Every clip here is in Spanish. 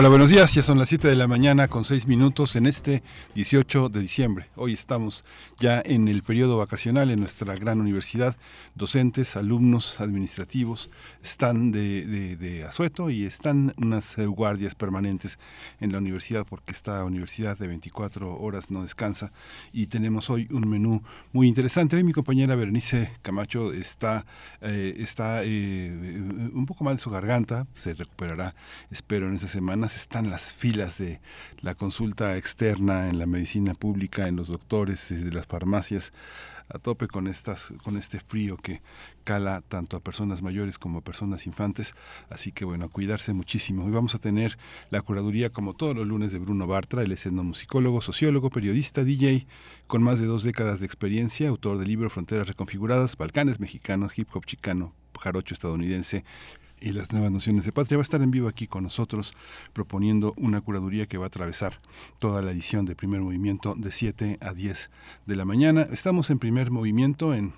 Hola, buenos días. Ya son las 7 de la mañana con 6 minutos en este 18 de diciembre. Hoy estamos ya en el periodo vacacional en nuestra gran universidad. Docentes, alumnos, administrativos están de, de, asueto y están unas guardias permanentes en la universidad porque esta universidad de 24 horas no descansa y tenemos hoy un menú muy interesante. Hoy mi compañera Berenice Camacho está, eh, está eh, un poco mal de su garganta, se recuperará, espero, en esta semana están las filas de la consulta externa en la medicina pública, en los doctores, de las farmacias, a tope con estas con este frío que cala tanto a personas mayores como a personas infantes. Así que bueno a cuidarse muchísimo. Hoy vamos a tener la curaduría como todos los lunes de Bruno Bartra. Es etnomusicólogo sociólogo periodista DJ con más de dos décadas de experiencia autor del libro Fronteras reconfiguradas Balcanes mexicanos hip hop chicano jarocho estadounidense y las nuevas nociones de patria. Va a estar en vivo aquí con nosotros proponiendo una curaduría que va a atravesar toda la edición de primer movimiento de 7 a 10 de la mañana. Estamos en primer movimiento en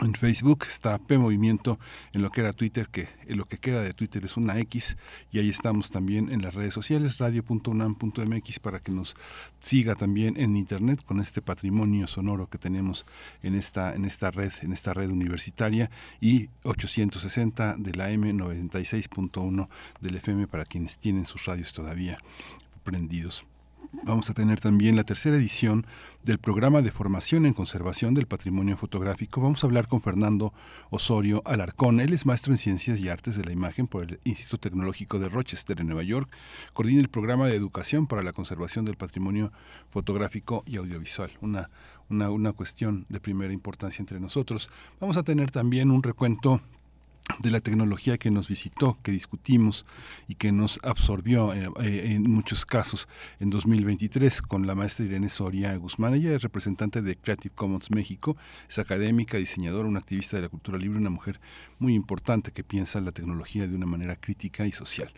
en Facebook está P Movimiento en lo que era Twitter, que lo que queda de Twitter es una X, y ahí estamos también en las redes sociales, radio.unam.mx, para que nos siga también en internet con este patrimonio sonoro que tenemos en esta, en esta red, en esta red universitaria, y 860 de la M 96.1 del FM para quienes tienen sus radios todavía prendidos. Vamos a tener también la tercera edición del programa de formación en conservación del patrimonio fotográfico. Vamos a hablar con Fernando Osorio Alarcón. Él es maestro en Ciencias y Artes de la Imagen por el Instituto Tecnológico de Rochester en Nueva York. Coordina el programa de educación para la conservación del patrimonio fotográfico y audiovisual. Una, una, una cuestión de primera importancia entre nosotros. Vamos a tener también un recuento de la tecnología que nos visitó, que discutimos y que nos absorbió eh, eh, en muchos casos en 2023 con la maestra Irene Soria Guzmán. Ella es representante de Creative Commons México, es académica, diseñadora, una activista de la cultura libre, una mujer muy importante que piensa la tecnología de una manera crítica y social.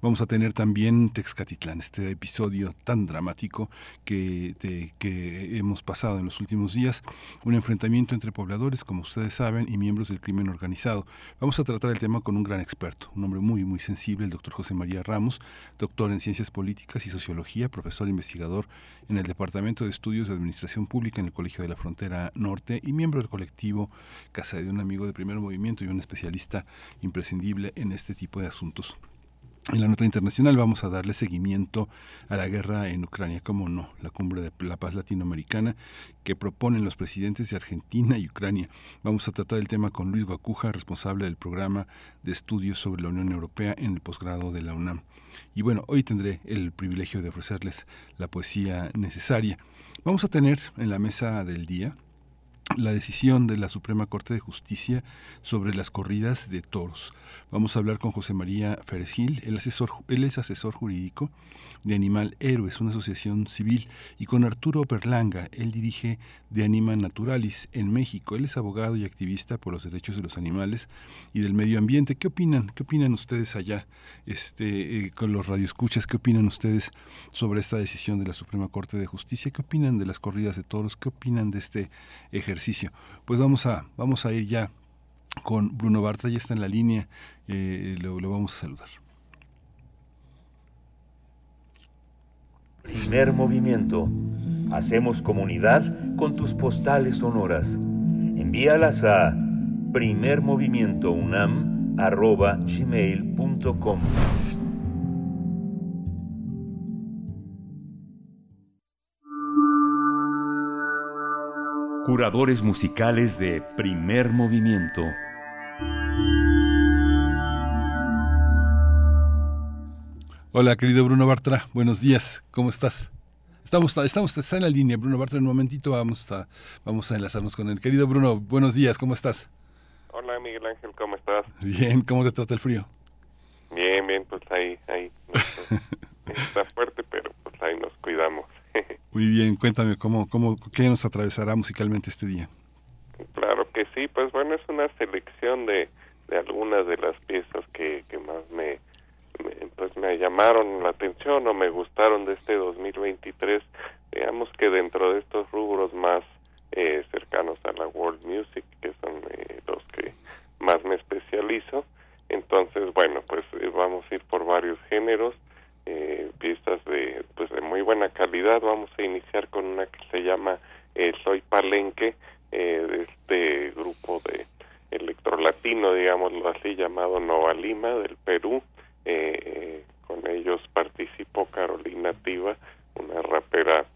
Vamos a tener también Texcatitlán, este episodio tan dramático que, que hemos pasado en los últimos días, un enfrentamiento entre pobladores, como ustedes saben, y miembros del crimen organizado. Vamos a tratar el tema con un gran experto, un hombre muy, muy sensible, el doctor José María Ramos, doctor en Ciencias Políticas y Sociología, profesor investigador en el Departamento de Estudios de Administración Pública en el Colegio de la Frontera Norte y miembro del colectivo Casa de un Amigo de Primer Movimiento y un especialista imprescindible en este tipo de asuntos. En la nota internacional vamos a darle seguimiento a la guerra en Ucrania, como no, la cumbre de la paz latinoamericana que proponen los presidentes de Argentina y Ucrania. Vamos a tratar el tema con Luis Guacuja, responsable del programa de estudios sobre la Unión Europea en el posgrado de la UNAM. Y bueno, hoy tendré el privilegio de ofrecerles la poesía necesaria. Vamos a tener en la mesa del día la decisión de la Suprema Corte de Justicia sobre las corridas de toros. Vamos a hablar con José María Férez Gil, el asesor, él es asesor jurídico de Animal Héroes, una asociación civil, y con Arturo Berlanga, él dirige de Anima Naturalis en México. Él es abogado y activista por los derechos de los animales y del medio ambiente. ¿Qué opinan? ¿Qué opinan ustedes allá este, eh, con los radioescuchas? ¿Qué opinan ustedes sobre esta decisión de la Suprema Corte de Justicia? ¿Qué opinan de las corridas de toros? ¿Qué opinan de este ejercicio? Pues vamos a, vamos a ir ya con Bruno Bartra, ya está en la línea, eh, lo, vamos a saludar. Primer movimiento. Hacemos comunidad con tus postales sonoras. Envíalas a primermovimientounam.gmail.com Curadores musicales de Primer Movimiento Hola, querido Bruno Bartra, buenos días, ¿cómo estás? Estamos, estamos, está en la línea, Bruno Bartra, en un momentito vamos a, vamos a enlazarnos con él. Querido Bruno, buenos días, ¿cómo estás? Hola, Miguel Ángel, ¿cómo estás? Bien, ¿cómo te trata el frío? Bien, bien, pues ahí, ahí. está fuerte, pero pues ahí nos cuidamos. Muy bien, cuéntame cómo, cómo, qué nos atravesará musicalmente este día. Claro que sí, pues bueno, es una selección de, de algunas de las piezas que, que más me, pues me llamaron la atención o me gustaron de este 2023. Digamos que dentro de estos rubros más eh, cercanos a la world music, que son eh, los que más me especializo, entonces bueno, pues eh, vamos a ir por varios géneros. Eh, piezas de buena calidad. Vamos a iniciar con una que se llama eh, Soy Palenque eh, de este grupo de electrolatino digámoslo así llamado Nova Lima del Perú. Con ellos participó Carolina Tiva una rapera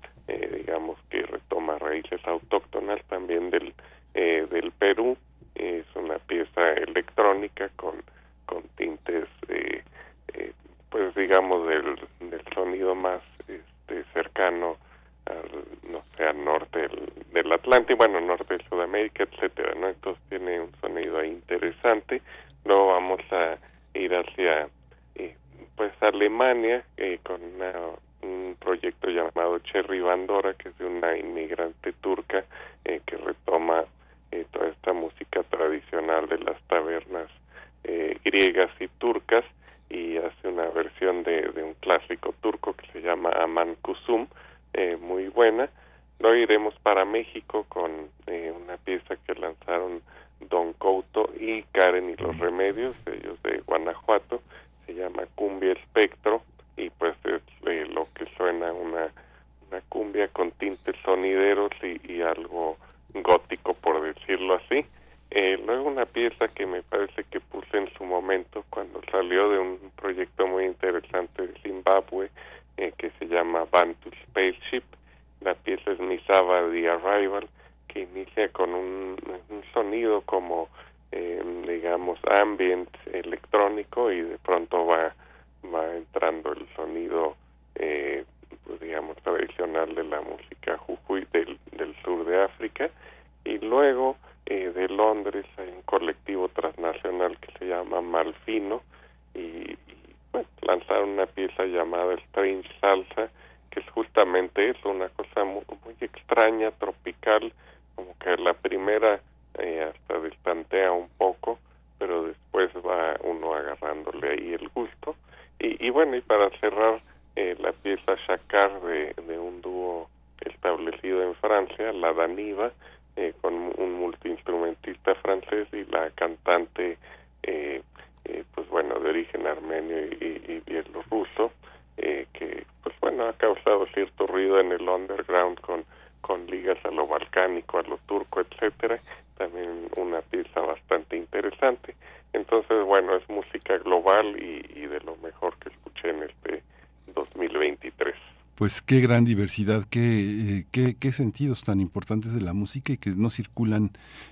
pues qué gran diversidad, qué, eh, qué, qué, sentidos tan importantes de la música y que no circulan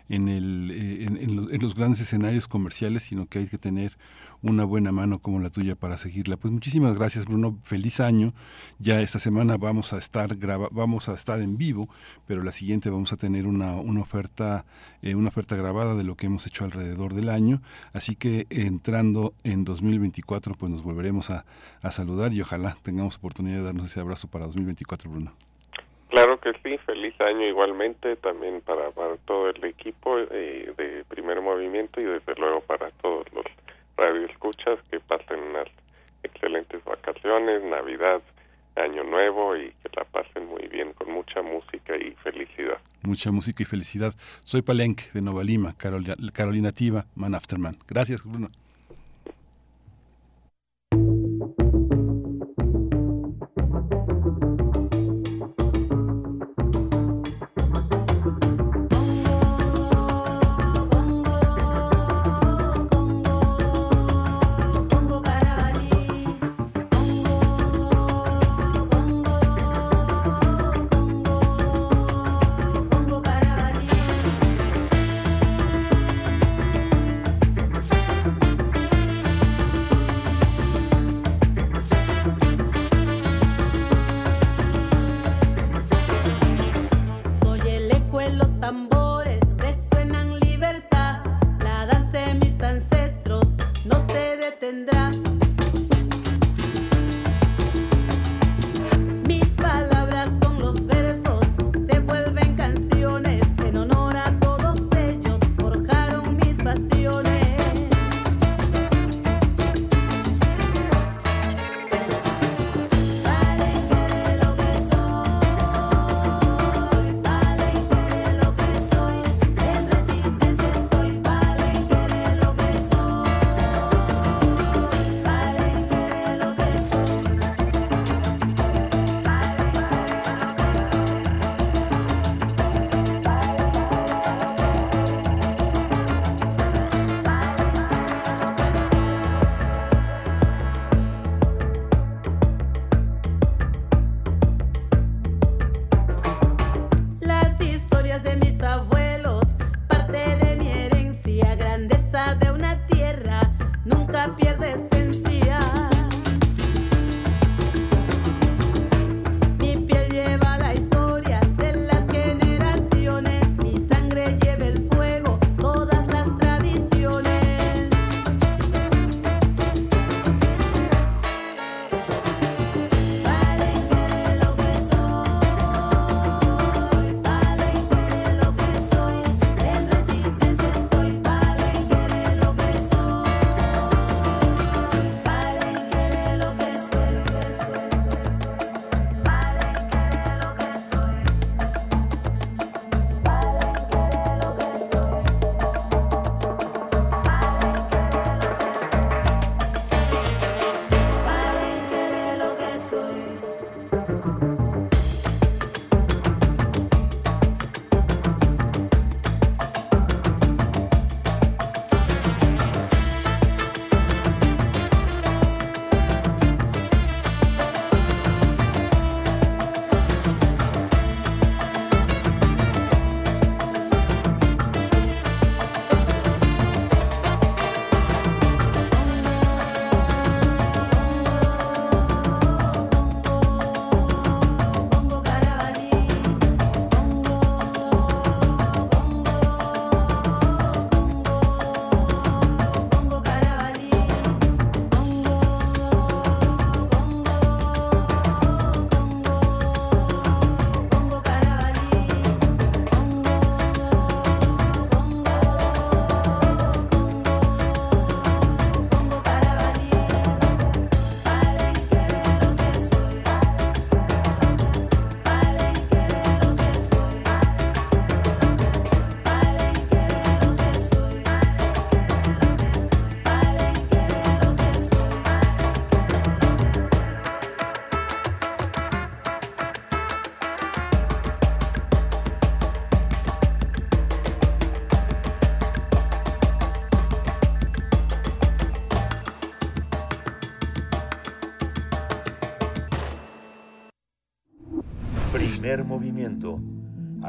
en, el, eh, en, los, en, los, grandes escenarios comerciales, sino que hay que tener una buena mano como la tuya para seguirla. Pues muchísimas gracias Bruno, feliz año. Ya esta semana vamos a estar graba, vamos a estar en vivo, pero la siguiente vamos a tener una, una oferta eh, una oferta grabada de lo que hemos hecho alrededor del año. Así que entrando en 2024 pues nos volveremos a, a saludar y ojalá tengamos oportunidad de darnos ese abrazo para 2024 Bruno. Claro que sí, feliz año igualmente también para, para todo el equipo eh, de primer movimiento y desde luego para todos los radioescuchas que pasen unas excelentes vacaciones, Navidad, Año Nuevo y que la pasen muy bien con mucha música y felicidad. Mucha música y felicidad. Soy Palenque de Nova Lima, Carolina, Carolina Tiva, Man After Man. Gracias, Bruno.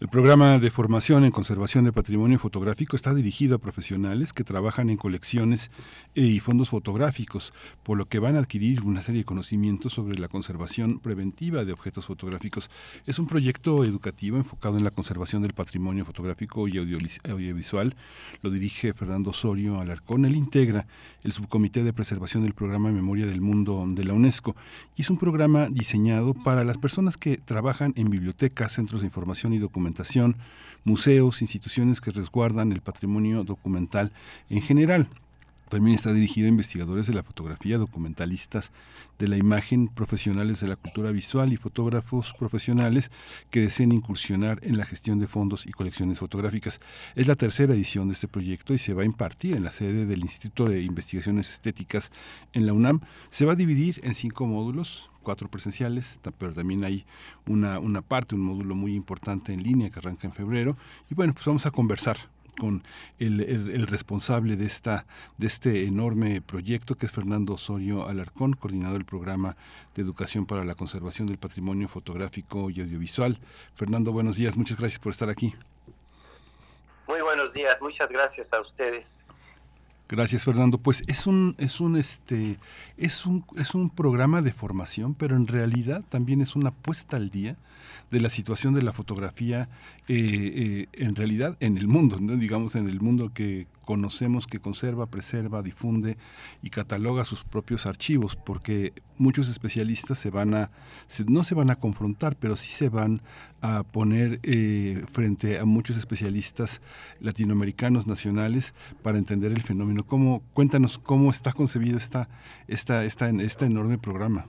El programa de formación en conservación de patrimonio fotográfico está dirigido a profesionales que trabajan en colecciones y fondos fotográficos, por lo que van a adquirir una serie de conocimientos sobre la conservación preventiva de objetos fotográficos. Es un proyecto educativo enfocado en la conservación del patrimonio fotográfico y audiovisual. Lo dirige Fernando Osorio Alarcón. Él integra el subcomité de preservación del programa Memoria del Mundo de la UNESCO y es un programa diseñado para las personas que trabajan en bibliotecas, centros de información y documentación museos, instituciones que resguardan el patrimonio documental en general. También está dirigido a investigadores de la fotografía, documentalistas de la imagen, profesionales de la cultura visual y fotógrafos profesionales que deseen incursionar en la gestión de fondos y colecciones fotográficas. Es la tercera edición de este proyecto y se va a impartir en la sede del Instituto de Investigaciones Estéticas en la UNAM. Se va a dividir en cinco módulos, cuatro presenciales, pero también hay una, una parte, un módulo muy importante en línea que arranca en febrero. Y bueno, pues vamos a conversar con el, responsable de, esta, de este enorme proyecto, que es Fernando Osorio Alarcón, coordinador del programa de educación para la conservación del patrimonio fotográfico y audiovisual. Fernando, buenos días, muchas gracias por estar aquí. Muy buenos días, muchas gracias a ustedes. Gracias, Fernando. Pues es un, es un, este, es un, es un programa de formación, pero en realidad también es una puesta al día de la situación de la fotografía eh, eh, en realidad en el mundo, ¿no? digamos en el mundo que conocemos que conserva, preserva, difunde y cataloga sus propios archivos, porque muchos especialistas se van a, no se van a confrontar, pero sí se van a poner eh, frente a muchos especialistas latinoamericanos nacionales para entender el fenómeno. ¿Cómo, cuéntanos cómo está concebido esta, esta, esta, este enorme programa.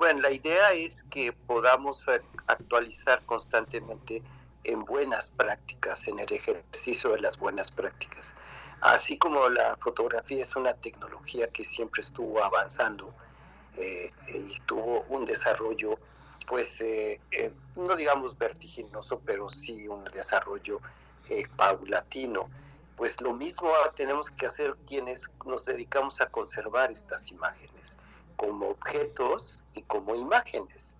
Bueno, la idea es que podamos actualizar constantemente en buenas prácticas, en el ejercicio de las buenas prácticas. Así como la fotografía es una tecnología que siempre estuvo avanzando eh, y tuvo un desarrollo, pues eh, eh, no digamos vertiginoso, pero sí un desarrollo paulatino. Pues lo mismo tenemos que hacer quienes nos dedicamos a conservar estas imágenes como objetos y como imágenes.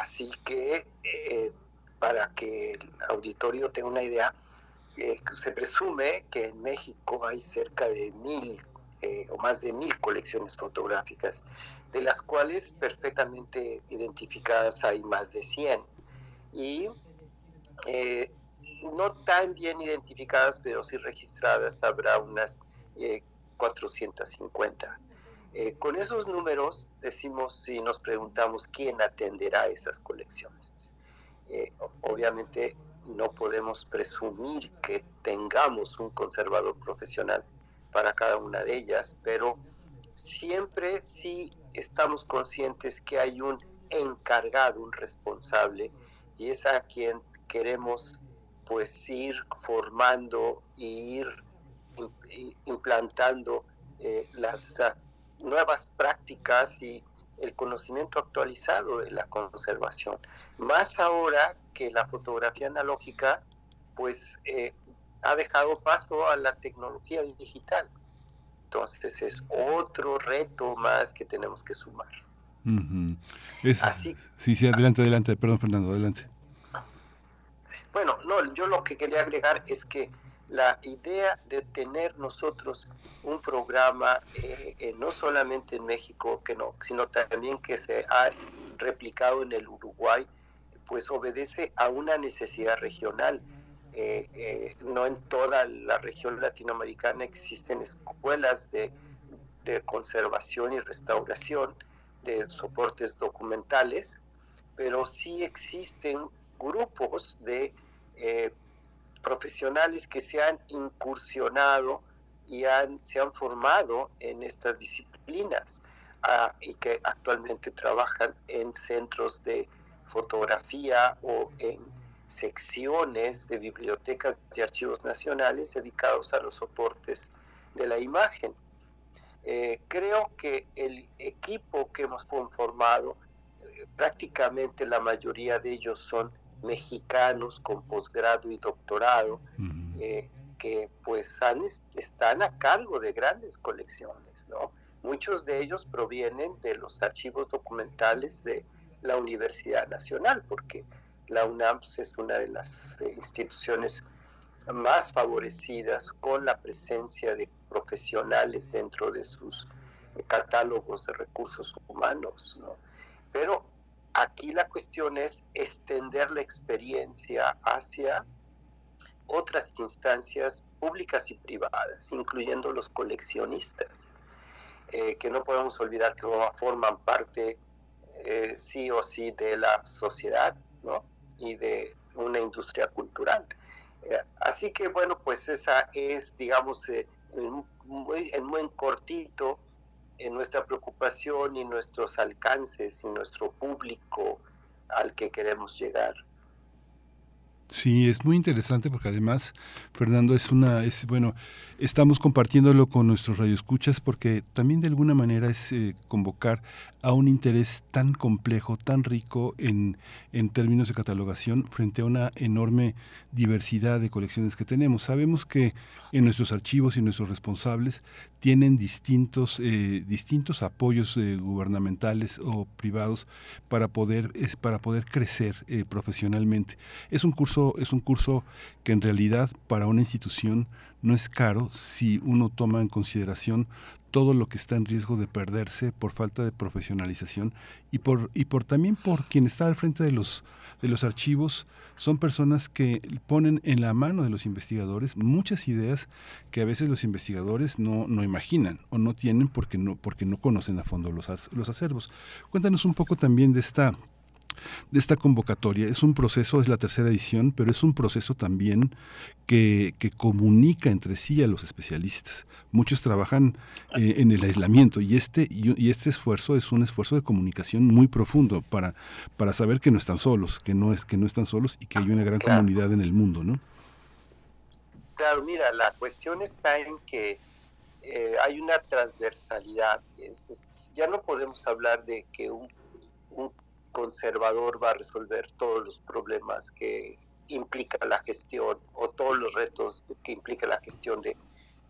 así que para que el auditorio tenga una idea, eh, se presume que en México hay cerca de mil eh, o más de mil colecciones fotográficas, de las cuales perfectamente identificadas hay más de 100. Y eh, no tan bien identificadas, pero sí registradas, habrá unas 450. Con esos números decimos si nos preguntamos quién atenderá esas colecciones. Eh, obviamente no podemos presumir que tengamos un conservador profesional para cada una de ellas, pero siempre sí estamos conscientes que hay un encargado, un responsable, y es a quien queremos pues ir formando e ir implantando eh, las nuevas prácticas y el conocimiento actualizado de la conservación. Más ahora que la fotografía analógica, pues eh, ha dejado paso a la tecnología digital. Entonces es otro reto más que tenemos que sumar. Así, sí, sí, adelante, adelante, perdón Fernando, adelante. Bueno, no, yo lo que quería agregar es que la idea de tener nosotros un programa eh, eh, no solamente en México, que no, sino también que se ha replicado en el Uruguay, pues obedece a una necesidad regional. Eh, no en toda la región latinoamericana existen escuelas de, de conservación y restauración de soportes documentales, pero sí existen grupos de profesionales que se han incursionado y han, se han formado en estas disciplinas ah, y que actualmente trabajan en centros de fotografía o en secciones de bibliotecas y archivos nacionales dedicados a los soportes de la imagen. Eh, creo que el equipo que hemos conformado, eh, prácticamente la mayoría de ellos son mexicanos con posgrado y doctorado, eh, que pues están a cargo de grandes colecciones, ¿no? Muchos de ellos provienen de los archivos documentales de la Universidad Nacional, porque la UNAM es una de las instituciones más favorecidas con la presencia de profesionales dentro de sus catálogos de recursos humanos, ¿no? Pero aquí la cuestión es extender la experiencia hacia otras instancias públicas y privadas, incluyendo los coleccionistas, eh, que no podemos olvidar que forman parte eh, sí o sí de la sociedad, ¿no? y de una industria cultural. Eh, así que bueno, pues esa es, digamos, en, muy, en muy cortito en nuestra preocupación y nuestros alcances y nuestro público al que queremos llegar. Sí, es muy interesante porque además, Fernando, es una, es bueno, estamos compartiéndolo con nuestros radioescuchas porque también de alguna manera es eh, convocar a un interés tan complejo, tan rico en, en términos de catalogación frente a una enorme diversidad de colecciones que tenemos. Sabemos que en nuestros archivos y nuestros responsables tienen distintos, eh, distintos apoyos eh, gubernamentales o privados para poder, es, para poder crecer profesionalmente. Es un curso, es un curso que en realidad para una institución no es caro si uno toma en consideración todo lo que está en riesgo de perderse por falta de profesionalización y por y por también por quien está al frente de los de los archivos son personas que ponen en la mano de los investigadores muchas ideas que a veces los investigadores no, no imaginan o no tienen porque no porque no conocen a fondo los, los acervos. Cuéntanos un poco también de esta de esta convocatoria. Es un proceso, es la tercera edición, pero es un proceso también que, comunica entre sí a los especialistas. Muchos trabajan eh, en el aislamiento y este, y, este esfuerzo es un esfuerzo de comunicación muy profundo para, para saber que no están solos, que no, es, que no están solos y que hay una gran comunidad en el mundo, ¿no? Claro, mira, la cuestión está en que eh, hay una transversalidad. ya no podemos hablar de que un, un conservador va a resolver todos los problemas que implica la gestión o todos los retos que implica la gestión de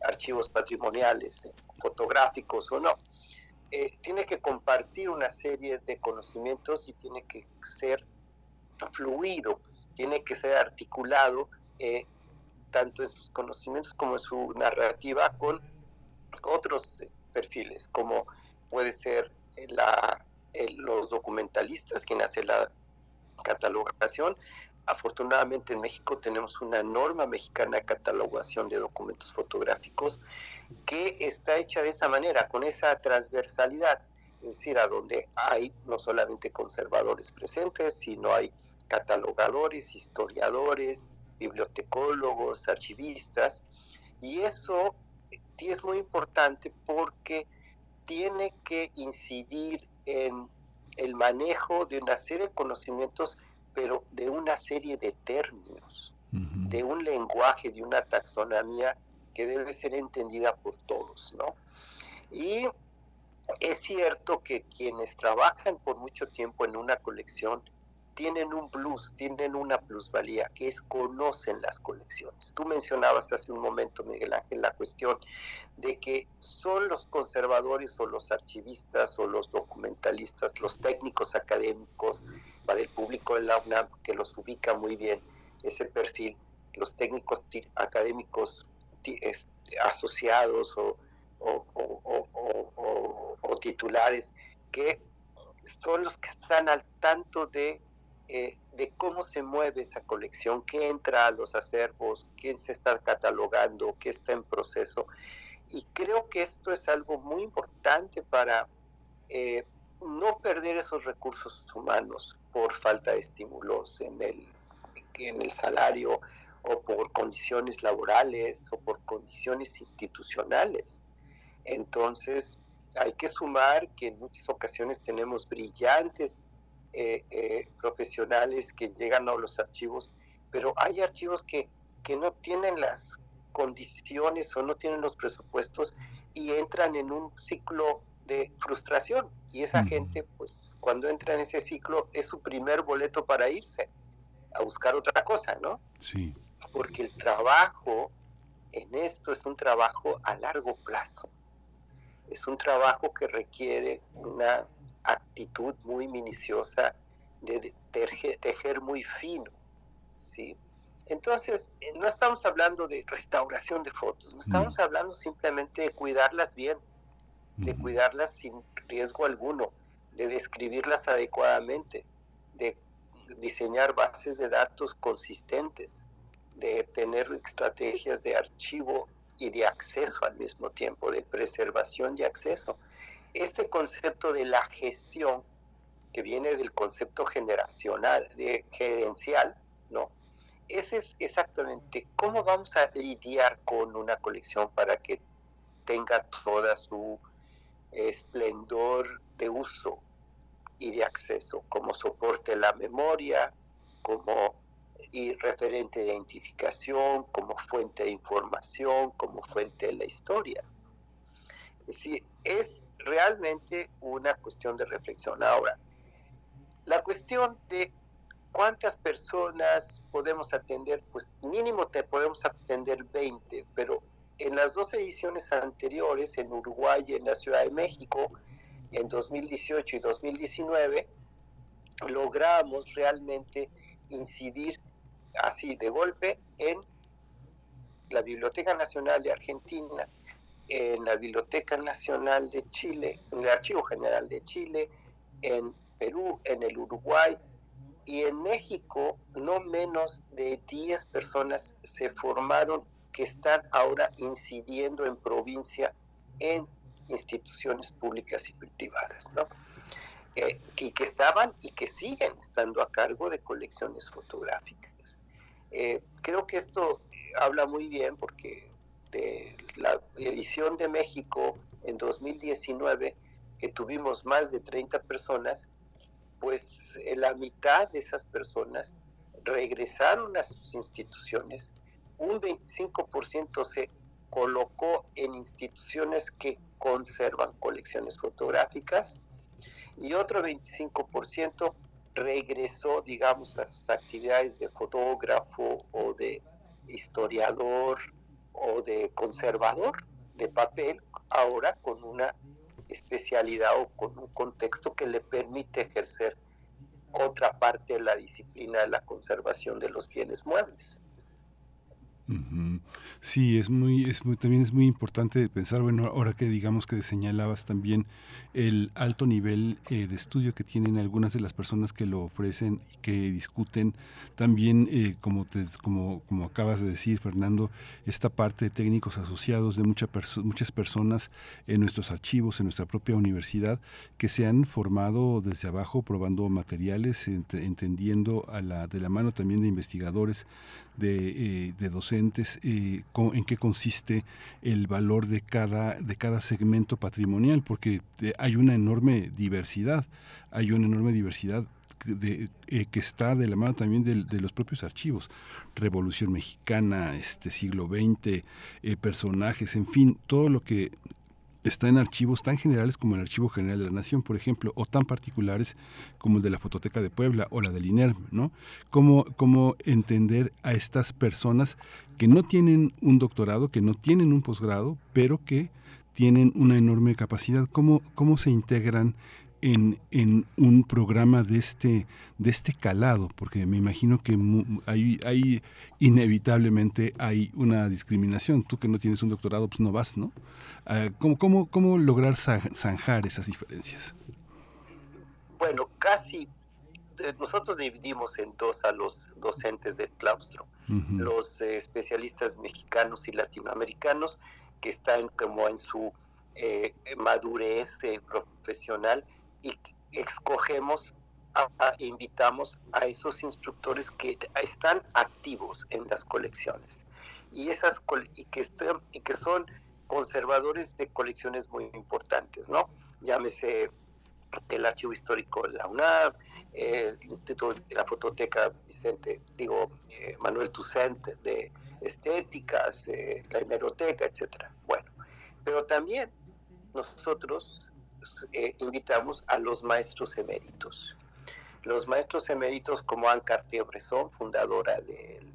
archivos patrimoniales, fotográficos o no. Eh, tiene que compartir una serie de conocimientos y tiene que ser fluido, tiene que ser articulado eh, tanto en sus conocimientos como en su narrativa con otros perfiles, como puede ser la los documentalistas quien hace la catalogación. Afortunadamente en México tenemos una norma mexicana de catalogación de documentos fotográficos que está hecha de esa manera, con esa transversalidad, es decir, a donde hay no solamente conservadores presentes, sino hay catalogadores, historiadores, bibliotecólogos, archivistas, y eso es muy importante porque tiene que incidir en el manejo de una serie de conocimientos, pero de una serie de términos, de un lenguaje, de una taxonomía que debe ser entendida por todos, ¿no? Y es cierto que quienes trabajan por mucho tiempo en una colección tienen un plus, tienen una plusvalía, que es conocen las colecciones. Tú mencionabas hace un momento, Miguel Ángel, la cuestión de que son los conservadores o los archivistas o los documentalistas, los técnicos académicos, para el público de la UNAM, que los ubica muy bien ese perfil, los técnicos académicos asociados o, o titulares, que son los que están al tanto de eh, de cómo se mueve esa colección, qué entra a los acervos, quién se está catalogando, qué está en proceso. Y creo que esto es algo muy importante para eh, no perder esos recursos humanos por falta de estímulos en el, en el salario o por condiciones laborales o por condiciones institucionales. Entonces, hay que sumar que en muchas ocasiones tenemos brillantes eh, eh, profesionales que llegan a los archivos pero hay archivos que, que no tienen las condiciones o no tienen los presupuestos y entran en un ciclo de frustración. Y esa gente, pues cuando entra en ese ciclo, es su primer boleto para irse a buscar otra cosa, ¿no? Sí. Porque el trabajo en esto es un trabajo a largo plazo. Es un trabajo que requiere una actitud muy minuciosa de tejer, muy fino, ¿sí? Entonces, eh, no estamos hablando de restauración de fotos, no estamos hablando simplemente de cuidarlas bien, de cuidarlas sin riesgo alguno, de describirlas adecuadamente, de diseñar bases de datos consistentes, de tener estrategias de archivo y de acceso al mismo tiempo, de preservación y acceso. Este concepto de la gestión, que viene del concepto generacional, de gerencial, ¿no? Ese es exactamente cómo vamos a lidiar con una colección para que tenga toda su esplendor de uso y de acceso, como soporte la memoria, como referente de identificación, como fuente de información, como fuente de la historia. Es decir, es realmente una cuestión de reflexión. Ahora, la cuestión de cuántas personas podemos atender, pues mínimo te podemos atender 20, pero en las dos ediciones anteriores, en Uruguay y en la Ciudad de México, en 2018 y 2019, logramos realmente incidir así de golpe en la Biblioteca Nacional de Argentina, en la Biblioteca Nacional de Chile, en el Archivo General de Chile, en Perú, en el Uruguay y en México no menos de 10 personas se formaron que están ahora incidiendo en provincia en instituciones públicas y privadas, ¿no? Eh, y que estaban y que siguen estando a cargo de colecciones fotográficas. Eh, creo que esto habla muy bien porque de la edición de México en 2019, que tuvimos más de 30 personas, pues eh, la mitad de esas personas regresaron a sus instituciones, un 25% se colocó en instituciones que conservan colecciones fotográficas y otro 25% regresó, digamos, a sus actividades de fotógrafo o de historiador o de conservador de papel, ahora con una especialidad o con un contexto que le permite ejercer otra parte de la disciplina de la conservación de los bienes muebles. Sí, es muy, es muy, también es muy importante pensar, bueno, ahora que digamos que señalabas también el alto nivel eh, de estudio que tienen algunas de las personas que lo ofrecen y que discuten, también eh, como, como, acabas de decir, Fernando, esta parte de técnicos asociados de mucha muchas personas en nuestros archivos, en nuestra propia universidad, que se han formado desde abajo probando materiales, entendiendo a la, de la mano también de investigadores de, eh, de docentes eh, en qué consiste el valor de cada, de cada segmento patrimonial, porque eh, hay una enorme diversidad, hay una enorme diversidad que está de la mano también de, los propios archivos. Revolución Mexicana, este siglo XX, personajes, en fin, todo lo que está en archivos tan generales como el Archivo General de la Nación, por ejemplo, o tan particulares como el de la Fototeca de Puebla o la del INERM, ¿no? Cómo, entender a estas personas que no tienen un doctorado, que no tienen un posgrado, pero que tienen una enorme capacidad, cómo, cómo se integran en, en, un programa de este, de este calado, porque me imagino que hay, hay, inevitablemente hay una discriminación. Tú que no tienes un doctorado, pues no vas, ¿no? Ah, ¿Cómo, cómo, cómo lograr zanjar esas diferencias? Bueno, casi eh, nosotros dividimos en dos a los docentes del claustro, los eh, especialistas mexicanos y latinoamericanos que están como en su eh, madurez profesional y escogemos, e invitamos a esos instructores que están activos en las colecciones y esas y que, y que son conservadores de colecciones muy importantes, ¿no? Llámese el Archivo Histórico de la UNAM, el Instituto de la Fototeca Vicente, digo, eh, Manuel Tucent de Estéticas, eh, la Hemeroteca, etcétera. Bueno, pero también nosotros eh, invitamos a los maestros eméritos. Los maestros eméritos como Anne Cartier-Bresson, fundadora del,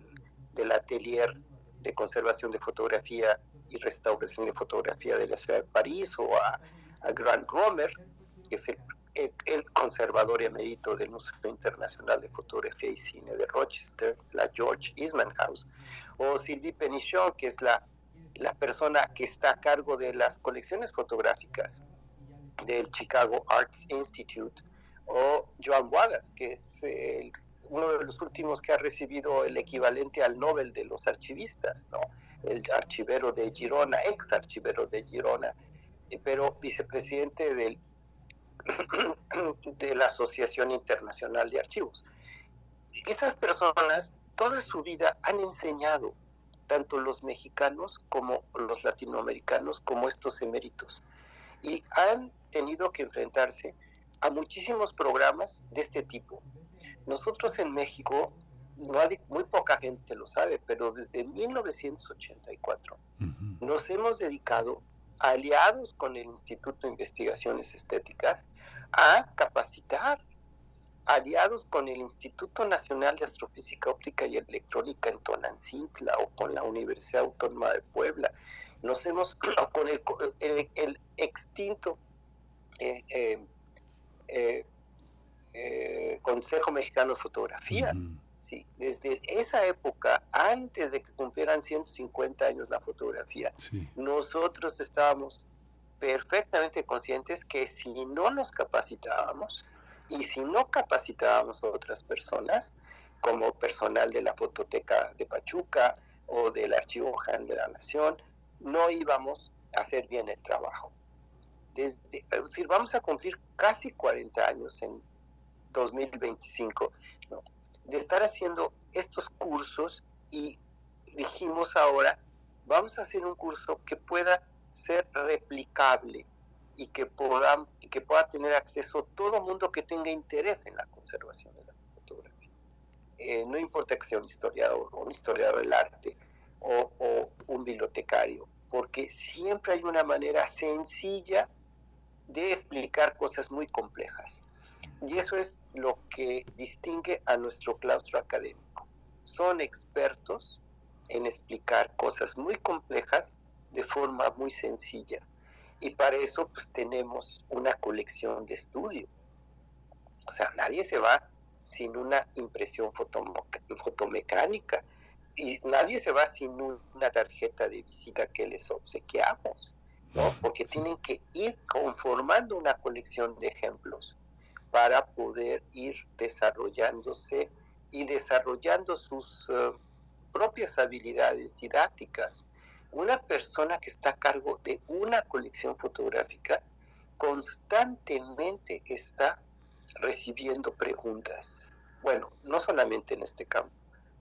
del Atelier de Conservación de Fotografía y Restauración de Fotografía de la Ciudad de París, o a, Grant Romer, que es el, conservador emérito del Museo Internacional de Fotografía y Cine de Rochester, la George Eastman House, o Sylvie Penichon, que es la, la persona que está a cargo de las colecciones fotográficas del Chicago Arts Institute, o Joan Wadas, que es uno de los últimos que ha recibido el equivalente al Nobel de los archivistas, ¿no? el archivero de Girona, ex archivero de Girona, eh, pero vicepresidente del, de la Asociación Internacional de Archivos. Esas personas toda su vida han enseñado, tanto los mexicanos como los latinoamericanos, como estos eméritos, y han tenido que enfrentarse a muchísimos programas de este tipo. Nosotros en México, no hay, muy poca gente lo sabe, pero desde 1984 nos hemos dedicado, aliados con el Instituto de Investigaciones Estéticas, a capacitar, aliados con el Instituto Nacional de Astrofísica Óptica y Electrónica en Tonancintla o con la Universidad Autónoma de Puebla, nos hemos, con el extinto eh, eh, Consejo Mexicano de Fotografía. Sí, desde esa época, antes de que cumplieran 150 años la fotografía, nosotros estábamos perfectamente conscientes que si no nos capacitábamos y si no capacitábamos a otras personas, como personal de la Fototeca de Pachuca o del Archivo General de la Nación, no íbamos a hacer bien el trabajo desde, es decir, vamos a cumplir casi 40 años en 2025, de estar haciendo estos cursos y dijimos ahora, vamos a hacer un curso que pueda ser replicable y que pueda, que pueda tener acceso todo mundo que tenga interés en la conservación de la fotografía. Eh, no importa que sea un historiador o un historiador del arte o, o un bibliotecario, porque siempre hay una manera sencilla de explicar cosas muy complejas. Y eso es lo que distingue a nuestro claustro académico. Son expertos en explicar cosas muy complejas de forma muy sencilla. Y para eso pues tenemos una colección de estudio. O sea, nadie se va sin una impresión fotomecánica y nadie se va sin una tarjeta de visita que les obsequiamos. ¿No? Porque tienen que ir conformando una colección de ejemplos para poder ir desarrollándose y desarrollando sus eh, propias habilidades didácticas. Una persona que está a cargo de una colección fotográfica constantemente está recibiendo preguntas. Bueno, no solamente en este campo.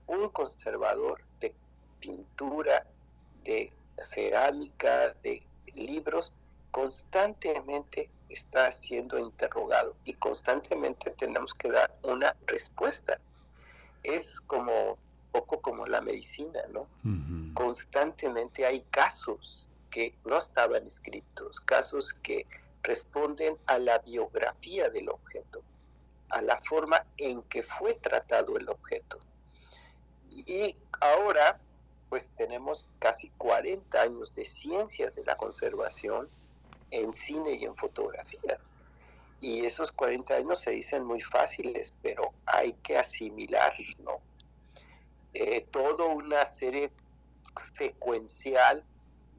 Un conservador de pintura, de cerámica, de libros, constantemente está siendo interrogado y constantemente tenemos que dar una respuesta. Es como poco como la medicina, ¿no? Constantemente hay casos que no estaban escritos, casos que responden a la biografía del objeto, a la forma en que fue tratado el objeto. Y ahora pues tenemos casi 40 años de ciencias de la conservación en cine y en fotografía. Y esos 40 años se dicen muy fáciles, pero hay que asimilar, ¿no? Eh, toda una serie secuencial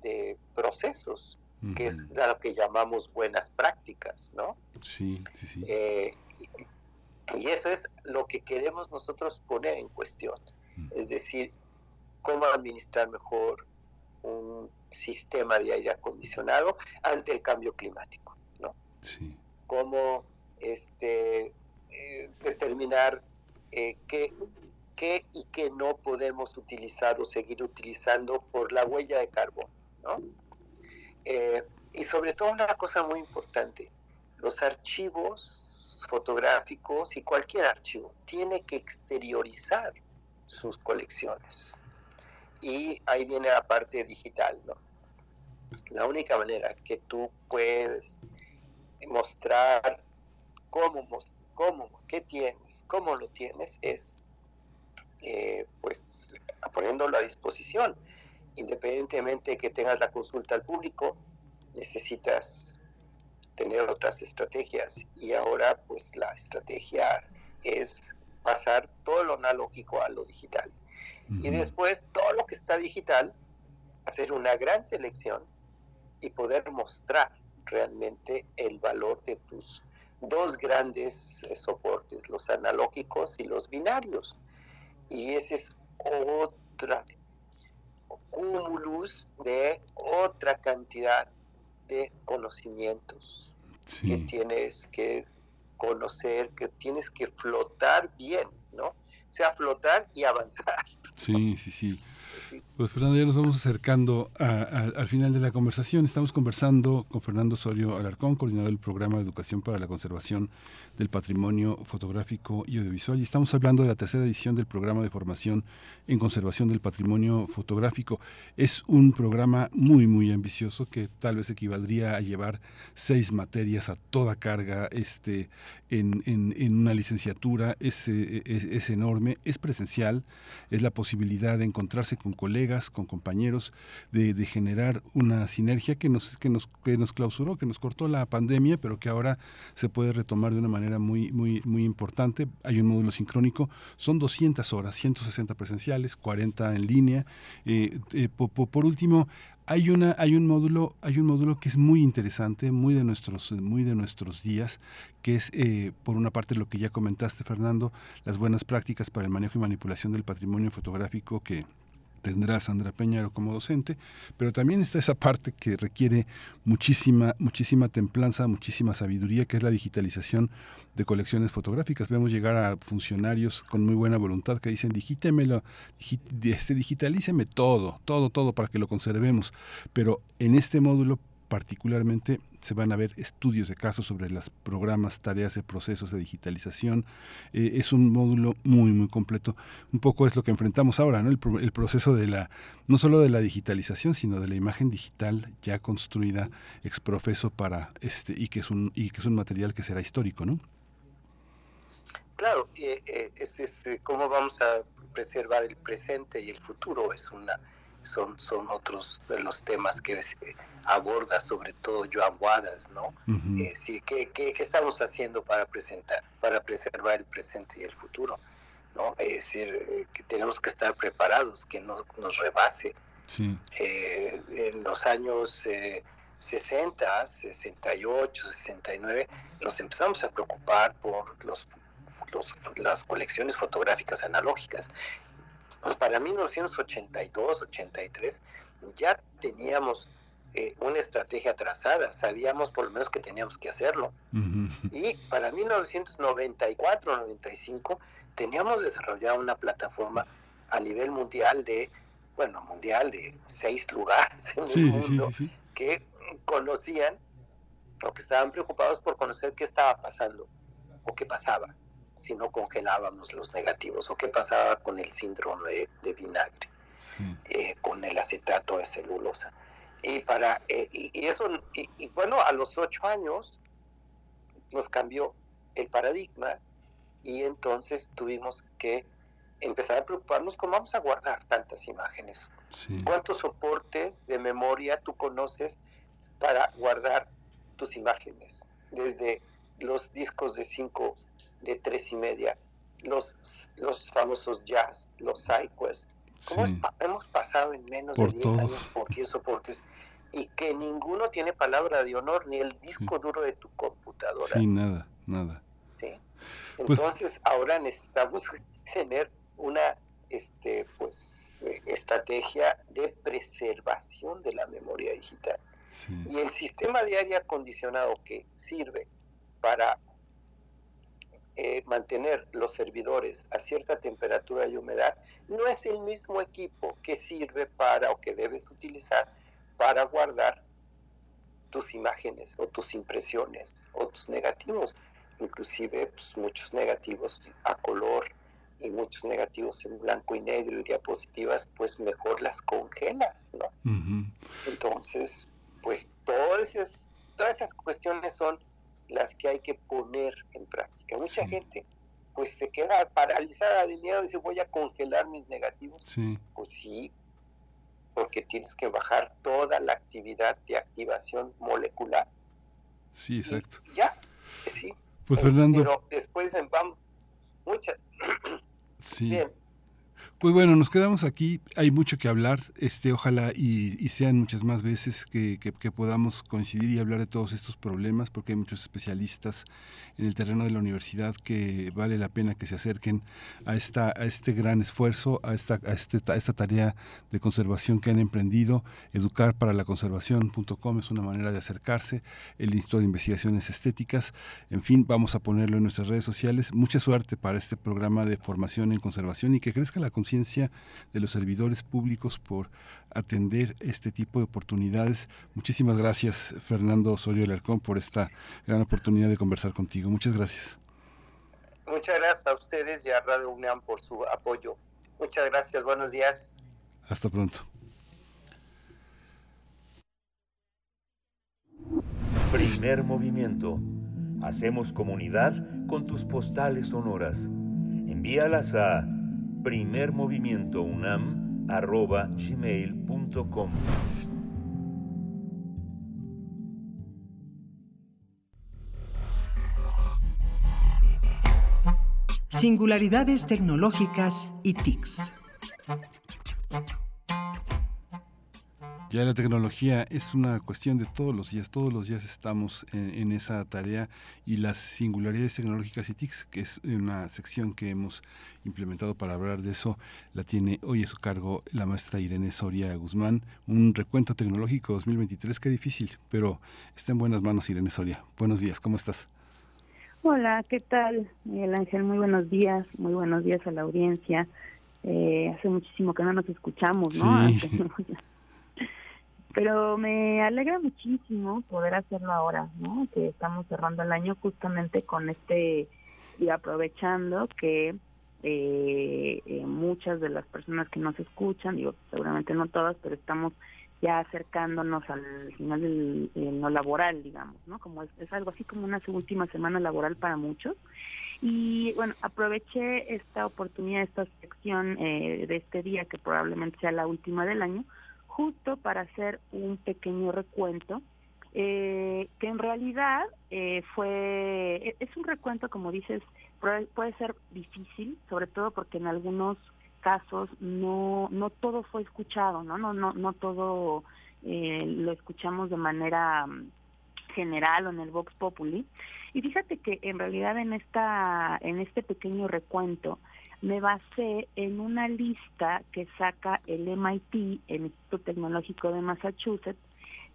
de procesos, que es lo que llamamos buenas prácticas, ¿no? Sí, sí, sí. Eh, y, eso es lo que queremos nosotros poner en cuestión. Es decir, cómo administrar mejor un sistema de aire acondicionado ante el cambio climático, ¿no? Sí. Cómo este, eh, determinar eh, qué, qué, y qué no podemos utilizar o seguir utilizando por la huella de carbón, ¿no? Eh, y sobre todo una cosa muy importante, los archivos fotográficos y cualquier archivo tiene que exteriorizar sus colecciones. Y ahí viene la parte digital, ¿no? La única manera que tú puedes mostrar cómo, cómo qué tienes, cómo lo tienes, es eh, pues poniéndolo a disposición. Independientemente de que tengas la consulta al público, necesitas tener otras estrategias y ahora pues la estrategia es pasar todo lo analógico a lo digital. Y después todo lo que está digital, hacer una gran selección y poder mostrar realmente el valor de tus dos grandes eh, soportes, los analógicos y los binarios. Y ese es otra cúmulus de otra cantidad de conocimientos que tienes que conocer, que tienes que flotar bien, ¿no? O sea, flotar y avanzar. Sí, sí, sí. Pues Fernando, ya nos vamos acercando al final de la conversación. Estamos conversando con Fernando Osorio Alarcón, coordinador del programa de Educación para la Conservación del Patrimonio Fotográfico y Audiovisual. Y estamos hablando de la tercera edición del programa de formación en conservación del patrimonio fotográfico. Es un programa muy, muy ambicioso que tal vez equivaldría a llevar seis materias a toda carga este, en, en, una licenciatura. Es, es, es enorme, es presencial, es la posibilidad de encontrarse con colegas, con compañeros, de, generar una sinergia que nos, que, nos, que nos clausuró, que nos cortó la pandemia, pero que ahora se puede retomar de una manera muy, muy, muy importante. Hay un módulo sincrónico, son 200 horas, 160 presenciales, 40 en línea. Eh, eh, por, último, hay una hay un módulo hay un módulo que es muy interesante muy de nuestros muy de nuestros días que es eh, por una parte lo que ya comentaste Fernando las buenas prácticas para el manejo y manipulación del patrimonio fotográfico que tendrá Sandra Peñaro como docente, pero también está esa parte que requiere muchísima, muchísima templanza, muchísima sabiduría, que es la digitalización de colecciones fotográficas. Vemos llegar a funcionarios con muy buena voluntad que dicen, digítemelo, este, digitalíceme todo, todo, todo para que lo conservemos. Pero en este módulo particularmente se van a ver estudios de casos sobre los programas, tareas de procesos de digitalización. Eh, es un módulo muy, muy completo. Un poco es lo que enfrentamos ahora, ¿no? El, proceso de la, no solo de la digitalización, sino de la imagen digital ya construida ex profeso para este, y que es un, y que es un material que será histórico, ¿no? Claro, eh, es, es cómo vamos a preservar el presente y el futuro, es una son, son otros de los temas que aborda sobre todo Joan Guadas, ¿no? ¿qué, qué, estamos haciendo para presentar, para preservar el presente y el futuro? ¿no? Es decir, eh, que tenemos que estar preparados, que no nos rebase. Eh, en los años 60, 68, 69, nos empezamos a preocupar por los, los, las colecciones fotográficas analógicas para 1982, 83 ya teníamos eh, una estrategia trazada, sabíamos por lo menos que teníamos que hacerlo. Y para 1994, 95 teníamos desarrollado una plataforma a nivel mundial de, bueno, mundial de seis lugares en el mundo que conocían o que estaban preocupados por conocer qué estaba pasando o qué pasaba si no congelábamos los negativos o qué pasaba con el síndrome de, vinagre, eh, con el acetato de celulosa. Y, para, eh, y, eso, y, bueno, a los ocho años nos cambió el paradigma y entonces tuvimos que empezar a preocuparnos cómo vamos a guardar tantas imágenes. ¿Cuántos soportes de memoria tú conoces para guardar tus imágenes? Desde los discos de cinco de tres y media, los, los famosos jazz, los sidequests. ¿Cómo hemos pasado en menos de 10 años por 10 soportes y que ninguno tiene palabra de honor, ni el disco duro de tu computadora? Sí, nada, nada. ¿Sí? Pues Entonces, ahora necesitamos tener una este, pues, estrategia de preservación de la memoria digital. Y el sistema de aire acondicionado que sirve para eh, mantener los servidores a cierta temperatura y humedad no es el mismo equipo que sirve para o que debes utilizar para guardar tus imágenes o tus impresiones o tus negativos, inclusive pues, muchos negativos a color y muchos negativos en blanco y negro y diapositivas, pues mejor las congelas, ¿no? Entonces, pues todas esas, todas esas cuestiones son las que hay que poner en práctica. Mucha gente pues se queda paralizada de miedo y dice voy a congelar mis negativos. Sí. Pues sí, porque tienes que bajar toda la actividad de activación molecular. Sí, exacto. ya, sí. Pues Fernando. Pero después vamos, muchas. Sí. Bien. Pues bueno, nos quedamos aquí. Hay mucho que hablar. Este, ojalá y, sean muchas más veces que, que, podamos coincidir y hablar de todos estos problemas, porque hay muchos especialistas en el terreno de la universidad que vale la pena que se acerquen a esta, a este gran esfuerzo, a esta, a, este, esta tarea de conservación que han emprendido. Educar para la conservación.com es una manera de acercarse. El Instituto de Investigaciones Estéticas. En fin, vamos a ponerlo en nuestras redes sociales. Mucha suerte para este programa de formación en conservación y que crezca la conciencia de los servidores públicos por atender este tipo de oportunidades. Muchísimas gracias, Fernando Osorio Alarcón, por esta gran oportunidad de conversar contigo. Muchas gracias. Muchas gracias a ustedes y a Radio UNAM por su apoyo. Muchas gracias, buenos días. Hasta pronto. Primer movimiento. Hacemos comunidad con tus postales sonoras. Envíalas a primermovimientounam.gmail.com Singularidades tecnológicas y TICs. Ya la tecnología es una cuestión de todos los días, todos los días estamos en, esa tarea y las singularidades tecnológicas y TICs, que es una sección que hemos implementado para hablar de eso, la tiene hoy a su cargo la maestra Irene Soria Guzmán, un recuento tecnológico 2023, qué difícil, pero está en buenas manos Irene Soria. Buenos días, ¿cómo estás? Hola, ¿qué tal? Miguel Ángel, muy buenos días, muy buenos días a la audiencia. Eh, hace muchísimo que no nos escuchamos, ¿no? Sí. Pero me alegra muchísimo poder hacerlo ahora, ¿no? Que estamos cerrando el año justamente con este y aprovechando que eh, eh, muchas de las personas que nos escuchan, digo, seguramente no todas, pero estamos ya acercándonos al final del no laboral, digamos, ¿no? Como es, es, algo así como una última semana laboral para muchos. Y bueno, aproveché esta oportunidad, esta sección eh, de este día, que probablemente sea la última del año, justo para hacer un pequeño recuento, eh, que en realidad eh, fue, e-, es un recuento, como dices, puede ser difícil, sobre todo porque en algunos casos no, no todo fue escuchado, no, no, no, no todo eh, lo escuchamos de manera mm, general o en el Vox Populi. Y fíjate que en realidad en esta, en este pequeño recuento, me basé en una lista que saca el MIT, el Instituto Tecnológico de Massachusetts,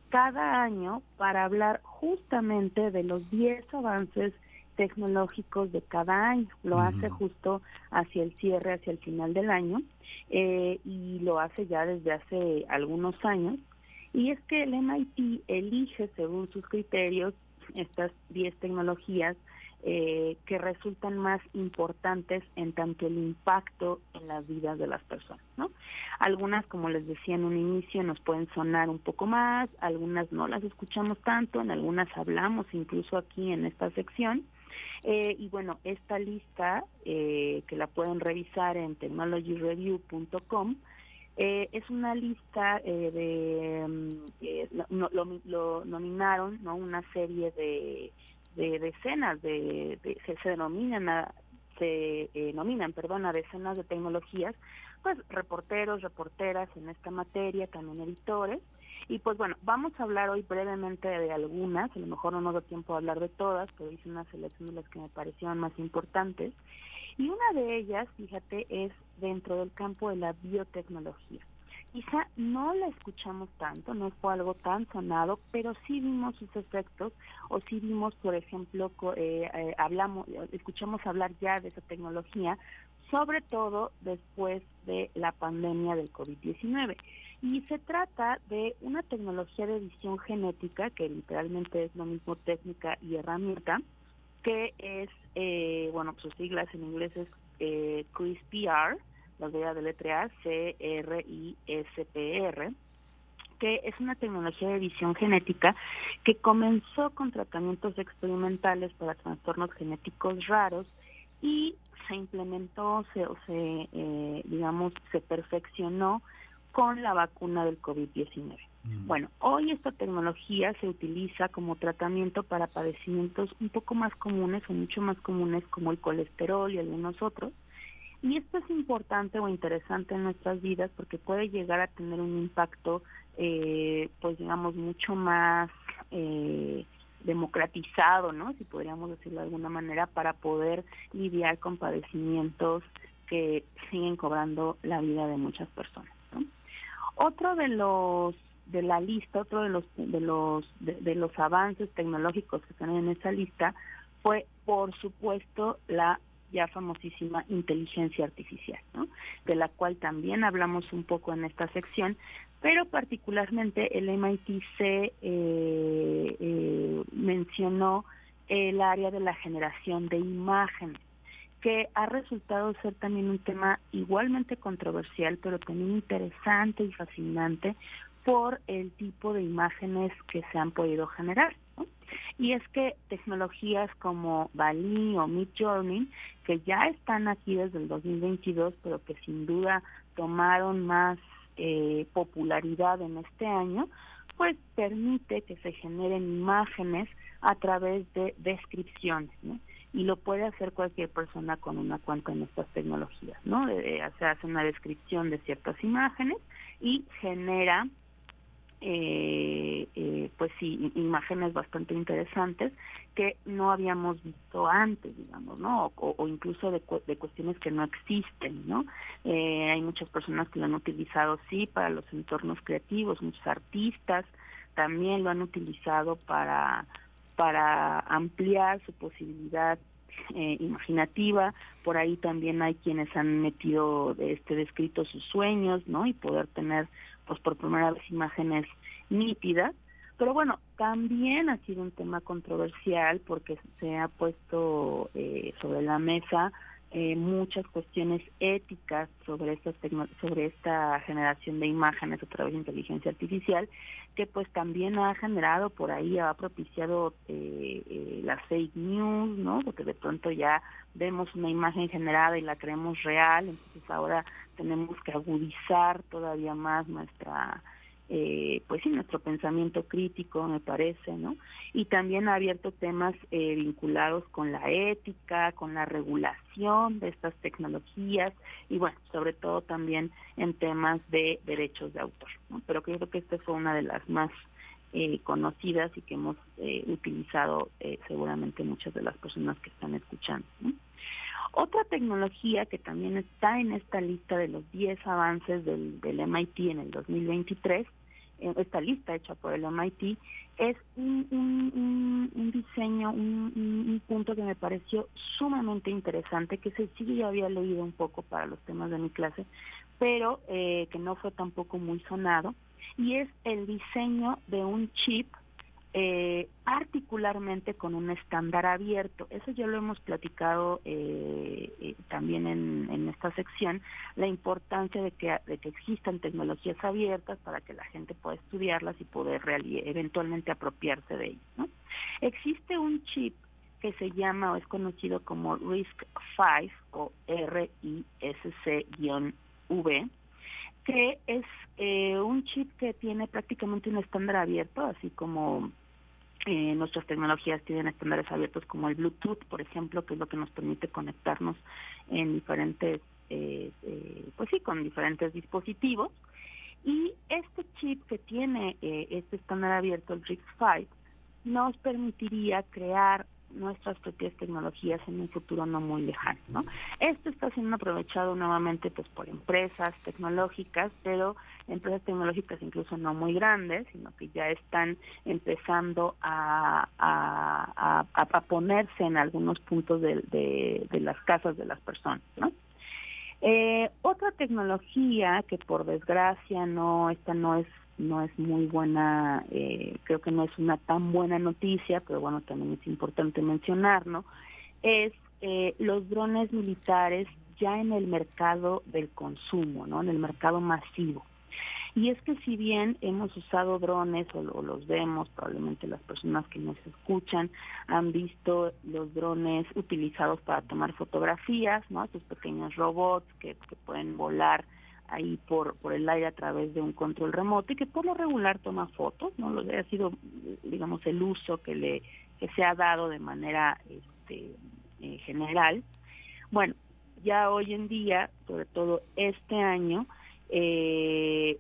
cada año para hablar justamente de los 10 avances tecnológicos de cada año. Lo hace justo hacia el cierre, hacia el final del año, eh, y lo hace ya desde hace algunos años. Y es que el MIT elige, según sus criterios, estas 10 tecnologías eh, que resultan más importantes en tanto el impacto en las vidas de las personas, ¿no? Algunas, como les decía en un inicio, nos pueden sonar un poco más, algunas no las escuchamos tanto, en algunas hablamos incluso aquí en esta sección. Eh, y bueno, esta lista, eh, que la pueden revisar en technologyreview.com, eh, es una lista de, mm, lo, lo, nominaron, ¿no? Una serie de de decenas de, se, denominan se eh, nominan perdón a decenas de tecnologías pues reporteros reporteras en esta materia también editores. Y pues bueno vamos a hablar hoy brevemente de algunas a lo mejor no nos da tiempo de hablar de todas pero hice una selección de las que me parecieron más importantes. Y una de ellas fíjate es dentro del campo de la biotecnología quizá no la escuchamos tanto, no fue algo tan sonado, pero sí vimos sus efectos o sí vimos, por ejemplo, eh, eh, hablamos, escuchamos hablar ya de esa tecnología, sobre todo después de la pandemia del COVID-19. Y se trata de una tecnología de edición genética, que literalmente es lo mismo técnica y herramienta, que es, eh, bueno, sus siglas en inglés es eh, CRISPR, las voy a deletrear, C-R-I-S-P-R, que es una tecnología de edición genética que comenzó con tratamientos experimentales para trastornos genéticos raros y se implementó, se, o se, eh, digamos, se perfeccionó con la vacuna del COVID-19. Mm. Bueno, hoy esta tecnología se utiliza como tratamiento para padecimientos un poco más comunes o mucho más comunes como el colesterol y algunos otros. Y esto es importante o interesante en nuestras vidas porque puede llegar a tener un impacto, eh, pues digamos, mucho más eh, democratizado, ¿no? Si podríamos decirlo de alguna manera, para poder lidiar con padecimientos que siguen cobrando la vida de muchas personas. Otro de los de la lista, otro de los de los de, los avances tecnológicos que están en esa lista fue, por supuesto, la ya famosísima inteligencia artificial, ¿no? de la cual también hablamos un poco en esta sección, pero particularmente el MIT se eh, eh, mencionó el área de la generación de imágenes que ha resultado ser también un tema igualmente controversial, pero también interesante y fascinante por el tipo de imágenes que se han podido generar. Y es que tecnologías como Bali o Midjourney, que ya están aquí desde el 2022, pero que sin duda tomaron más eh, popularidad en este año, pues permite que se generen imágenes a través de descripciones, Y lo puede hacer cualquier persona con una cuenta en estas tecnologías, ¿no? se hace una descripción de ciertas imágenes y genera eh, eh, pues sí, imágenes bastante interesantes que no habíamos visto antes, digamos, ¿no? O, incluso de, de, cuestiones que no existen, ¿no? Eh, hay muchas personas que lo han utilizado, sí, para los entornos creativos, muchos artistas también lo han utilizado para, para ampliar su posibilidad eh, imaginativa, por ahí también hay quienes han metido este descrito sus sueños, ¿no? Y poder tener pues por primera vez imágenes nítidas. Pero bueno, también ha sido un tema controversial porque se ha puesto eh, sobre la mesa eh, muchas cuestiones éticas sobre esta, sobre esta generación de imágenes a través de inteligencia artificial, que pues también ha generado por ahí, ha propiciado eh, eh, las fake news, ¿no? Porque de pronto ya vemos una imagen generada y la creemos real, entonces ahora tenemos que agudizar todavía más nuestra eh, pues sí, nuestro pensamiento crítico, me parece, ¿no? Y también ha abierto temas eh, vinculados con la ética, con la regulación de estas tecnologías y, bueno, sobre todo también en temas de derechos de autor, ¿no? Pero creo que esta fue una de las más eh, conocidas y que hemos eh, utilizado eh, seguramente muchas de las personas que están escuchando. Otra tecnología que también está en esta lista de los 10 avances del, MIT en el 2023, esta lista hecha por el MIT, es un, un, diseño, un, punto que me pareció sumamente interesante, que se sí ya había leído un poco para los temas de mi clase, pero eh, que no fue tampoco muy sonado, y es el diseño de un chip eh, particularmente con un estándar abierto. Eso ya lo hemos platicado eh, eh, también en, esta sección, la importancia de que, existan tecnologías abiertas para que la gente pueda estudiarlas y poder eventualmente apropiarse de ellas. Existe un chip que se llama o es conocido como RISC-V o R-I-S-C-V, que es un chip que tiene prácticamente un estándar abierto, así como eh, nuestras tecnologías tienen estándares abiertos como el Bluetooth, por ejemplo, que es lo que nos permite conectarnos en diferentes, eh, eh, pues sí, con diferentes dispositivos. Y este chip que tiene este estándar abierto, el RISC-V, nos permitiría crear nuestras propias tecnologías en un futuro no muy lejano. ¿no? Esto está siendo aprovechado nuevamente pues por empresas tecnológicas, pero empresas tecnológicas incluso no muy grandes, sino que ya están empezando a, a, a, ponerse en algunos puntos de, de, las casas de las personas. ¿no? Eh, otra tecnología que por desgracia no, esta no es no es muy buena, eh, creo que no es una tan buena noticia, pero bueno, también es importante mencionar, ¿no? Es eh, los drones militares ya en el mercado del consumo, ¿no? En el mercado masivo. Y es que si bien hemos usado drones o, los vemos, probablemente las personas que nos escuchan han visto los drones utilizados para tomar fotografías, ¿no? Estos pequeños robots que, pueden volar ahí por, por el aire a través de un control remoto y que por lo regular toma fotos, ¿no? Lo ha sido, digamos, el uso que le que se ha dado de manera este, eh, general. Bueno, ya hoy en día, sobre todo este año, eh,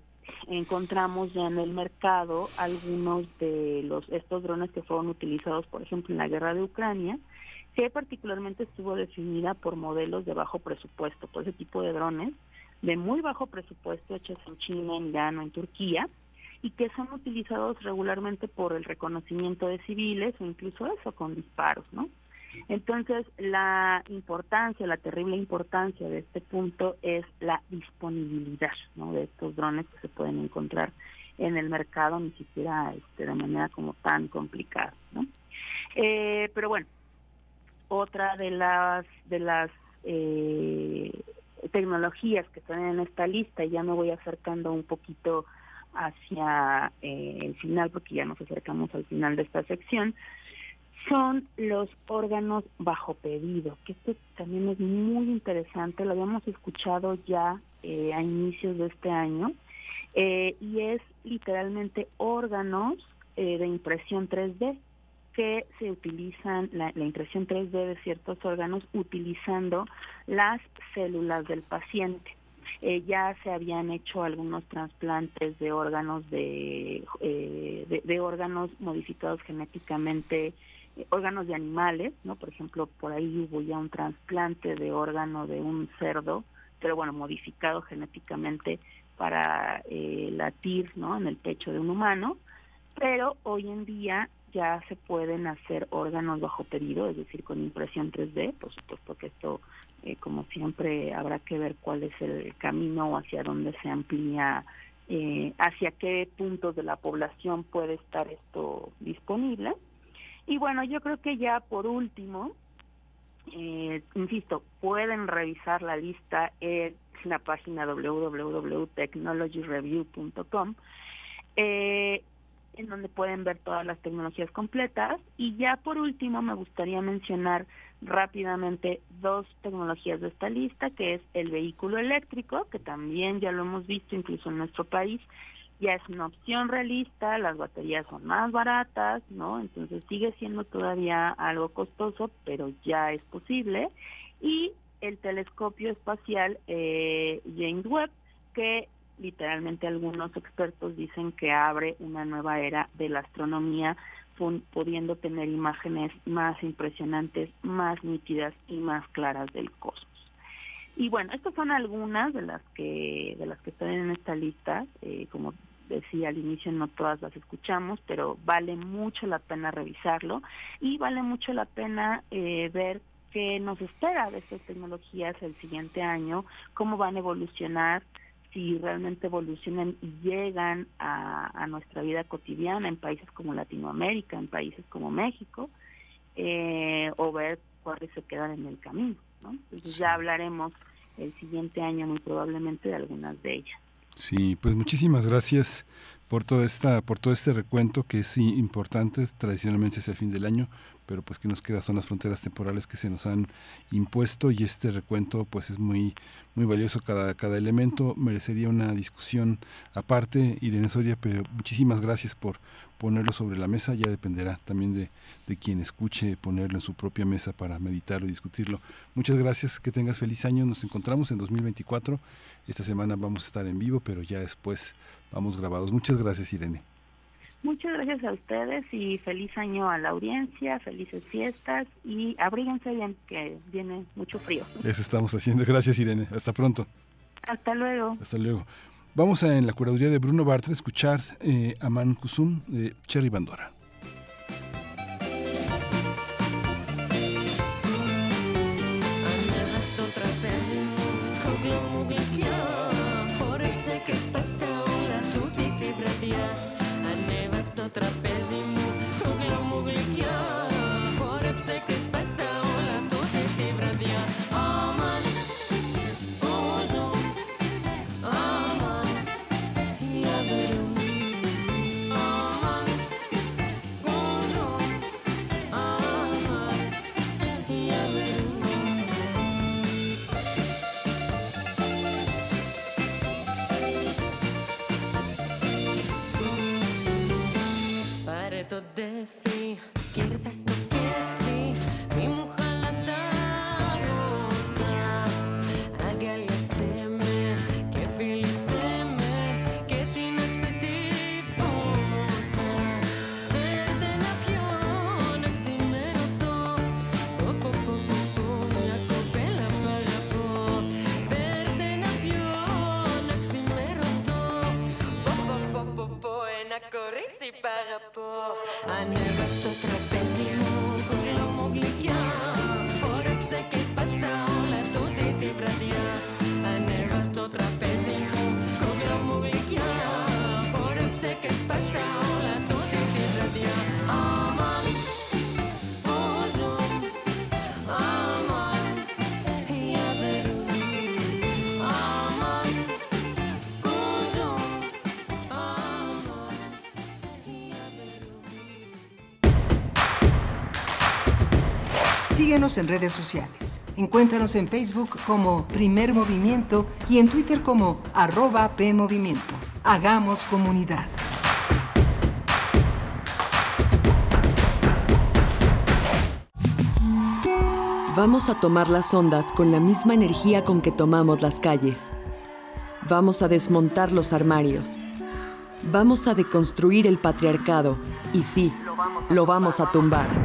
encontramos ya en el mercado algunos de los estos drones que fueron utilizados, por ejemplo, en la guerra de Ucrania, que particularmente estuvo definida por modelos de bajo presupuesto, por ese tipo de drones de muy bajo presupuesto hechos en China, en Irán o en Turquía, y que son utilizados regularmente por el reconocimiento de civiles o incluso eso con disparos, ¿no? Entonces, la importancia, la terrible importancia de este punto es la disponibilidad ¿no? de estos drones que se pueden encontrar en el mercado, ni siquiera este, de manera como tan complicada. ¿no? Eh, pero bueno, otra de las, de las eh, tecnologías que están en esta lista, y ya me voy acercando un poquito hacia eh, el final, porque ya nos acercamos al final de esta sección, son los órganos bajo pedido, que esto también es muy interesante, lo habíamos escuchado ya eh, a inicios de este año, eh, y es literalmente órganos de impresión 3D que se utilizan, la, la, impresión 3D de ciertos órganos utilizando las células del paciente. ya se habían hecho algunos trasplantes de órganos de, de, de órganos modificados genéticamente órganos de animales, ¿no? Por ejemplo, por ahí hubo ya un trasplante de órgano de un cerdo, pero bueno, modificado genéticamente para eh, latir, ¿no? En el pecho de un humano, pero hoy en día ya se pueden hacer órganos bajo pedido, es decir, con impresión 3D, por supuesto que esto, eh, como siempre, habrá que ver cuál es el camino o hacia dónde se amplía, eh, hacia qué puntos de la población puede estar esto disponible. Y bueno, yo creo que ya por último, eh, insisto, pueden revisar la lista en la página www.technologyreview.com, eh, en donde pueden ver todas las tecnologías completas. Y ya por último, me gustaría mencionar rápidamente dos tecnologías de esta lista, que es el vehículo eléctrico, que también ya lo hemos visto incluso en nuestro país, ya es una opción realista, las baterías son más baratas, ¿no? Entonces sigue siendo todavía algo costoso, pero ya es posible. Y el telescopio espacial eh, James Webb, que literalmente algunos expertos dicen que abre una nueva era de la astronomía, pudiendo tener imágenes más impresionantes, más nítidas y más claras del cosmos. Y bueno, estas son algunas de las que de las que están en esta lista. Eh, como decía al inicio, no todas las escuchamos, pero vale mucho la pena revisarlo y vale mucho la pena eh, ver qué nos espera de estas tecnologías el siguiente año, cómo van a evolucionar, si realmente evolucionan y llegan a, a nuestra vida cotidiana en países como Latinoamérica, en países como México, eh, o ver cuáles se quedan en el camino. Entonces ya hablaremos el siguiente año muy probablemente de algunas de ellas. Sí, pues muchísimas gracias por toda esta, por todo este recuento que es importante, tradicionalmente es el fin del año, pero pues que nos queda son las fronteras temporales que se nos han impuesto y este recuento pues es muy muy valioso cada cada elemento. Merecería una discusión aparte Irene Soria pero muchísimas gracias por ponerlo sobre la mesa. Ya dependerá también de, de quien escuche ponerlo en su propia mesa para meditarlo y discutirlo. Muchas gracias que tengas feliz año. Nos encontramos en 2024 esta semana vamos a estar en vivo pero ya después vamos grabados. Muchas gracias Irene Muchas gracias a ustedes y feliz año a la audiencia, felices fiestas y abríguense bien que viene mucho frío. Eso estamos haciendo. Gracias Irene. Hasta pronto. Hasta luego. Hasta luego. Vamos a en la curaduría de Bruno Bartra escuchar eh, Aman Kusum de Cherry Bandora. τον τέφι. έτσι παραπώ. Τραπέζι μου κουλό μου γλυκιά. Φόρεψε και σπάστα όλα τούτη τη βραδιά. Ανέβα στο τραπέζι μου κουλό μου γλυκιά. Φόρεψε και σπάστα όλα τούτη τη βραδιά. Síguenos en redes sociales. Encuéntranos en Facebook como Primer Movimiento y en Twitter como arroba PMovimiento. Hagamos comunidad. Vamos a tomar las ondas con la misma energía con que tomamos las calles. Vamos a desmontar los armarios. Vamos a deconstruir el patriarcado. Y sí, lo vamos a tumbar.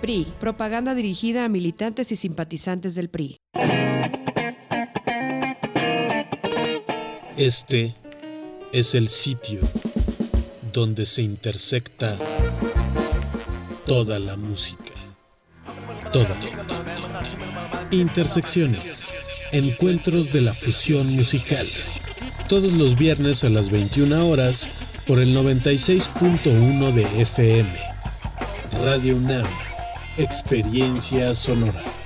PRI, propaganda dirigida a militantes y simpatizantes del PRI. Este es el sitio donde se intersecta toda la música. Toda. Intersecciones. Encuentros de la fusión musical. Todos los viernes a las 21 horas por el 96.1 de FM. Radio UNAM. Experiencia sonora.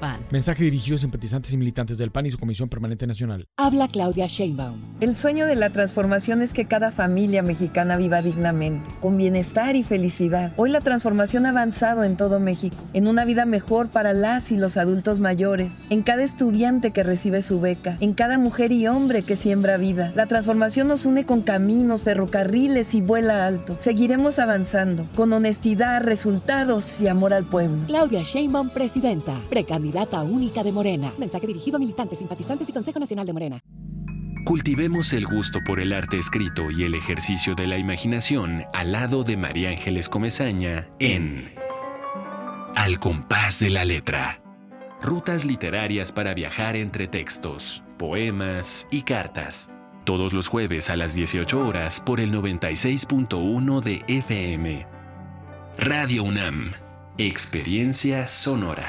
PAN. Mensaje dirigido a simpatizantes y militantes del PAN y su Comisión Permanente Nacional. Habla Claudia Sheinbaum. El sueño de la transformación es que cada familia mexicana viva dignamente, con bienestar y felicidad. Hoy la transformación ha avanzado en todo México, en una vida mejor para las y los adultos mayores, en cada estudiante que recibe su beca, en cada mujer y hombre que siembra vida. La transformación nos une con caminos, ferrocarriles y vuela alto. Seguiremos avanzando, con honestidad, resultados y amor al pueblo. Claudia Sheinbaum, presidenta. Precandidata única de Morena. Mensaje dirigido a militantes, simpatizantes y Consejo Nacional de Morena. Cultivemos el gusto por el arte escrito y el ejercicio de la imaginación al lado de María Ángeles Comezaña en Al compás de la letra. Rutas literarias para viajar entre textos, poemas y cartas. Todos los jueves a las 18 horas por el 96.1 de FM. Radio UNAM. Experiencia sonora.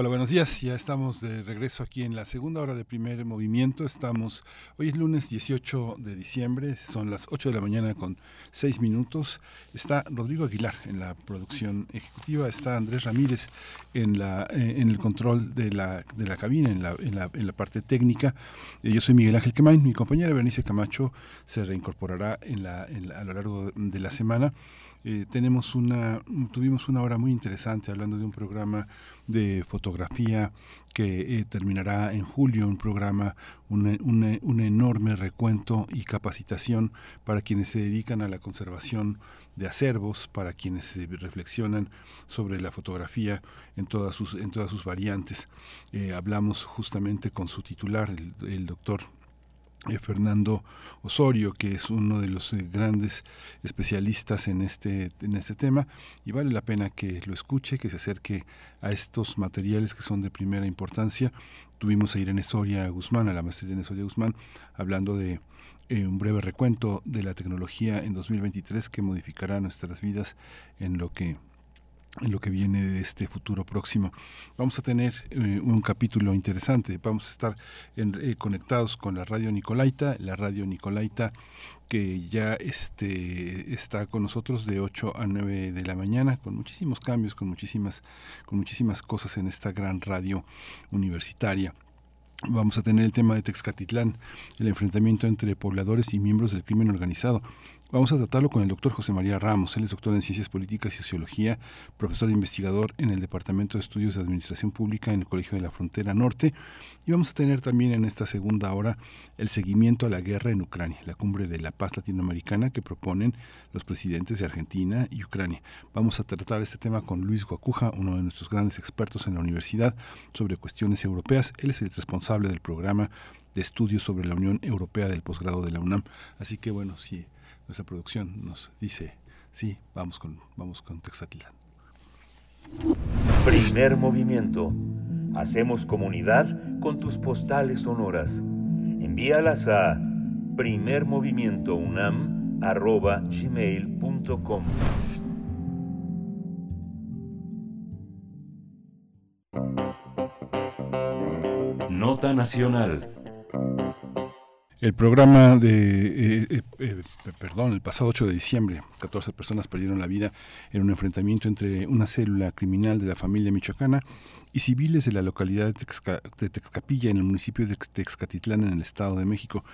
Hola, buenos días. Ya estamos de regreso aquí en la segunda hora de primer movimiento. Estamos, hoy es lunes 18 de diciembre, son las 8 de la mañana con 6 minutos. Está Rodrigo Aguilar en la producción ejecutiva, está Andrés Ramírez en, la, eh, en el control de la, de la cabina, en la, en la, parte técnica. Eh, yo soy Miguel Ángel Quemain, mi compañera Bernice Camacho se reincorporará en la, en a lo largo de la semana. Eh, tenemos una, tuvimos una hora muy interesante hablando de un programa de fotografía que eh, terminará en julio, un programa, un, un- enorme recuento y capacitación para quienes se dedican a la conservación de acervos, para quienes reflexionan sobre la fotografía en todas sus, en todas sus variantes. Eh, hablamos justamente con su titular, el, el doctor Fernando Osorio, que es uno de los eh, grandes especialistas en este, en este tema, y vale la pena que lo escuche, que se acerque a estos materiales que son de primera importancia. Tuvimos a Irene Soria Guzmán, a la maestra Irene Soria Guzmán, hablando de eh, un breve recuento de la tecnología en 2023 que modificará nuestras vidas en lo que en lo que viene de este futuro próximo. Vamos a tener eh, un capítulo interesante, vamos a estar en- eh, conectados con la radio Nicolaita, la radio Nicolaita que ya este, está con nosotros de 8 a 9 de la mañana, con muchísimos cambios, con muchísimas, con muchísimas cosas en esta gran radio universitaria. Vamos a tener el tema de Texcatitlán, el enfrentamiento entre pobladores y miembros del crimen organizado. Vamos a tratarlo con el doctor José María Ramos. Él es doctor en Ciencias Políticas y Sociología, profesor e investigador en el Departamento de Estudios de Administración Pública en el Colegio de la Frontera Norte. Y vamos a tener también en esta segunda hora el seguimiento a la guerra en Ucrania, la cumbre de la paz latinoamericana que proponen los presidentes de Argentina y Ucrania. Vamos a tratar este tema con Luis Guacuja, uno de nuestros grandes expertos en la universidad sobre cuestiones europeas. Él es el responsable del programa de estudios sobre la Unión Europea del posgrado de la UNAM. Así que bueno, si nuestra producción nos dice, sí, vamos con, vamos con Texatlán. Primer movimiento. Hacemos comunidad con tus postales sonoras. Envíalas a primermovimientounam.gmail.com Nota Nacional. El programa de, eh, eh, eh, perdón, el pasado 8 de diciembre, 14 personas perdieron la vida en un enfrentamiento entre una célula criminal de la familia michoacana y civiles de la localidad de, Texcapilla, en el municipio de Texcatitlán, en el Estado de México.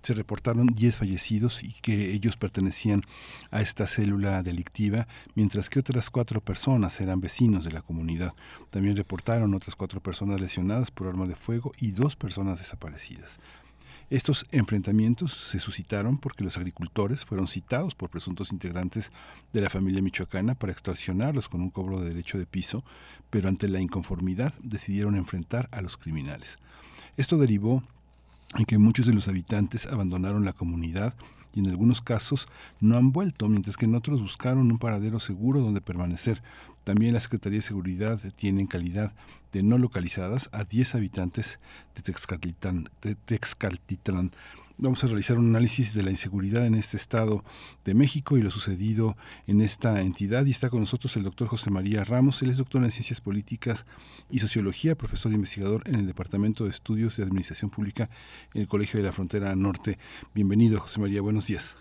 Se reportaron 10 fallecidos y que ellos pertenecían a esta célula delictiva, mientras que otras cuatro personas eran vecinos de la comunidad. También reportaron otras cuatro personas lesionadas por arma de fuego y dos personas desaparecidas. Estos enfrentamientos se suscitaron porque los agricultores fueron citados por presuntos integrantes de la familia michoacana para extorsionarlos con un cobro de derecho de piso, pero ante la inconformidad decidieron enfrentar a los criminales. Esto derivó en que muchos de los habitantes abandonaron la comunidad y en algunos casos no han vuelto, mientras que en otros buscaron un paradero seguro donde permanecer. También la Secretaría de Seguridad tiene en calidad de no localizadas a 10 habitantes de Texcaltitlán. Vamos a realizar un análisis de la inseguridad en este estado de México y lo sucedido en esta entidad. Y está con nosotros el doctor José María Ramos. Él es doctor en Ciencias Políticas y Sociología, profesor e investigador en el Departamento de Estudios de Administración Pública en el Colegio de la Frontera Norte. Bienvenido, José María. Buenos días.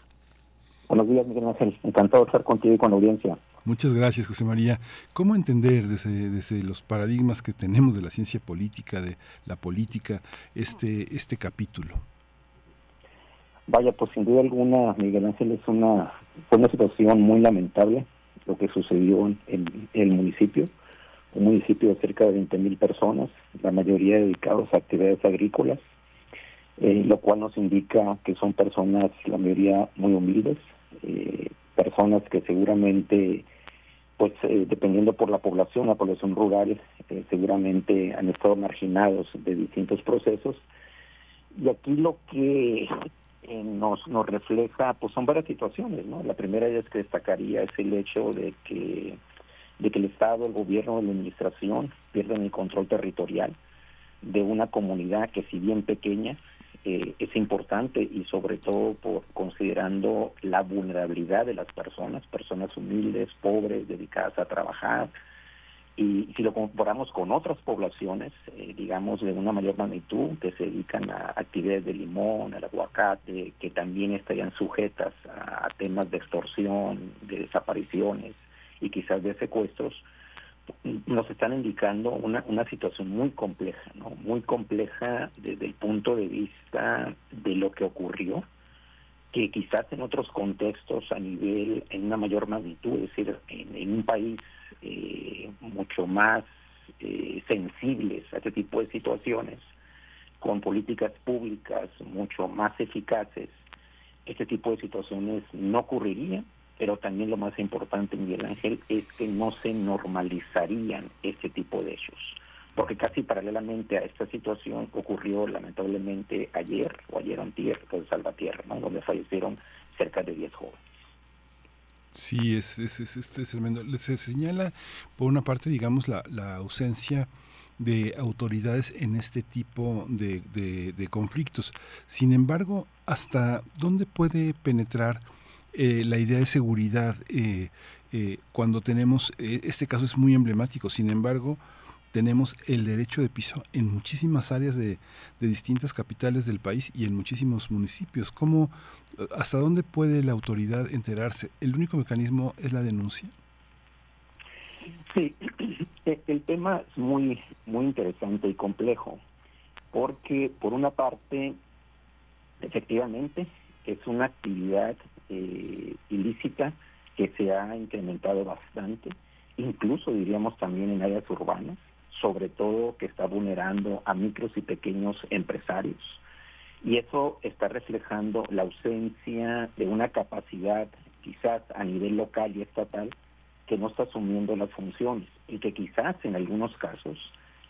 Buenos días, Miguel Ángel. Encantado de estar contigo y con la audiencia. Muchas gracias, José María. ¿Cómo entender desde, desde, los paradigmas que tenemos de la ciencia política, de la política, este, este capítulo? Vaya, pues sin duda alguna, Miguel Ángel, es una, fue una situación muy lamentable lo que sucedió en, el municipio, un municipio de cerca de 20 mil personas, la mayoría dedicados a actividades agrícolas, eh, lo cual nos indica que son personas, la mayoría muy humildes, eh, personas que seguramente, pues eh, dependiendo por la población, la población rural, eh, seguramente han estado marginados de distintos procesos. Y aquí lo que eh, nos, nos refleja, pues son varias situaciones, ¿no? La primera es que destacaría es el hecho de que, de que el Estado, el gobierno, la administración pierden el control territorial de una comunidad que si bien pequeña, eh, es importante y sobre todo por considerando la vulnerabilidad de las personas, personas humildes, pobres, dedicadas a trabajar. Y si lo comparamos con otras poblaciones, eh, digamos, de una mayor magnitud, que se dedican a actividades de limón, al aguacate, que también estarían sujetas a temas de extorsión, de desapariciones y quizás de secuestros, nos están indicando una, una situación muy compleja, ¿no? Muy compleja desde el punto de vista de lo que ocurrió, que quizás en otros contextos a nivel, en una mayor magnitud, es decir, en, un país eh, mucho más eh, sensibles a este tipo de situaciones, con políticas públicas mucho más eficaces, este tipo de situaciones no ocurrirían pero también lo más importante, Miguel Ángel, es que no se normalizarían este tipo de hechos, porque casi paralelamente a esta situación ocurrió lamentablemente ayer o ayer antier, en Salvatierra, ¿no? donde fallecieron cerca de 10 jóvenes. Sí, es, es, es, tremendo. Se señala, por una parte, digamos, la, la ausencia de autoridades en este tipo de, de conflictos. Sin embargo, ¿hasta dónde puede penetrar eh, la idea de seguridad eh, eh, cuando tenemos, este caso es muy emblemático, sin embargo, tenemos el derecho de piso en muchísimas áreas de, distintas capitales del país y en muchísimos municipios. ¿Cómo, ¿Hasta dónde puede la autoridad enterarse? ¿El único mecanismo es la denuncia? Sí, el tema es muy, muy interesante y complejo, porque por una parte, efectivamente, es una actividad eh, ilícita que se ha incrementado bastante, incluso diríamos también en áreas urbanas, sobre todo que está vulnerando a micros y pequeños empresarios. Y eso está reflejando la ausencia de una capacidad, quizás a nivel local y estatal, que no está asumiendo las funciones y que quizás en algunos casos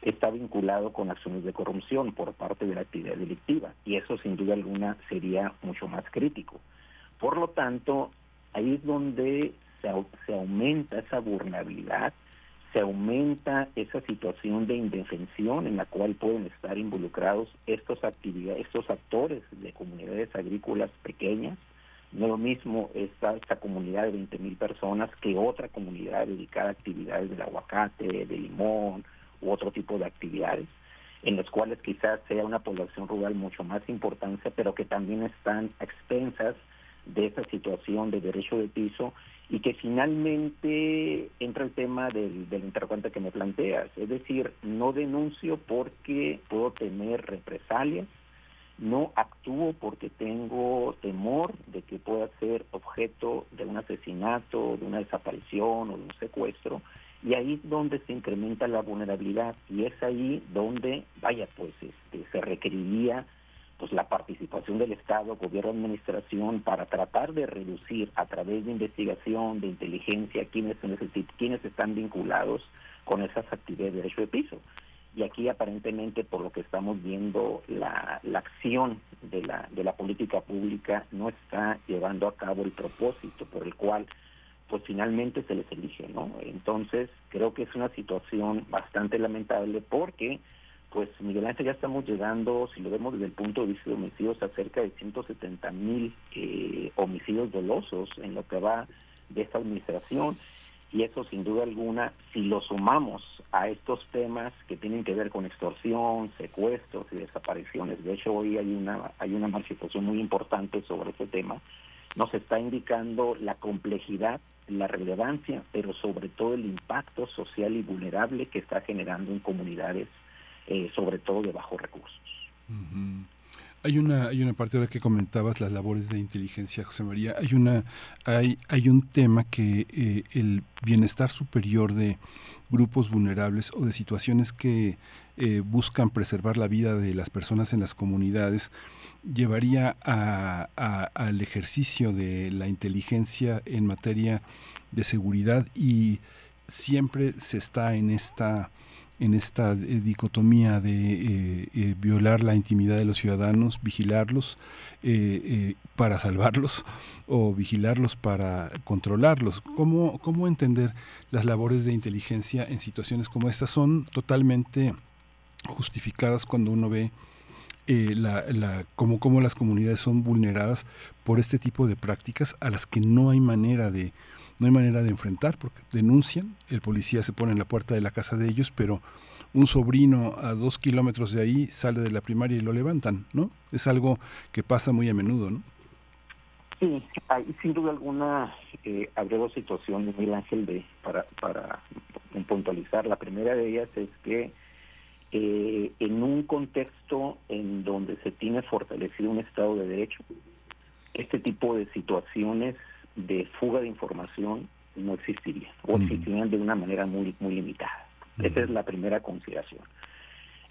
está vinculado con acciones de corrupción por parte de la actividad delictiva. Y eso sin duda alguna sería mucho más crítico. Por lo tanto, ahí es donde se, aumenta esa vulnerabilidad, se aumenta esa situación de indefensión en la cual pueden estar involucrados estos actividades, estos actores de comunidades agrícolas pequeñas. No lo mismo esta, esta comunidad de 20 mil personas que otra comunidad dedicada a actividades del aguacate, de limón u otro tipo de actividades. en los cuales quizás sea una población rural mucho más importante, pero que también están a expensas de esa situación de derecho de piso y que finalmente entra el tema del, del interrogante que me planteas, es decir, no denuncio porque puedo tener represalias, no actúo porque tengo temor de que pueda ser objeto de un asesinato, de una desaparición o de un secuestro, y ahí es donde se incrementa la vulnerabilidad y es ahí donde, vaya, pues este, se requeriría pues la participación del Estado, gobierno, administración para tratar de reducir a través de investigación, de inteligencia, quiénes, quiénes están vinculados con esas actividades de derecho de piso. Y aquí aparentemente por lo que estamos viendo la, la acción de la, de la política pública no está llevando a cabo el propósito por el cual pues finalmente se les elige, ¿no? Entonces creo que es una situación bastante lamentable porque pues Miguel Ángel ya estamos llegando, si lo vemos desde el punto de vista de homicidios, a cerca de 170 mil eh, homicidios dolosos en lo que va de esta administración. Y eso sin duda alguna, si lo sumamos a estos temas que tienen que ver con extorsión, secuestros y desapariciones, de hecho hoy hay una, hay una manifestación muy importante sobre ese tema, nos está indicando la complejidad, la relevancia, pero sobre todo el impacto social y vulnerable que está generando en comunidades eh, sobre todo de bajos recursos. Hay una, hay una parte ahora que comentabas las labores de inteligencia, José María. Hay una, hay, hay un tema que eh, el bienestar superior de grupos vulnerables o de situaciones que eh, buscan preservar la vida de las personas en las comunidades llevaría al ejercicio de la inteligencia en materia de seguridad y siempre se está en esta en esta eh, dicotomía de eh, eh, violar la intimidad de los ciudadanos, vigilarlos para salvarlos o vigilarlos para controlarlos. ¿Cómo, ¿Cómo entender las labores de inteligencia en situaciones como estas? Son totalmente justificadas cuando uno ve la, la, cómo, las comunidades son vulneradas por este tipo de prácticas a las que no hay manera de, no hay manera de enfrentar porque denuncian, el policía se pone en la puerta de la casa de ellos, pero un sobrino a dos kilómetros de ahí sale de la primaria y lo levantan, ¿no? Es algo que pasa muy a menudo, ¿no? Sí, hay, sin duda alguna eh, habrá dos situaciones, Miguel Ángel, de, para, para puntualizar. La primera de ellas es que eh, en un contexto en donde se tiene fortalecido un Estado de Derecho, este tipo de situaciones de fuga de información no existiría o existirían de una manera muy muy limitada. Esa es la primera consideración.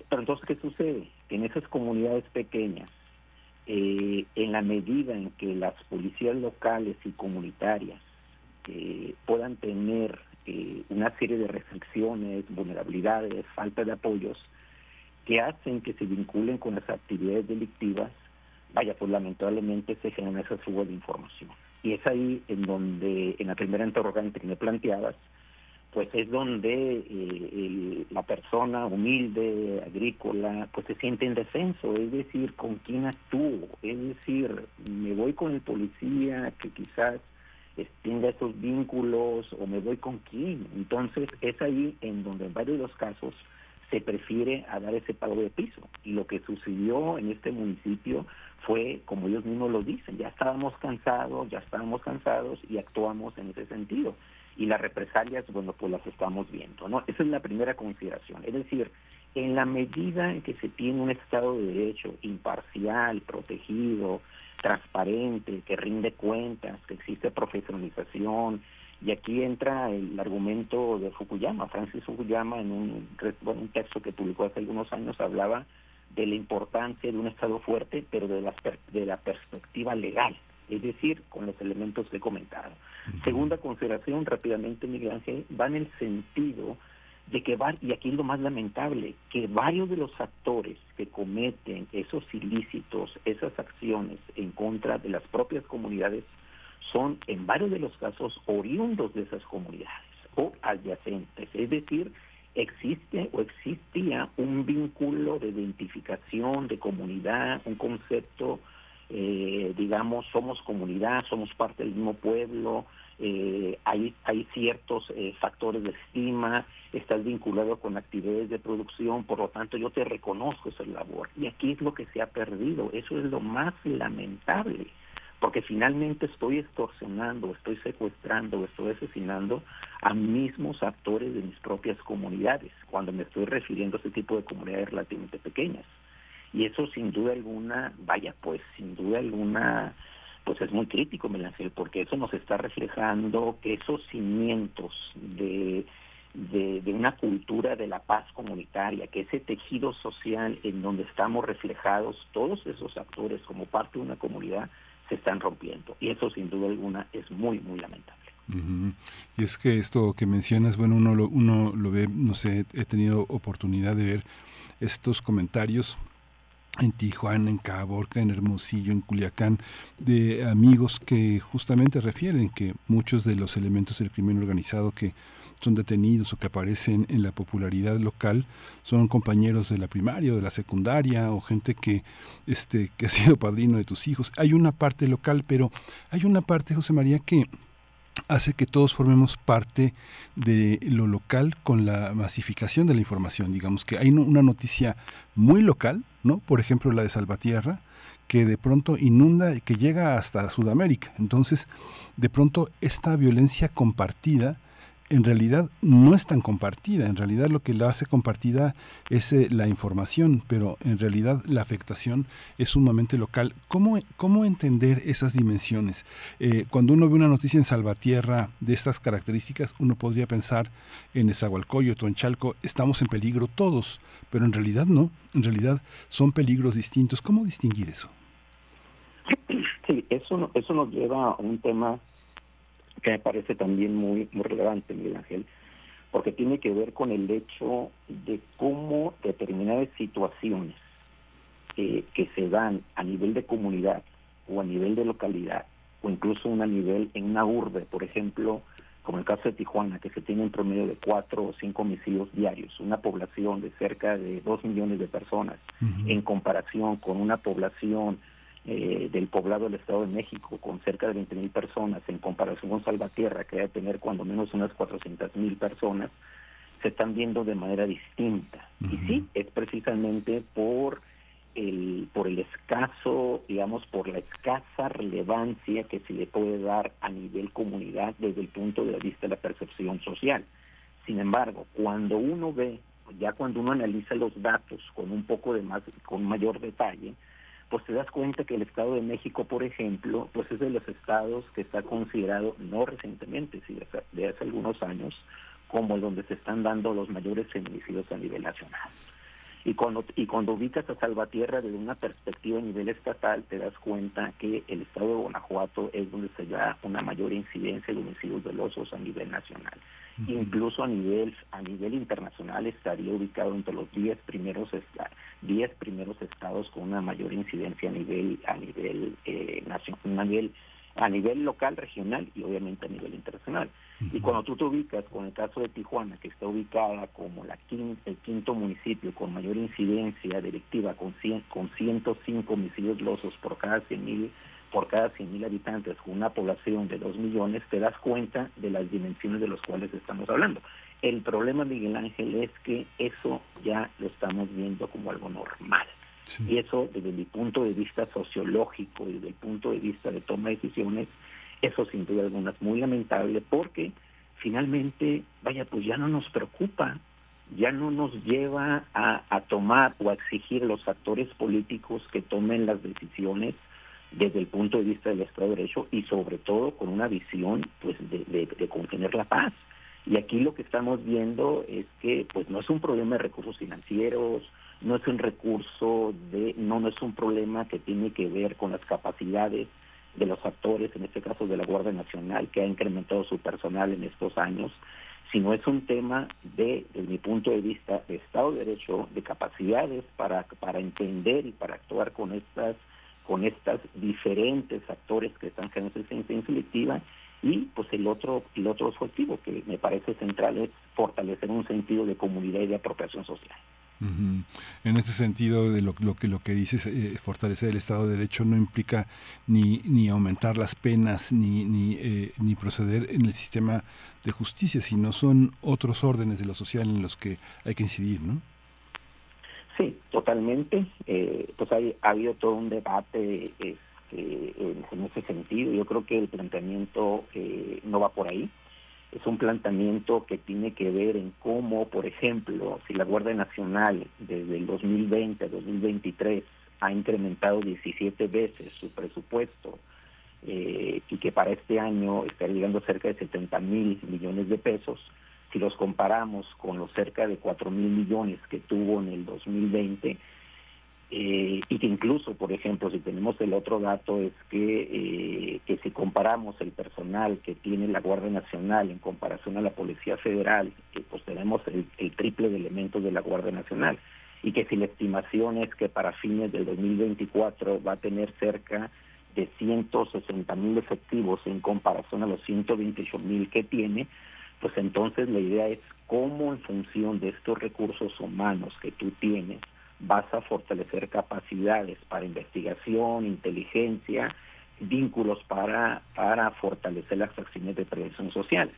Pero entonces, ¿qué sucede? en esas comunidades pequeñas, eh, en la medida en que las policías locales y comunitarias eh, puedan tener eh, una serie de restricciones, vulnerabilidades, falta de apoyos, que hacen que se vinculen con las actividades delictivas, vaya, pues lamentablemente se generan esas fugas de información. Y es ahí en donde, en la primera interrogante que me planteabas, pues es donde eh, la persona humilde, agrícola, pues se siente en descenso, es decir, con quién actúo, es decir, me voy con el policía que quizás tenga esos vínculos o me voy con quién. Entonces es ahí en donde en varios de los casos se prefiere a dar ese pago de piso. Y lo que sucedió en este municipio fue, como ellos mismos lo dicen, ya estábamos cansados, ya estábamos cansados y actuamos en ese sentido. Y las represalias, bueno, pues las estamos viendo, ¿no? Esa es la primera consideración. Es decir, en la medida en que se tiene un Estado de Derecho imparcial, protegido, transparente, que rinde cuentas, que existe profesionalización, y aquí entra el argumento de Fukuyama. Francis Fukuyama, en un, un texto que publicó hace algunos años, hablaba de la importancia de un Estado fuerte, pero de la, de la perspectiva legal, es decir, con los elementos que he comentado. Segunda consideración, rápidamente, Miguel Ángel, va en el sentido de que, va, y aquí es lo más lamentable, que varios de los actores que cometen esos ilícitos, esas acciones en contra de las propias comunidades, son en varios de los casos oriundos de esas comunidades o adyacentes, es decir, existe o existía un vínculo de identificación, de comunidad, un concepto eh, digamos, somos comunidad, somos parte del mismo pueblo, eh, hay, hay ciertos eh, factores de estima, estás vinculado con actividades de producción, por lo tanto yo te reconozco esa labor. Y aquí es lo que se ha perdido, eso es lo más lamentable, porque finalmente estoy extorsionando, estoy secuestrando, estoy asesinando a mismos actores de mis propias comunidades, cuando me estoy refiriendo a ese tipo de comunidades relativamente pequeñas. Y eso sin duda alguna, vaya, pues sin duda alguna pues es muy crítico, Melancel, porque eso nos está reflejando que esos cimientos de, de, una cultura de la paz comunitaria, que ese tejido social en donde estamos reflejados, todos esos actores como parte de una comunidad, se están rompiendo. Y eso sin duda alguna es muy, muy lamentable. Y es que esto que mencionas, bueno, uno lo, uno lo ve, no sé, he tenido oportunidad de ver estos comentarios en Tijuana, en Caborca, en Hermosillo, en Culiacán, de amigos que justamente refieren que muchos de los elementos del crimen organizado que son detenidos o que aparecen en la popularidad local son compañeros de la primaria o de la secundaria o gente que este que ha sido padrino de tus hijos. Hay una parte local, pero hay una parte, José María, que hace que todos formemos parte de lo local con la masificación de la información. Digamos que hay una noticia muy local, ¿no? Por ejemplo, la de Salvatierra, que de pronto inunda y que llega hasta Sudamérica. Entonces, de pronto esta violencia compartida en realidad no es tan compartida. En realidad lo que la hace compartida es eh, la información, pero en realidad la afectación es sumamente local. ¿Cómo, cómo entender esas dimensiones? Eh, cuando uno ve una noticia en Salvatierra de estas características, uno podría pensar en Esahualcoyo, en Chalco, estamos en peligro todos, pero en realidad no. En realidad son peligros distintos. ¿Cómo distinguir eso? Sí, eso, eso nos lleva a un tema que me parece también muy, muy relevante, Miguel Ángel, porque tiene que ver con el hecho de cómo determinadas situaciones eh, que se dan a nivel de comunidad o a nivel de localidad o incluso a nivel en una urbe, por ejemplo, como el caso de Tijuana, que se tiene un promedio de cuatro o cinco homicidios diarios, una población de cerca de dos millones de personas, en comparación con una población eh, del poblado del Estado de México con cerca de 20 mil personas en comparación con Salvatierra que debe tener cuando menos unas 400 mil personas se están viendo de manera distinta. Y sí es precisamente por el por el escaso digamos por la escasa relevancia que se le puede dar a nivel comunidad desde el punto de vista de la percepción social. Sin embargo cuando uno ve ya cuando uno analiza los datos con un poco de más con mayor detalle pues te das cuenta que el Estado de México, por ejemplo, pues es de los estados que está considerado, no recientemente, sino de hace algunos años, como el donde se están dando los mayores feminicidios a nivel nacional. Y cuando, y cuando ubicas a Salvatierra desde una perspectiva a nivel estatal, te das cuenta que el estado de Guanajuato es donde se da una mayor incidencia de homicidios dolosos a nivel nacional. Incluso a nivel a nivel internacional estaría ubicado entre los 10 primeros 10 primeros estados con una mayor incidencia a nivel a nivel eh, nacional, a nivel a nivel local, regional y obviamente a nivel internacional. Y cuando tú te ubicas con el caso de Tijuana, que está ubicada como la el quinto municipio con mayor incidencia delictiva, con, 100, con 105 homicidios losos por cada 100 mil por cada 100.000 habitantes, con una población de 2 millones, te das cuenta de las dimensiones de las cuales estamos hablando. El problema, Miguel Ángel, es que eso ya lo estamos viendo como algo normal. Y eso, desde mi punto de vista sociológico y desde el punto de vista de toma de decisiones, eso sin duda alguna es muy lamentable porque finalmente, vaya, pues ya no nos preocupa, ya no nos lleva a, a tomar o a exigir los actores políticos que tomen las decisiones desde el punto de vista del Estado de Derecho y sobre todo con una visión pues de, de, contener la paz. Y aquí lo que estamos viendo es que pues no es un problema de recursos financieros, no es un recurso de, no, no es un problema que tiene que ver con las capacidades de los actores, en este caso de la Guardia Nacional, que ha incrementado su personal en estos años, sino es un tema de, desde mi punto de vista, de Estado de Derecho, de capacidades para, para entender y para actuar con estas con estos diferentes actores que están generando esa selectiva y pues el otro el otro objetivo que me parece central es fortalecer un sentido de comunidad y de apropiación social. En ese sentido, de lo, que lo que dices, eh, fortalecer el Estado de Derecho no implica ni, ni aumentar las penas ni, ni, eh, ni proceder en el sistema de justicia, sino son otros órdenes de lo social en los que hay que incidir, ¿no? Sí, totalmente. Eh, pues hay, ha habido todo un debate este, en, ese sentido. Yo creo que el planteamiento no va por ahí es un planteamiento que tiene que ver en cómo, por ejemplo, si la Guardia Nacional desde el 2020 a 2023 ha incrementado 17 veces su presupuesto eh, y que para este año está llegando cerca de 70 mil millones de pesos, si los comparamos con los cerca de 4 mil millones que tuvo en el 2020, eh, y que incluso, por ejemplo, si tenemos el otro dato es que, eh, que si comparamos el personal que tiene la Guardia Nacional en comparación a la Policía Federal, pues tenemos el, triple de elementos de la Guardia Nacional y que si la estimación es que para fines del 2024 va a tener cerca de 160 mil efectivos en comparación a los 128 mil que tiene, pues entonces la idea es cómo en función de estos recursos humanos que tú tienes, vas a fortalecer capacidades para investigación, inteligencia, vínculos para, para fortalecer las acciones de prevención social.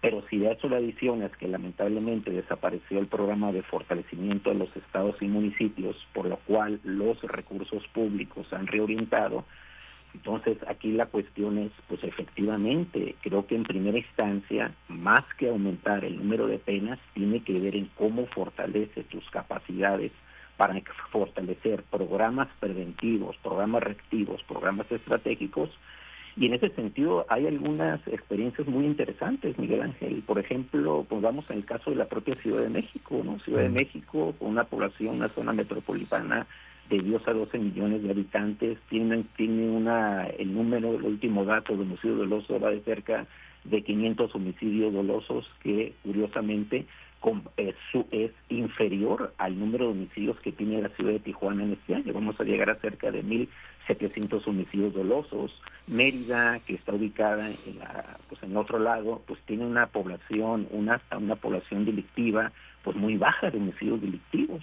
Pero si de hecho la adición es que lamentablemente desapareció el programa de fortalecimiento de los estados y municipios, por lo cual los recursos públicos han reorientado, entonces aquí la cuestión es, pues efectivamente, creo que en primera instancia, más que aumentar el número de penas, tiene que ver en cómo fortalece tus capacidades para fortalecer programas preventivos, programas reactivos, programas estratégicos. Y en ese sentido hay algunas experiencias muy interesantes, Miguel Ángel. Por ejemplo, pongamos en el caso de la propia Ciudad de México, ¿no? Ciudad de México, con una población, una zona metropolitana de 10 a 12 millones de habitantes, tiene, tiene una, el número, el último dato de homicidio doloso va de cerca de 500 homicidios dolosos que, curiosamente, es, es inferior al número de homicidios que tiene la ciudad de Tijuana en este año. Vamos a llegar a cerca de 1.700 homicidios dolosos. Mérida, que está ubicada en, la, pues en otro lado, pues tiene una población, una, una población delictiva pues muy baja de homicidios delictivos.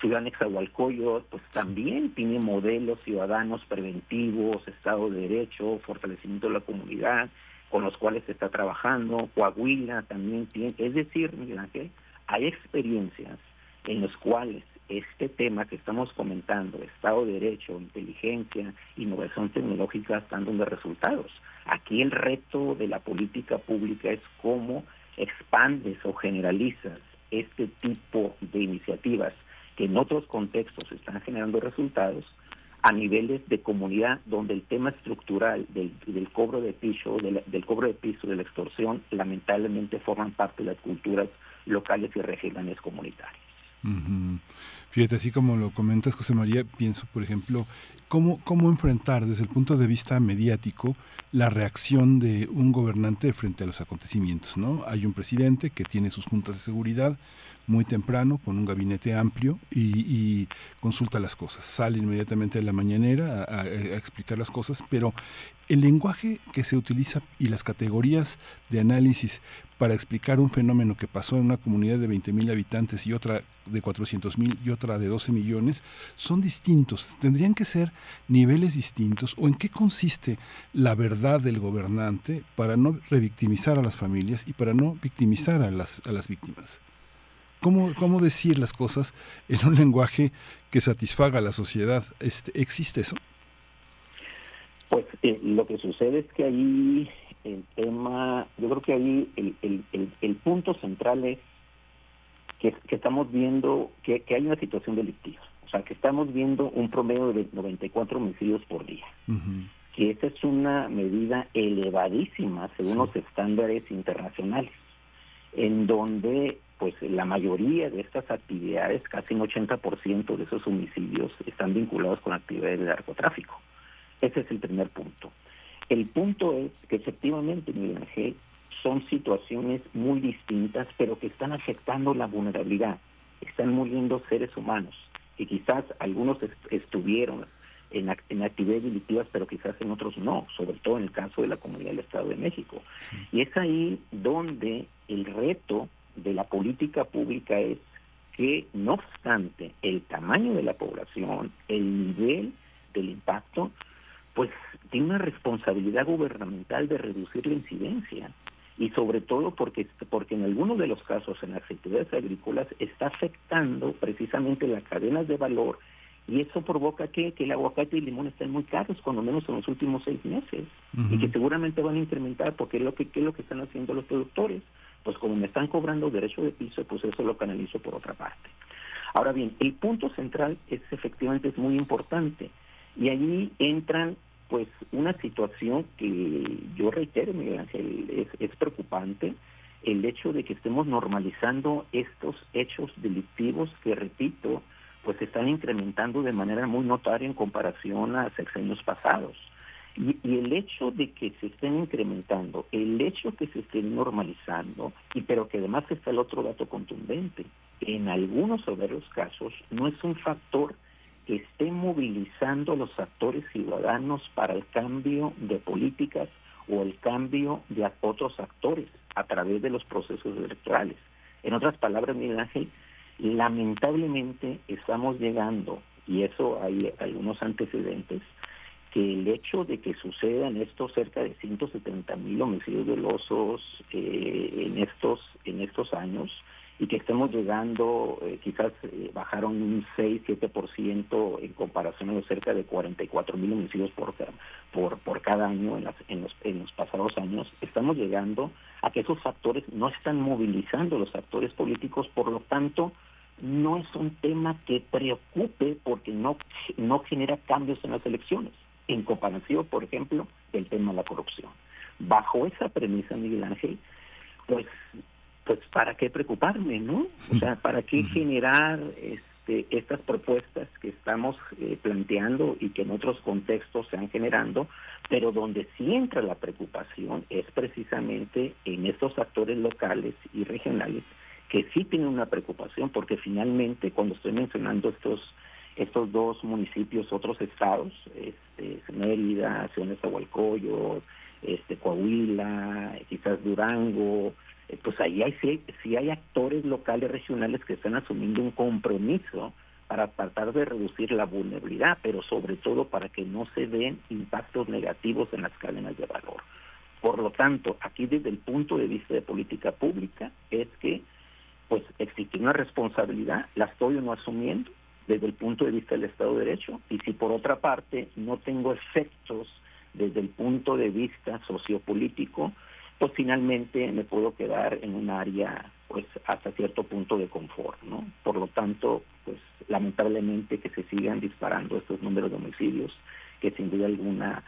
Ciudad Nexahualcoyo, pues también tiene modelos ciudadanos preventivos, Estado de Derecho, fortalecimiento de la comunidad, con los cuales se está trabajando, Coahuila también tiene, es decir, Miguel Ángel, hay experiencias en las cuales este tema que estamos comentando, Estado de Derecho, inteligencia, innovación tecnológica, están dando resultados. Aquí el reto de la política pública es cómo expandes o generalizas este tipo de iniciativas que en otros contextos están generando resultados a niveles de comunidad donde el tema estructural del, cobro de piso, del cobro de piso, de la extorsión, lamentablemente forman parte de las culturas locales y regionales comunitarias. Fíjate, así como lo comentas, José María, pienso, por ejemplo, cómo, cómo enfrentar desde el punto de vista mediático la reacción de un gobernante frente a los acontecimientos, ¿no? Hay un presidente que tiene sus juntas de seguridad muy temprano, con un gabinete amplio, y, consulta las cosas. Sale inmediatamente de la mañanera a explicar las cosas, pero el lenguaje que se utiliza y las categorías de análisis para explicar un fenómeno que pasó en una comunidad de 20.000 habitantes y otra de 400.000 y otra de 12 millones son distintos. Tendrían que ser niveles distintos o en qué consiste la verdad del gobernante para no revictimizar a las familias y para no victimizar a las, a las víctimas. ¿Cómo, ¿Cómo decir las cosas en un lenguaje que satisfaga a la sociedad? Este, ¿Existe eso? Pues eh, lo que sucede es que ahí el tema, yo creo que ahí el, el, el, punto central es que, estamos viendo que, hay una situación delictiva. O sea, que estamos viendo un promedio de 94 homicidios por día. Que esa es una medida elevadísima según los estándares internacionales, en donde pues la mayoría de estas actividades, casi un 80% de esos homicidios, están vinculados con actividades de narcotráfico. Ese es el primer punto. El punto es que efectivamente, Miguel Ángel, son situaciones muy distintas, pero que están afectando la vulnerabilidad. Están muriendo seres humanos, y quizás algunos estuvieron en, actividades delictivas, pero quizás en otros no, sobre todo en el caso de la comunidad del Estado de México. Y es ahí donde el reto de la política pública es que no obstante el tamaño de la población, el nivel del impacto, pues tiene una responsabilidad gubernamental de reducir la incidencia. Y sobre todo porque, porque en algunos de los casos en las actividades agrícolas está afectando precisamente las cadenas de valor. Y eso provoca que, que el aguacate y el limón estén muy caros, cuando menos en los últimos seis meses, y que seguramente van a incrementar porque es lo que, ¿qué es lo que están haciendo los productores. Pues como me están cobrando derecho de piso, pues eso lo canalizo por otra parte. Ahora bien, el punto central es efectivamente es muy importante y allí entran pues una situación que yo reitero, Miguel Ángel, es, preocupante el hecho de que estemos normalizando estos hechos delictivos que, repito, pues se están incrementando de manera muy notoria en comparación a sexenios pasados. Y, y, el hecho de que se estén incrementando, el hecho que se estén normalizando, y pero que además está el otro dato contundente, en algunos o varios casos no es un factor esté movilizando a los actores ciudadanos para el cambio de políticas o el cambio de otros actores a través de los procesos electorales. En otras palabras, Miguel Ángel, lamentablemente estamos llegando, y eso hay algunos antecedentes, que el hecho de que sucedan estos cerca de 170 mil homicidios dolosos eh, en estos en estos años y que estemos llegando, eh, quizás eh, bajaron un 6-7% en comparación a los cerca de 44 mil homicidios por, por, cada año en, las, en, los, en los pasados años, estamos llegando a que esos factores no están movilizando los actores políticos, por lo tanto, no es un tema que preocupe porque no, no genera cambios en las elecciones, en comparación, por ejemplo, del tema de la corrupción. Bajo esa premisa, Miguel Ángel, pues pues para qué preocuparme, ¿no? O sea, para qué generar este, estas propuestas que estamos eh, planteando y que en otros contextos se han generando, pero donde sí entra la preocupación es precisamente en estos actores locales y regionales que sí tienen una preocupación porque finalmente cuando estoy mencionando estos estos dos municipios, otros estados, este, Mérida, Ciudad de este, Coahuila, quizás Durango, pues ahí hay, sí, hay actores locales, regionales que están asumiendo un compromiso para tratar de reducir la vulnerabilidad, pero sobre todo para que no se den impactos negativos en las cadenas de valor. Por lo tanto, aquí desde el punto de vista de política pública es que pues existe una responsabilidad, la estoy o no asumiendo desde el punto de vista del Estado de Derecho, y si por otra parte no tengo efectos desde el punto de vista sociopolítico, pues finalmente me puedo quedar en un área pues hasta cierto punto de confort, ¿no? Por lo tanto, pues lamentablemente que se sigan disparando estos números de homicidios que sin duda alguna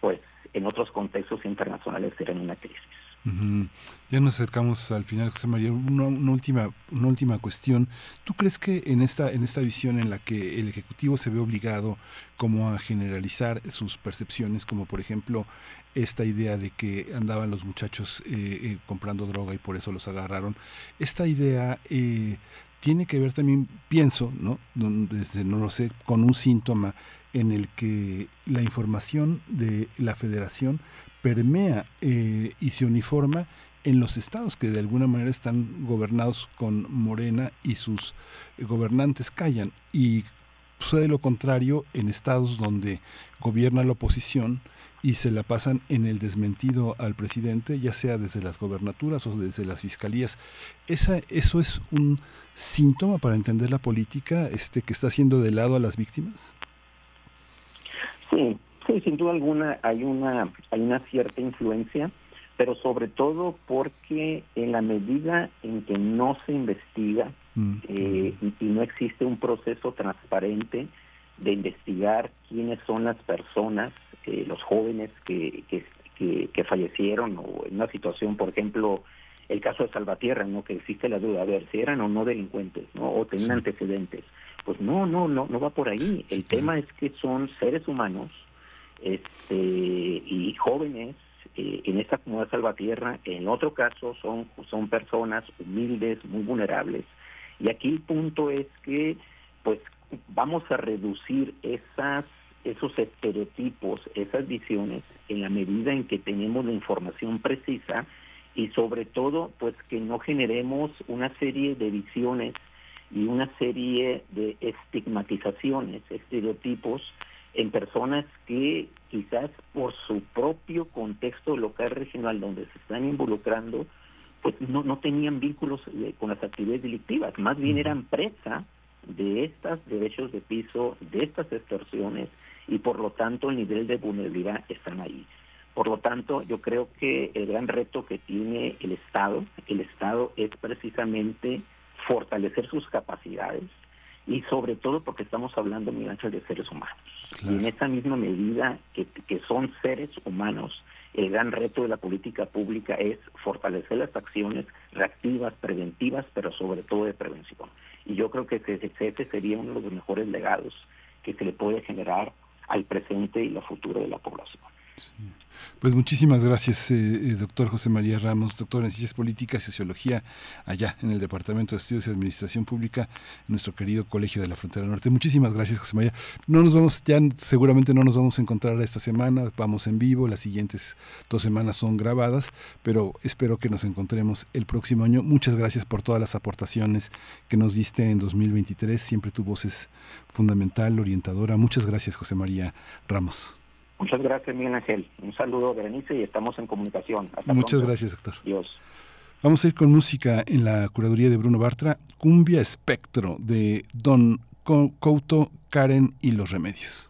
pues en otros contextos internacionales serán una crisis. Ya nos acercamos al final, José María. Una, última, una última cuestión. ¿Tú crees que en esta, en esta visión en la que el Ejecutivo se ve obligado como a generalizar sus percepciones, como por ejemplo esta idea de que andaban los muchachos eh, eh, comprando droga y por eso los agarraron, esta idea eh, tiene que ver también, pienso, ¿no? Desde, no lo sé, con un síntoma en el que la información de la federación permea eh, y se uniforma en los estados que de alguna manera están gobernados con Morena y sus gobernantes callan. Y sucede lo contrario en estados donde gobierna la oposición y se la pasan en el desmentido al presidente, ya sea desde las gobernaturas o desde las fiscalías. Esa, ¿Eso es un síntoma para entender la política este, que está haciendo de lado a las víctimas? Sí, Sí, sin duda alguna hay una, hay una cierta influencia, pero sobre todo porque en la medida en que no se investiga mm, eh, y, no existe un proceso transparente de investigar quiénes son las personas, eh, los jóvenes que, que, que, fallecieron o en una situación, por ejemplo, el caso de Salvatierra, ¿no? Que existe la duda, a ver, si eran o no delincuentes, ¿no? O tenían antecedentes. Pues no, no, no, no va por ahí. El tema es que son seres humanos este, y jóvenes eh, en esta comunidad salvatierra, en otro caso son, son personas humildes, muy vulnerables. Y aquí el punto es que pues vamos a reducir esas esos estereotipos, esas visiones, en la medida en que tenemos la información precisa y sobre todo, pues que no generemos una serie de visiones y una serie de estigmatizaciones, estereotipos en personas que quizás por su propio contexto local regional donde se están involucrando, pues no, no tenían vínculos eh, con las actividades delictivas, más bien eran presa de estos derechos de piso, de estas extorsiones y por lo tanto el nivel de vulnerabilidad están ahí. Por lo tanto, yo creo que el gran reto que tiene el Estado, el Estado es precisamente fortalecer sus capacidades y sobre todo porque estamos hablando, Miguel de seres humanos. Y en esa misma medida que, que son seres humanos, el gran reto de la política pública es fortalecer las acciones reactivas, preventivas, pero sobre todo de prevención. Y yo creo que ese, sería uno de los mejores legados que se le puede generar al presente y la futuro de la población. Pues muchísimas gracias, eh, eh, doctor José María Ramos, doctor en Ciencias Políticas y Sociología, allá en el Departamento de Estudios y Administración Pública, en nuestro querido Colegio de la Frontera Norte. Muchísimas gracias, José María. No nos vamos, ya seguramente no nos vamos a encontrar esta semana, vamos en vivo, las siguientes dos semanas son grabadas, pero espero que nos encontremos el próximo año. Muchas gracias por todas las aportaciones que nos diste en 2023. Siempre tu voz es fundamental, orientadora. Muchas gracias, José María Ramos. Muchas gracias, Miguel Ángel. Un saludo, Berenice, y estamos en comunicación. Muchas gracias, doctor. Dios. Vamos a ir con música en la curaduría de Bruno Bartra, Cumbia Espectro de Don Couto, Karen y los Remedios.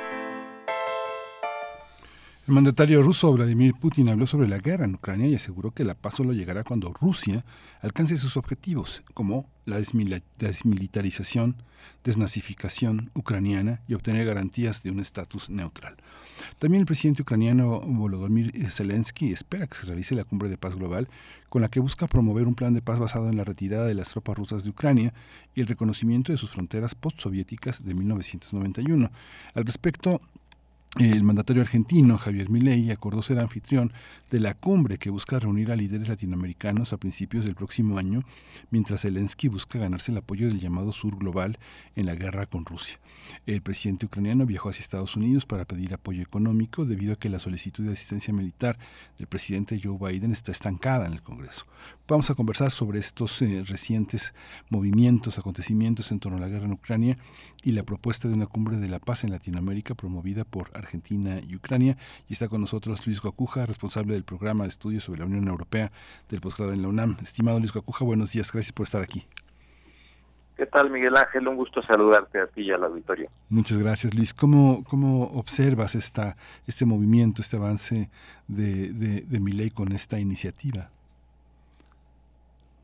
el mandatario ruso Vladimir Putin habló sobre la guerra en Ucrania y aseguró que la paz solo llegará cuando Rusia alcance sus objetivos, como la desmilitarización, desnazificación ucraniana y obtener garantías de un estatus neutral. También el presidente ucraniano Volodymyr Zelensky espera que se realice la cumbre de paz global con la que busca promover un plan de paz basado en la retirada de las tropas rusas de Ucrania y el reconocimiento de sus fronteras postsoviéticas de 1991. Al respecto, el mandatario argentino Javier Milei acordó ser anfitrión de la cumbre que busca reunir a líderes latinoamericanos a principios del próximo año, mientras Zelensky busca ganarse el apoyo del llamado Sur Global en la guerra con Rusia. El presidente ucraniano viajó hacia Estados Unidos para pedir apoyo económico debido a que la solicitud de asistencia militar del presidente Joe Biden está estancada en el Congreso. Vamos a conversar sobre estos eh, recientes movimientos, acontecimientos en torno a la guerra en Ucrania y la propuesta de una cumbre de la paz en Latinoamérica promovida por Argentina y Ucrania. Y está con nosotros Luis Guacuja, responsable del programa de estudios sobre la Unión Europea del posgrado en la UNAM. Estimado Luis Guacuja, buenos días, gracias por estar aquí. ¿Qué tal, Miguel Ángel? Un gusto saludarte a ti y al auditorio. Muchas gracias, Luis. ¿Cómo, cómo observas esta, este movimiento, este avance de, de, de mi ley con esta iniciativa?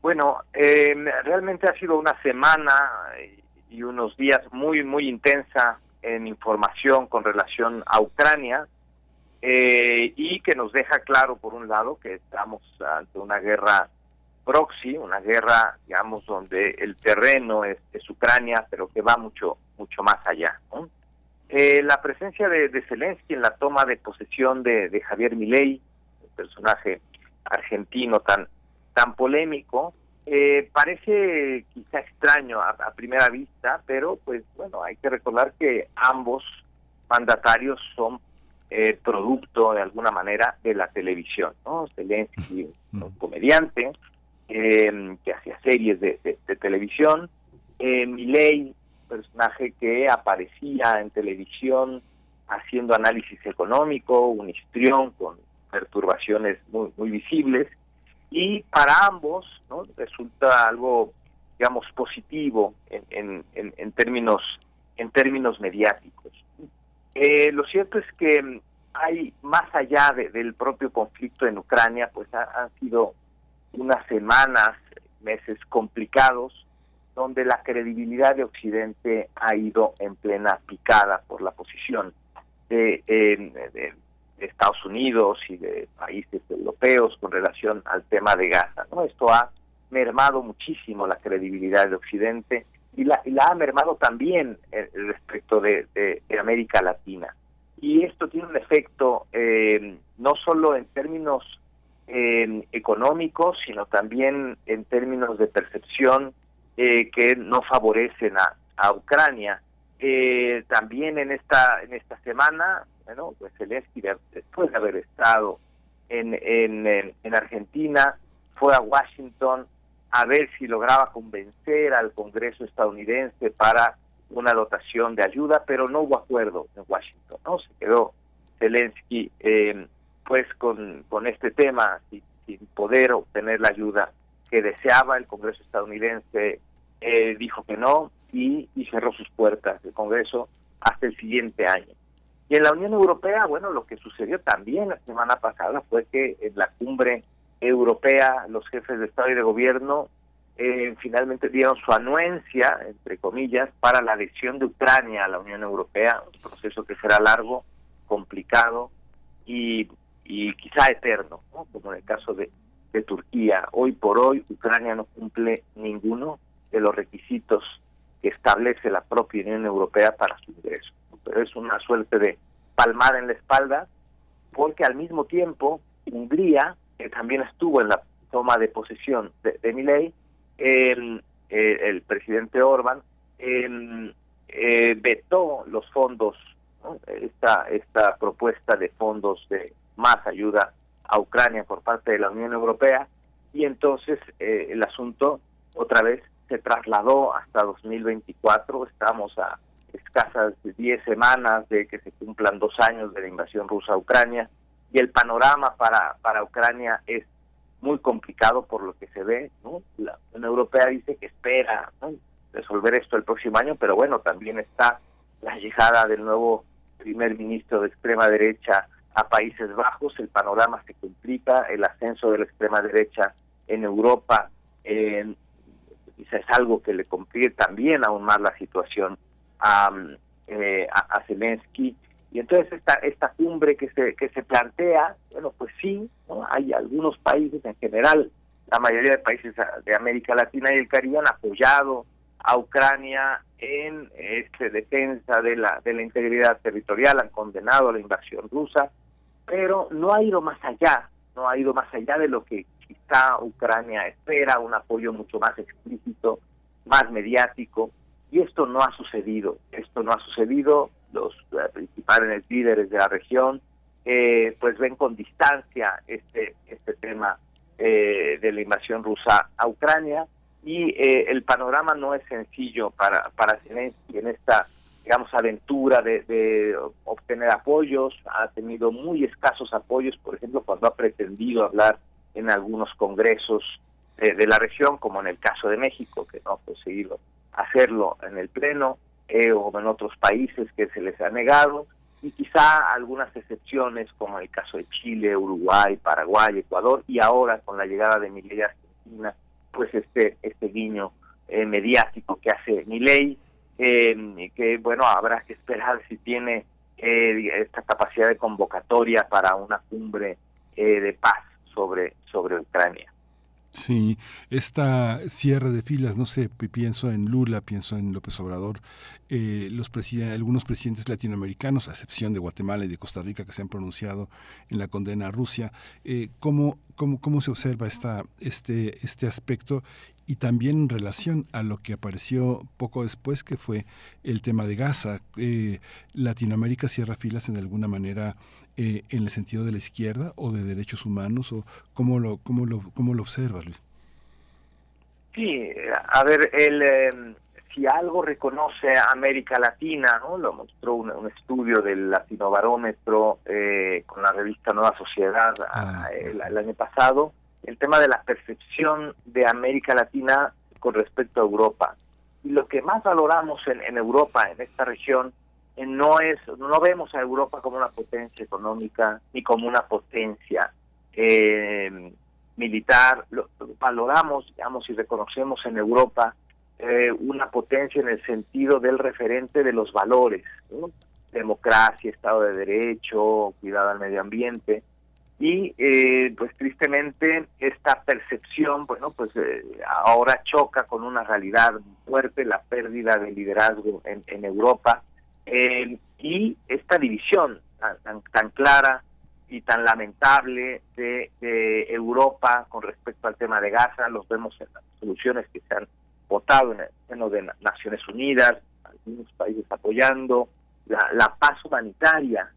Bueno, eh, realmente ha sido una semana y unos días muy, muy intensa en información con relación a Ucrania eh, y que nos deja claro, por un lado, que estamos ante una guerra proxy, una guerra, digamos, donde el terreno es, Ucrania, pero que va mucho, mucho más allá. Eh, la presencia de, Zelensky en la toma de posesión de, Javier Milei, el personaje argentino tan tan polémico, eh, parece quizá extraño a, primera vista, pero pues bueno, hay que recordar que ambos mandatarios son eh, producto de alguna manera de la televisión, ¿no? Zelensky, un comediante eh, que hacía series de, televisión, eh, Milei, personaje que aparecía en televisión haciendo análisis económico, un histrión con perturbaciones muy, muy visibles, y para ambos ¿no? resulta algo digamos positivo en, en, en, términos en términos mediáticos eh, lo cierto es que hay más allá del propio conflicto en Ucrania pues han sido unas semanas meses complicados donde la credibilidad de Occidente ha ido en plena picada por la posición de, de de Estados Unidos y de países europeos con relación al tema de Gaza. ¿no? Esto ha mermado muchísimo la credibilidad de Occidente y la, la ha mermado también eh, respecto de, América Latina. Y esto tiene un efecto eh, no solo en términos eh, económicos, sino también en términos de percepción que no favorecen a Ucrania. También en esta en esta semana bueno, pues Zelensky, después de haber estado en, en, en, Argentina, fue a Washington a ver si lograba convencer al Congreso estadounidense para una dotación de ayuda, pero no hubo acuerdo en Washington, ¿no? Se quedó Zelensky eh, pues con, con este tema sin, sin, poder obtener la ayuda que deseaba, el Congreso estadounidense eh, dijo que no y, y cerró sus puertas del Congreso hasta el siguiente año. Y en la Unión Europea, bueno, lo que sucedió también la semana pasada fue que en la cumbre europea los jefes de Estado y de Gobierno eh, finalmente dieron su anuencia, entre comillas, para la adhesión de Ucrania a la Unión Europea, un proceso que será largo, complicado y, y quizá eterno, como en el caso de, de Turquía. Hoy por hoy Ucrania no cumple ninguno de los requisitos que establece la propia Unión Europea para su ingreso. Pero es una suerte de palmada en la espalda, porque al mismo tiempo Hungría, que también estuvo en la toma de posesión de, de Milei, el, el, presidente Orban eh, vetó los fondos, esta, esta propuesta de fondos de más ayuda a Ucrania por parte de la Unión Europea, y entonces eh, el asunto otra vez se trasladó hasta 2024, estamos a escasas 10 semanas de que se cumplan dos años de la invasión rusa a Ucrania y el panorama para, para Ucrania es muy complicado por lo que se ve. ¿no? La Unión Europea dice que espera resolver esto el próximo año, pero bueno, también está la llegada del nuevo primer ministro de extrema derecha a Países Bajos, el panorama se complica, el ascenso de la extrema derecha en Europa eh, es algo que le complica también aún más la situación a, eh, a, Zelensky. Y entonces esta, esta cumbre que se, que se plantea, bueno, pues sí, ¿no? hay algunos países en general, la mayoría de países de América Latina y el Caribe han apoyado a Ucrania en este defensa de la de la integridad territorial, han condenado la invasión rusa, pero no ha ido más allá, no ha ido más allá de lo que Ucrania espera, un apoyo mucho más explícito, más mediático, y esto no ha sucedido, esto no ha sucedido, los eh, principales líderes de la región eh, pues ven con distancia este, este tema eh, de la invasión rusa a Ucrania, y el panorama no es sencillo para, para Zelensky en esta digamos, aventura de, de, obtener apoyos, ha tenido muy escasos apoyos, por ejemplo, cuando ha pretendido hablar en algunos congresos de, la región, como en el caso de México, que no ha conseguido hacerlo en el Pleno, eh, o en otros países que se les ha negado, y quizá algunas excepciones, como el caso de Chile, Uruguay, Paraguay, Ecuador, y ahora con la llegada de Milei Argentina, pues este, este guiño eh, mediático que hace Milei, eh, que bueno, habrá que esperar si tiene eh, esta capacidad de convocatoria para una cumbre de paz sobre, sobre Ucrania. Sí, esta cierre de filas, no sé, pienso en Lula, pienso en López Obrador, eh, los algunos presidentes latinoamericanos, a excepción de Guatemala y de Costa Rica, que se han pronunciado en la condena a Rusia, eh, ¿cómo, cómo, cómo se observa esta, este, este aspecto y también en relación a lo que apareció poco después, que fue el tema de Gaza. Eh, Latinoamérica cierra filas en alguna manera eh, en el sentido de la izquierda o de derechos humanos, o cómo lo, cómo lo, cómo lo observas, Luis. Sí, a ver, el, em, si algo reconoce a América Latina, ¿no? lo mostró un, estudio del Latino Barómetro eh, con la revista Nueva Sociedad ah, el, año pasado, el tema de la percepción de América Latina con respecto a Europa. Y lo que más valoramos en, Europa, en esta región, eh, no es, no vemos a Europa como una potencia económica ni como una potencia eh, militar. Lo, valoramos, digamos, y reconocemos en Europa eh, una potencia en el sentido del referente de los valores, democracia, Estado de Derecho, cuidado al medio ambiente. Y eh, pues tristemente esta percepción bueno pues eh, ahora choca con una realidad fuerte la pérdida de liderazgo en, en Europa eh, y esta división tan, tan, clara y tan lamentable de, Europa con respecto al tema de Gaza los vemos en las soluciones que se han votado en el seno de Naciones Unidas algunos países apoyando la, paz humanitaria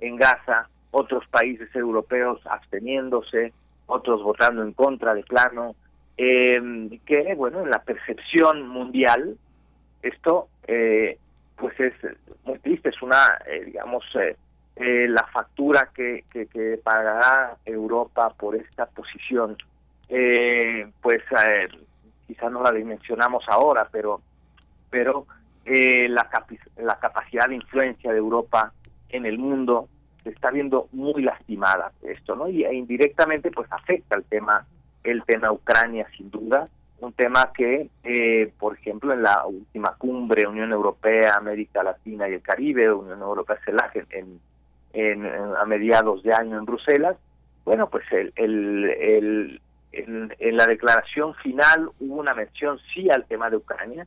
en Gaza otros países europeos absteniéndose, otros votando en contra de plano, eh, que, bueno, en la percepción mundial, esto, eh, pues es muy triste, es una, eh, digamos, eh, la factura que, que, que, pagará Europa por esta posición, pues quizá no la dimensionamos ahora, pero, pero la, la capacidad de influencia de Europa en el mundo se está viendo muy lastimada esto, ¿no? Y e indirectamente pues afecta el tema el tema Ucrania sin duda, un tema que, eh, por ejemplo, en la última cumbre Unión Europea, América Latina y el Caribe, Unión Europea CELAC en, en, a mediados de año en Bruselas, bueno, pues el, el, el en, la declaración final hubo una mención sí al tema de Ucrania,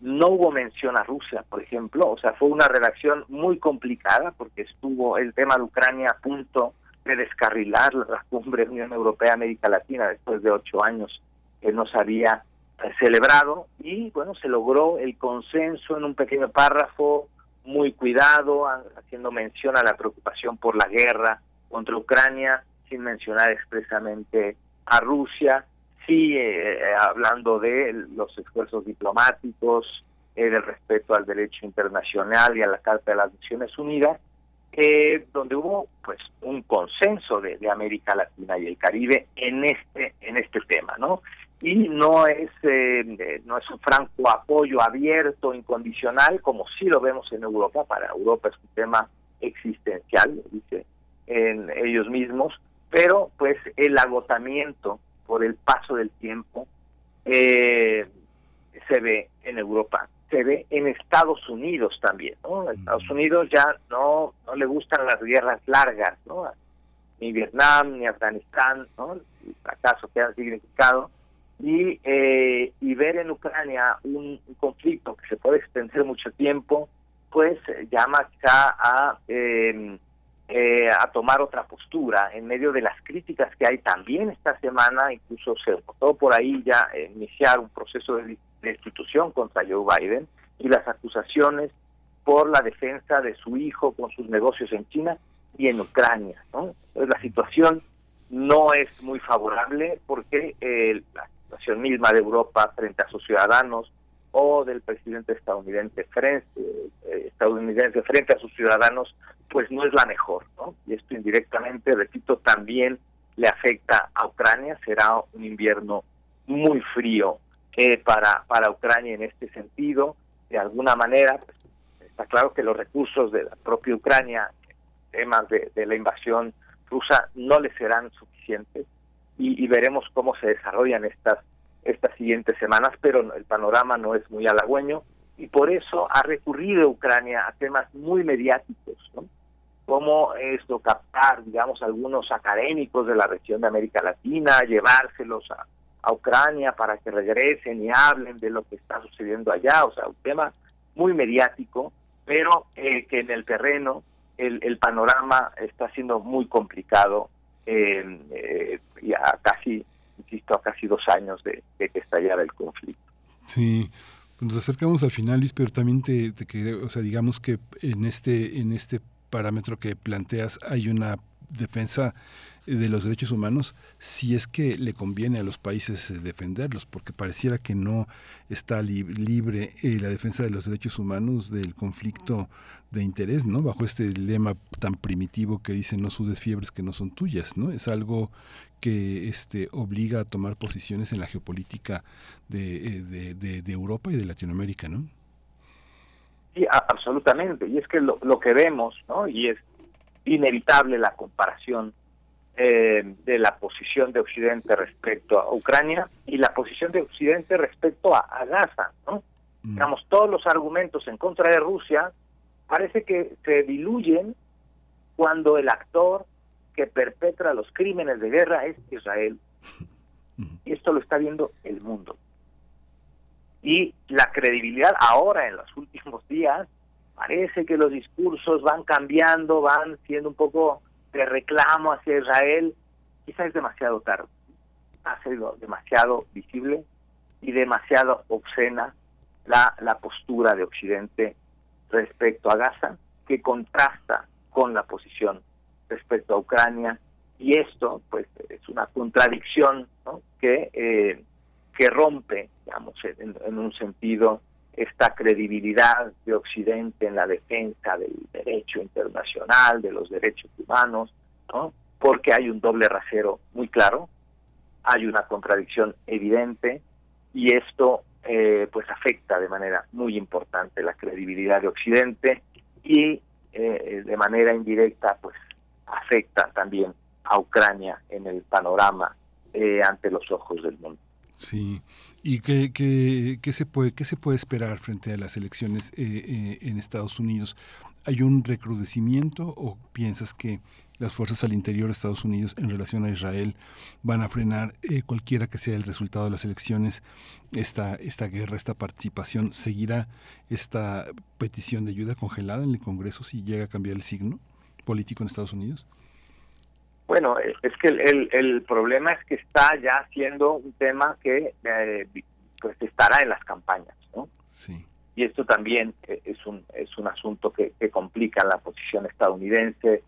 no hubo mención a Rusia, por ejemplo, o sea, fue una redacción muy complicada porque estuvo el tema de Ucrania a punto de descarrilar la cumbre Unión Europea-América Latina después de ocho años que no se había eh, celebrado y bueno, se logró el consenso en un pequeño párrafo muy cuidado, haciendo mención a la preocupación por la guerra contra Ucrania, sin mencionar expresamente a Rusia, sí hablando de los esfuerzos diplomáticos, del respeto al derecho internacional y a la Carta de las Naciones Unidas, eh, donde hubo pues un consenso de, América Latina y el Caribe en este en este tema, ¿no? Y no es eh, no es un franco apoyo abierto incondicional como sí lo vemos en Europa. Para Europa es un tema existencial, dice en ellos mismos, pero pues el agotamiento por el paso del tiempo eh, se ve en Europa se ve en Estados Unidos también, ¿no? Estados Unidos ya no, no le gustan las guerras largas, ¿no? Ni Vietnam, ni Afganistán, ¿no? El fracaso que han significado. Y, eh, y ver en Ucrania un, conflicto que se puede extender mucho tiempo, pues llama ya a, em, eh, a tomar otra postura en medio de las críticas que hay también esta semana, incluso se votó por ahí ya iniciar un proceso de la institución contra Joe Biden y las acusaciones por la defensa de su hijo con sus negocios en China y en Ucrania. ¿no? la situación no es muy favorable porque eh, la situación misma de Europa frente a sus ciudadanos o del presidente estadounidense frente, eh, estadounidense frente a sus ciudadanos pues no es la mejor. ¿no? Y esto indirectamente, repito, también le afecta a Ucrania. Será un invierno muy frío eh, para, para Ucrania en este sentido. De alguna manera, pues, está claro que los recursos de la propia Ucrania, temas de, la invasión rusa, no le serán suficientes y, veremos cómo se desarrollan estas, estas siguientes semanas, pero el panorama no es muy halagüeño y por eso ha recurrido Ucrania a temas muy mediáticos, ¿no? Cómo esto captar, digamos, algunos académicos de la región de América Latina, llevárselos a, a Ucrania para que regresen y hablen de lo que está sucediendo allá, o sea, un tema muy mediático, pero eh, que en el terreno el, panorama está siendo muy complicado eh, y casi, insisto, a casi dos años de, que estallara el conflicto. Sí, nos acercamos al final, Luis, pero también te, te o sea, digamos que en este, en este parámetro que planteas hay una defensa de los derechos humanos si es que le conviene a los países eh, defenderlos, porque pareciera que no está libre eh, la defensa de los derechos humanos del conflicto de interés, ¿no? Bajo este lema tan primitivo que dice no sudes fiebres que no son tuyas, ¿no? Es algo que este, obliga a tomar posiciones en la geopolítica de, eh, de, Europa y de Latinoamérica, ¿no? Sí, absolutamente. Y es que lo, lo que vemos, ¿no? Y es inevitable la comparación eh, de la posición de Occidente respecto a Ucrania y la posición de Occidente respecto a, Gaza, ¿no? Mm. Digamos, todos los argumentos en contra de Rusia parece que se diluyen cuando el actor que perpetra los crímenes de guerra es Israel. Y esto lo está viendo el mundo. Y la credibilidad ahora, en los últimos días, parece que los discursos van cambiando, van siendo un poco de reclamo hacia Israel, quizás es demasiado tarde. Ha sido demasiado visible y demasiado obscena la, la postura de Occidente respecto a Gaza, que contrasta con la posición respecto a Ucrania. Y esto, pues, es una contradicción que, eh, que rompe, digamos, en un sentido esta credibilidad de Occidente en la defensa del derecho internacional, de los derechos humanos, ¿no? porque hay un doble rasero muy claro, hay una contradicción evidente y esto eh, pues afecta de manera muy importante la credibilidad de Occidente y eh, de manera indirecta pues afecta también a Ucrania en el panorama eh, ante los ojos del mundo. Sí, ¿Y qué, qué, qué, se puede, qué se puede esperar frente a las elecciones eh, eh, en Estados Unidos? ¿Hay un recrudecimiento o piensas que las fuerzas al interior de Estados Unidos en relación a Israel van a frenar eh, cualquiera que sea el resultado de las elecciones, esta, esta guerra, esta participación? ¿Seguirá esta petición de ayuda congelada en el Congreso si llega a cambiar el signo político en Estados Unidos? Bueno, es que el, el, problema es que está ya siendo un tema que eh, pues estará en las campañas, ¿no? Sí. Y esto también eh, es un es un asunto que, que complica la posición estadounidense,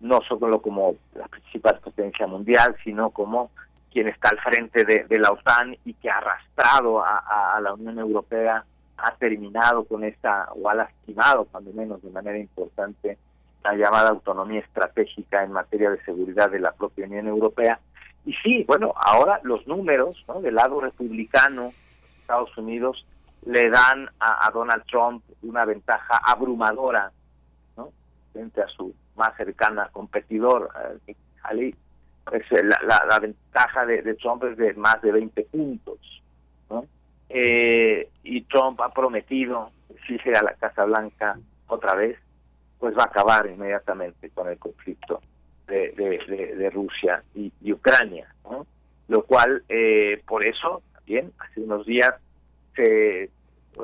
no solo como la principal potencia mundial, sino como quien está al frente de, la OTAN y que ha arrastrado a, la Unión Europea, ha terminado con esta, o ha lastimado, cuando menos de manera importante, la llamada autonomía estratégica en materia de seguridad de la propia Unión Europea. Y sí, bueno, ahora los números ¿no? del lado republicano, Estados Unidos, le dan a, Donald Trump una ventaja abrumadora ¿no? frente a su más cercana competidor, eh, Ali, pues, eh, la, ventaja de, Trump es de más de 20 puntos. ¿no? Eh, y Trump ha prometido, si a la Casa Blanca otra vez, pues va a acabar inmediatamente con el conflicto de, Rusia y, Ucrania. Lo cual, eh, por eso, también, hace unos días, se,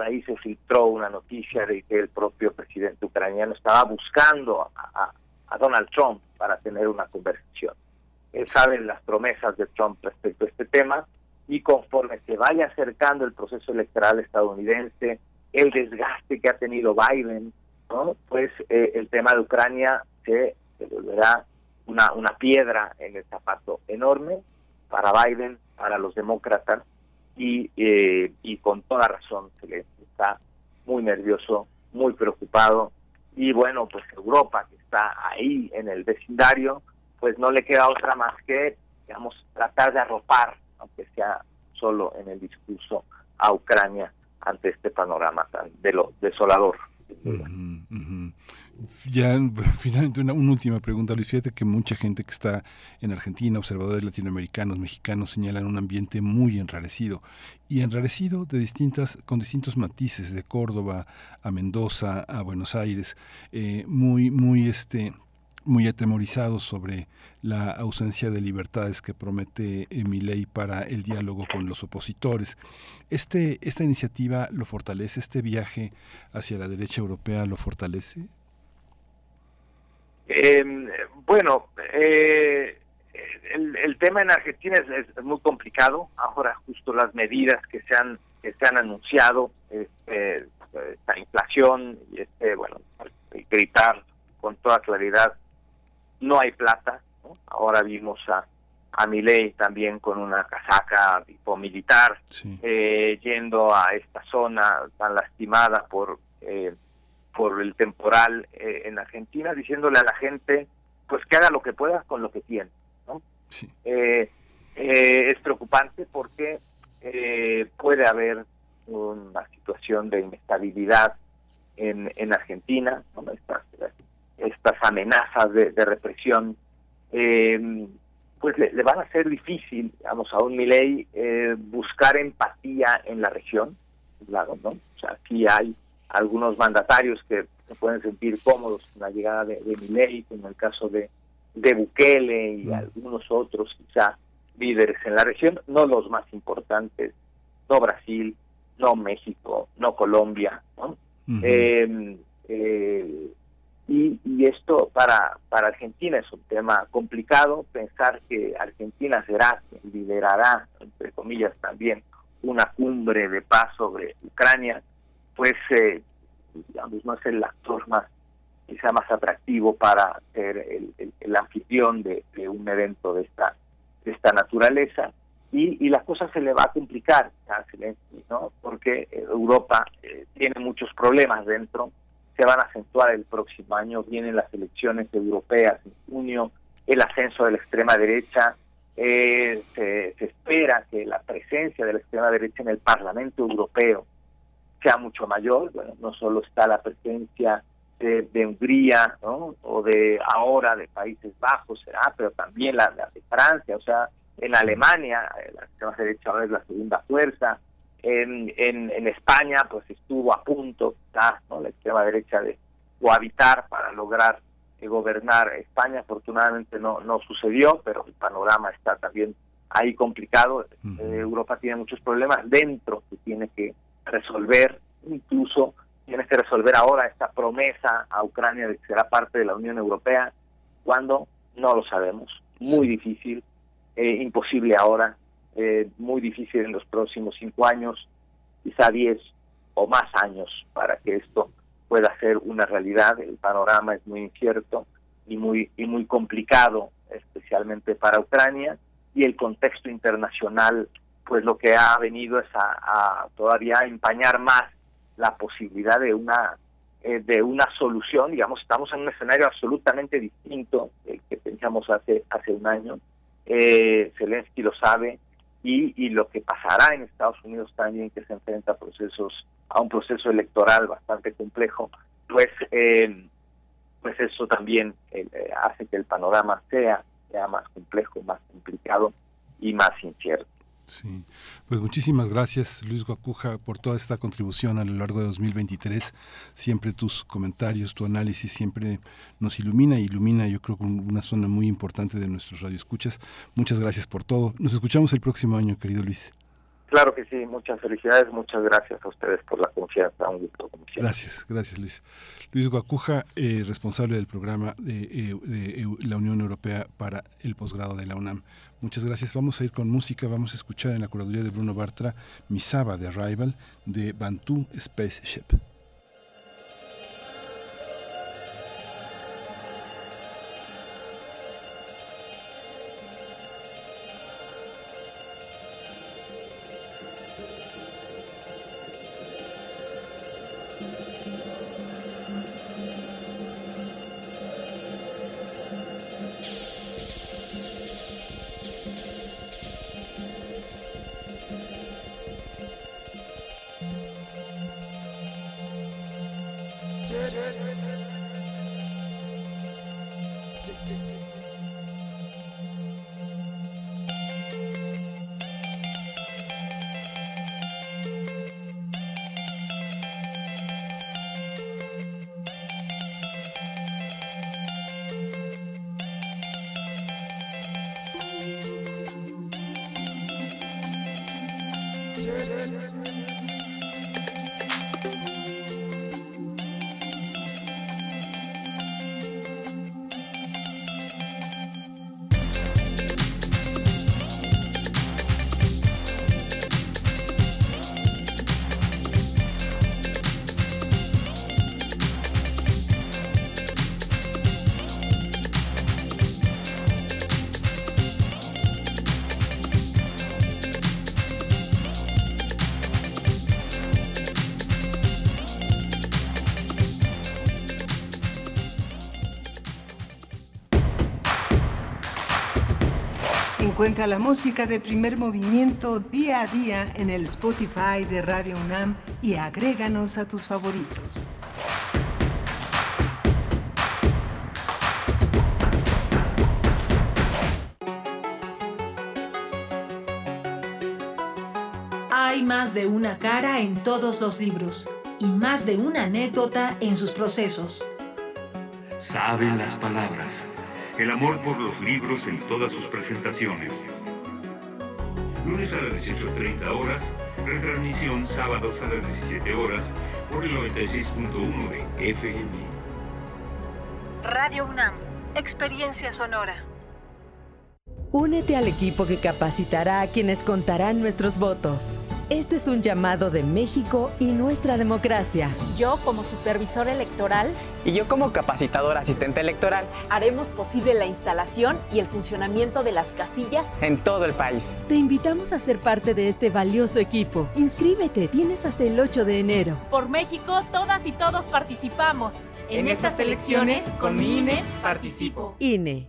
ahí se filtró una noticia de que el propio presidente ucraniano estaba buscando a Donald Trump para tener una conversación saben las promesas de Trump respecto a este tema y conforme se vaya acercando el proceso electoral estadounidense, el desgaste que ha tenido Biden, ¿no? pues eh, el tema de Ucrania se, volverá una, una piedra en el zapato enorme para Biden, para los demócratas y, eh, y con toda razón se le está muy nervioso, muy preocupado y bueno, pues Europa que está ahí en el vecindario, pues no le queda otra más que, digamos, tratar de arropar, aunque sea solo en el discurso, a Ucrania ante este panorama tan de lo desolador. Ya finalmente una, última pregunta, Luis. Fíjate que mucha gente que está en Argentina, observadores latinoamericanos, mexicanos, señalan un ambiente muy enrarecido. Y enrarecido de distintas, con distintos matices, de Córdoba a Mendoza, a Buenos Aires, eh, muy, muy este muy atemorizados sobre la ausencia de libertades que promete mi ley para el diálogo con los opositores. Este, ¿Esta iniciativa lo fortalece? ¿Este viaje hacia la derecha europea lo fortalece? Em, bueno, eh, el, tema en Argentina es, muy complicado. Ahora justo las medidas que se han que se han anunciado, este, esta inflación este, bueno, gritar con toda claridad no hay plata. Ahora vimos a, a Milei también con una casaca tipo militar, eh, yendo a esta zona tan lastimada por, eh, por el temporal eh, en Argentina, diciéndole a la gente pues que haga lo que pueda con lo que tiene. ¿no? es preocupante porque puede haber una situación de inestabilidad en, en Argentina, ¿no? estas, estas amenazas de, represión, eh, pues le, van a ser difícil, digamos, a un Milei eh, buscar empatía en la región, claro, ¿no? O sea, aquí hay algunos mandatarios que se pueden sentir cómodos con la llegada de, de Milei, como el caso de, de Bukele y mm. algunos otros quizá líderes en la región, no los más importantes, no Brasil, no México, no Colombia, ¿no? eh, eh, y, y, esto para, para Argentina es un tema complicado, pensar que Argentina será, liderará, entre comillas también, una cumbre de paz sobre Ucrania, pues eh, digamos, no es el actor más quizá más atractivo para ser el, el, anfitrión de, un evento de esta de esta naturaleza y, y la cosa se le va a complicar ¿no? porque Europa eh, tiene muchos problemas dentro se van a acentuar el próximo año, vienen las elecciones europeas en junio, el ascenso de la extrema derecha, eh, se, espera que la presencia de la extrema derecha en el Parlamento Europeo sea mucho mayor, bueno, no solo está la presencia de, Hungría, ¿no? o de ahora de Países Bajos, será, pero también la, la de Francia, o sea, en Alemania eh, la extrema derecha ahora es la segunda fuerza, en, en, España pues estuvo a punto la extrema derecha de cohabitar para lograr eh, gobernar España. Afortunadamente no no sucedió pero el panorama está también ahí complicado. Eh, Europa tiene muchos problemas dentro que tiene que resolver incluso tiene que resolver ahora esta promesa a Ucrania de que será parte de la Unión Europea cuando no lo sabemos. Muy difícil eh, imposible ahora eh, muy difícil en los próximos cinco años, quizá diez o más años para que esto pueda ser una realidad. El panorama es muy incierto y muy y muy complicado, especialmente para Ucrania. y el contexto internacional pues lo que ha venido es a, todavía empañar más la posibilidad de una eh, de una solución digamos estamos en un escenario absolutamente distinto del que pensamos hace hace un año eh, Zelensky lo sabe y, y lo que pasará en Estados Unidos también que se enfrenta a procesos a un proceso electoral bastante complejo pues eh, pues eso también eh, hace que el panorama sea sea más complejo más complicado y más incierto Sí, pues muchísimas gracias Luis Guacuja por toda esta contribución a lo largo de 2023. Siempre tus comentarios, tu análisis siempre nos ilumina, ilumina yo creo una zona muy importante de nuestros radioescuchas. Muchas gracias por todo. Nos escuchamos el próximo año, querido Luis. Claro que sí, muchas felicidades, muchas gracias a ustedes por la confianza, un gusto Gracias, gracias Luis. Luis Guacuja, eh, responsable del programa de, eh, de la Unión Europea para el posgrado de la UNAM. Muchas gracias. Vamos a ir con música. Vamos a escuchar en la curaduría de Bruno Bartra Misaba de Arrival de Bantu Spaceship. Encuentra la música de primer movimiento día a día en el Spotify de Radio UNAM y agréganos a tus favoritos. Hay más de una cara en todos los libros y más de una anécdota en sus procesos. Saben las palabras el amor por los libros en todas sus presentaciones. Lunes a las 18.30 horas, retransmisión sábados a las 17 horas por el 96.1 de FM. Radio UNAM, experiencia sonora. Únete al equipo que capacitará a quienes contarán nuestros votos. Este es un llamado de México y nuestra democracia. Yo como supervisor electoral y yo como capacitador asistente electoral haremos posible la instalación y el funcionamiento de las casillas en todo el país. Te invitamos a ser parte de este valioso equipo. Inscríbete, tienes hasta el 8 de enero. Por México, todas y todos participamos. En, estas elecciones, con mi INE, participo. INE.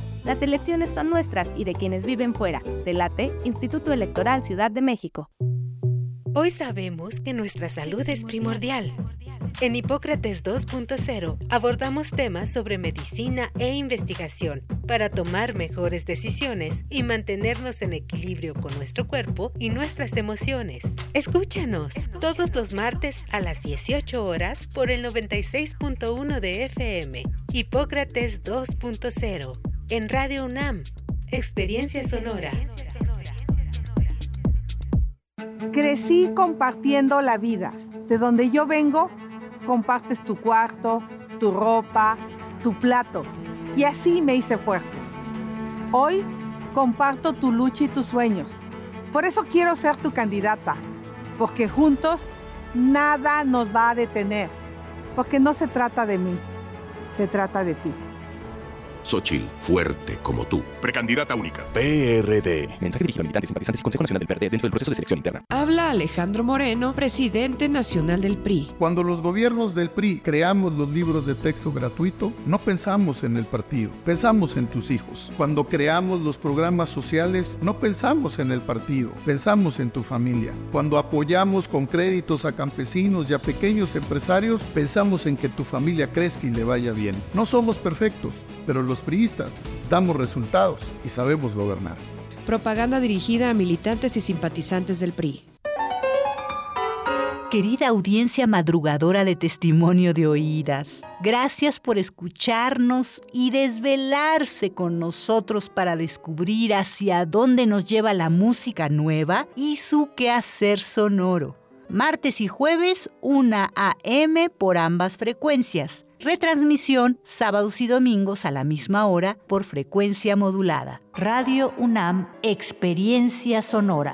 Las elecciones son nuestras y de quienes viven fuera. Delate, Instituto Electoral Ciudad de México. Hoy sabemos que nuestra salud es primordial. En Hipócrates 2.0 abordamos temas sobre medicina e investigación para tomar mejores decisiones y mantenernos en equilibrio con nuestro cuerpo y nuestras emociones. Escúchanos todos los martes a las 18 horas por el 96.1 de FM. Hipócrates 2.0 en Radio UNAM. Experiencia sonora. Crecí compartiendo la vida. De donde yo vengo, compartes tu cuarto, tu ropa, tu plato. Y así me hice fuerte. Hoy comparto tu lucha y tus sueños. Por eso quiero ser tu candidata, porque juntos nada nos va a detener, porque no se trata de mí, se trata de ti. Xochil, fuerte como tú. Precandidata única. PRD. Mensaje dirigido a militantes, simpatizantes y Consejo Nacional del PRD dentro del proceso de selección interna. Habla Alejandro Moreno, presidente nacional del PRI. Cuando los gobiernos del PRI creamos los libros de texto gratuito, no pensamos en el partido, pensamos en tus hijos. Cuando creamos los programas sociales, no pensamos en el partido, pensamos en tu familia. Cuando apoyamos con créditos a campesinos y a pequeños empresarios, pensamos en que tu familia crezca y le vaya bien. No somos perfectos, pero los priistas damos resultados y sabemos gobernar. Propaganda dirigida a militantes y simpatizantes del PRI. Querida audiencia madrugadora de testimonio de oídas, gracias por escucharnos y desvelarse con nosotros para descubrir hacia dónde nos lleva la música nueva y su quehacer sonoro. Martes y jueves, 1 a.m. por ambas frecuencias. Retransmisión sábados y domingos a la misma hora por frecuencia modulada. Radio UNAM, Experiencia Sonora.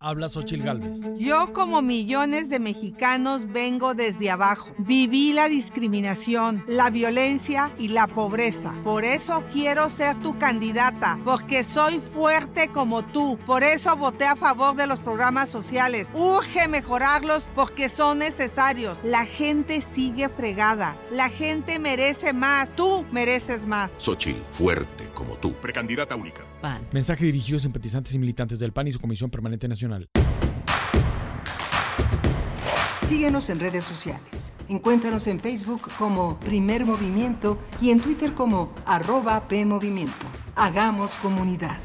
Habla Xochil Gálvez. Yo, como millones de mexicanos, vengo desde abajo. Viví la discriminación, la violencia y la pobreza. Por eso quiero ser tu candidata, porque soy fuerte como tú. Por eso voté a favor de los programas sociales. Urge mejorarlos porque son necesarios. La gente sigue fregada. La gente merece más. Tú mereces más. Xochil, fuerte como tú. Precandidata única. PAN. Mensaje dirigido a simpatizantes y militantes del PAN y su Comisión Permanente Nacional. Síguenos en redes sociales. Encuéntranos en Facebook como Primer Movimiento y en Twitter como arroba PMovimiento. Hagamos comunidad.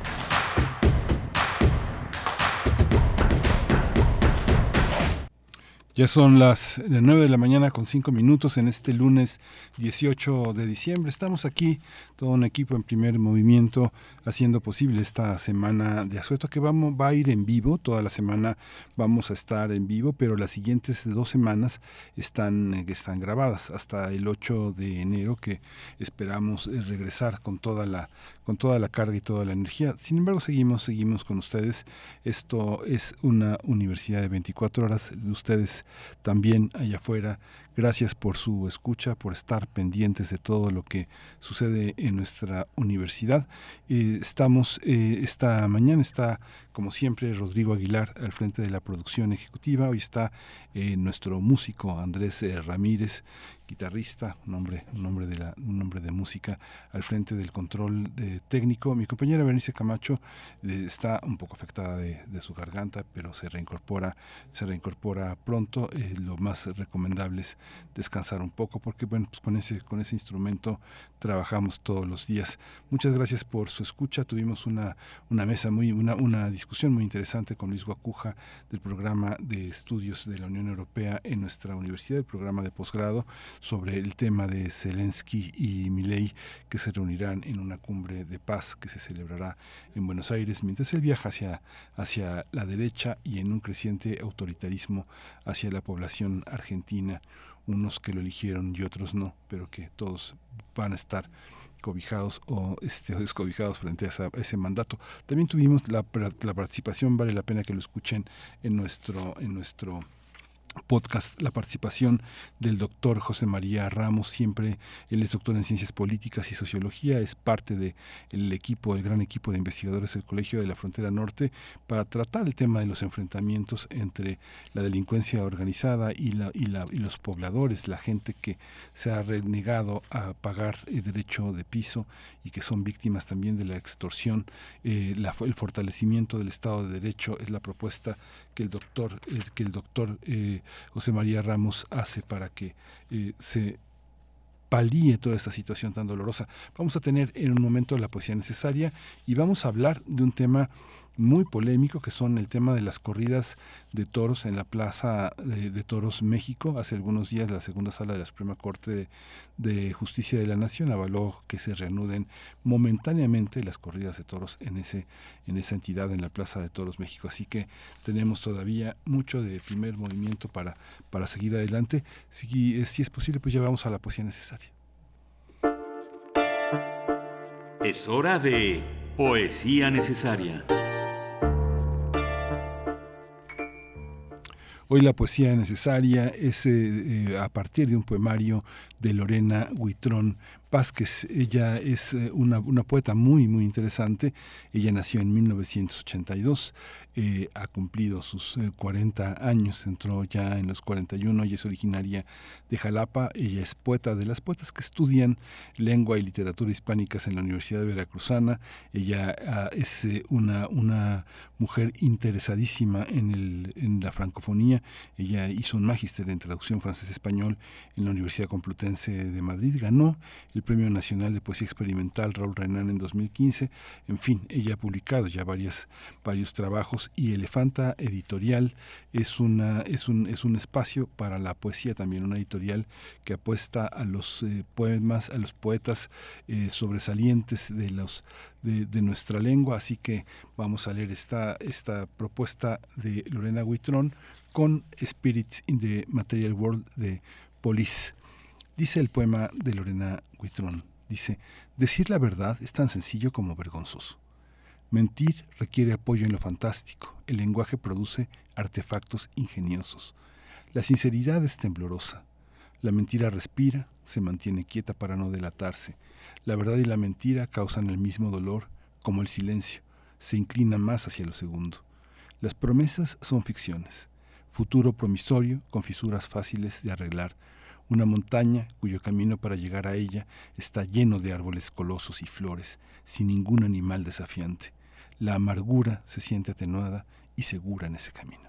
Ya son las 9 de la mañana con 5 minutos en este lunes 18 de diciembre. Estamos aquí, todo un equipo en primer movimiento, haciendo posible esta semana de asueto que vamos, va a ir en vivo. Toda la semana vamos a estar en vivo, pero las siguientes dos semanas están, están grabadas hasta el 8 de enero que esperamos eh, regresar con toda la con toda la carga y toda la energía. Sin embargo, seguimos, seguimos con ustedes. Esto es una universidad de 24 horas. Ustedes también allá afuera. Gracias por su escucha, por estar pendientes de todo lo que sucede en nuestra universidad. Eh, estamos, eh, esta mañana está, como siempre, Rodrigo Aguilar al frente de la producción ejecutiva. Hoy está eh, nuestro músico Andrés Ramírez, guitarrista, un hombre, un hombre de música al frente del control técnico. Mi compañera Bernice Camacho está un poco afectada de, de, su garganta, pero se reincorpora, se reincorpora pronto. lo más recomendable es descansar un poco, porque bueno, pues con ese, con ese instrumento trabajamos todos los días. Muchas gracias por su escucha. Tuvimos una, una mesa muy, una, una discusión muy interesante con Luis Guacuja del programa de estudios de la Unión Europea en nuestra universidad, el programa de posgrado, sobre el tema de Zelensky y Milei, que se reunirán en una cumbre de paz que se celebrará en Buenos Aires, mientras él viaja hacia, hacia la derecha y en un creciente autoritarismo hacia la población argentina unos que lo eligieron y otros no, pero que todos van a estar cobijados o este, descobijados frente a, esa, ese mandato. También tuvimos la, la, participación, vale la pena que lo escuchen en nuestro, en nuestro podcast la participación del doctor José María Ramos, siempre él es doctor en ciencias políticas y sociología, es parte del equipo, el gran equipo de investigadores del Colegio de la Frontera Norte para tratar el tema de los enfrentamientos entre la delincuencia organizada y, la, y, la, y los pobladores, la gente que se ha renegado a pagar el derecho de piso y que son víctimas también de la extorsión, eh, la, el fortalecimiento del Estado de Derecho es la propuesta que el doctor, eh, que el doctor eh, José María Ramos hace para que eh, se palíe toda esta situación tan dolorosa. Vamos a tener en un momento la poesía necesaria y vamos a hablar de un tema muy polémico que son el tema de las corridas de toros en la Plaza de, Toros México. Hace algunos días la segunda sala de la Suprema Corte de, Justicia de la Nación avaló que se reanuden momentáneamente las corridas de toros en, ese, en esa entidad, en la Plaza de Toros México. Así que tenemos todavía mucho de primer movimiento para, para seguir adelante. Si, si es posible, pues ya vamos a la poesía necesaria. Es hora de poesía necesaria. Hoy la poesía necesaria es eh, eh, a partir de un poemario de Lorena Huitrón Vázquez. Ella es eh, una, poeta muy, muy interesante. Ella nació en 1982, eh, ha cumplido sus 40 eh, años, entró ya en los 41 y es originaria de Jalapa. Ella es poeta de las poetas que estudian lengua y literatura hispánicas en la Universidad de Veracruzana. Ella ah, es una, una mujer interesadísima en, el, en la francofonía. Ella hizo un magíster en traducción francés-español en la Universidad Complutense de Madrid. Ganó el Premio Nacional de Poesía Experimental Raúl Renan en 2015. En fin, ella ha publicado ya varias, varios trabajos y Elefanta Editorial es, una, es, un, es un espacio para la poesía también, una editorial que apuesta a los eh, poemas, a los poetas eh, sobresalientes de, los, de, nuestra lengua. Así que vamos a leer esta, esta propuesta de Lorena Huitrón con Spirits in the Material World de Police. Dice el poema de Lorena Huitrón, dice, decir la verdad es tan sencillo como vergonzoso. Mentir requiere apoyo en lo fantástico, el lenguaje produce artefactos ingeniosos. La sinceridad es temblorosa, la mentira respira, se mantiene quieta para no delatarse. La verdad y la mentira causan el mismo dolor, como el silencio, se inclina más hacia lo segundo. Las promesas son ficciones, futuro promisorio con fisuras fáciles de arreglar, una montaña cuyo camino para llegar a ella está lleno de árboles colosos y flores, sin ningún animal desafiante. La amargura se siente atenuada y segura en ese camino.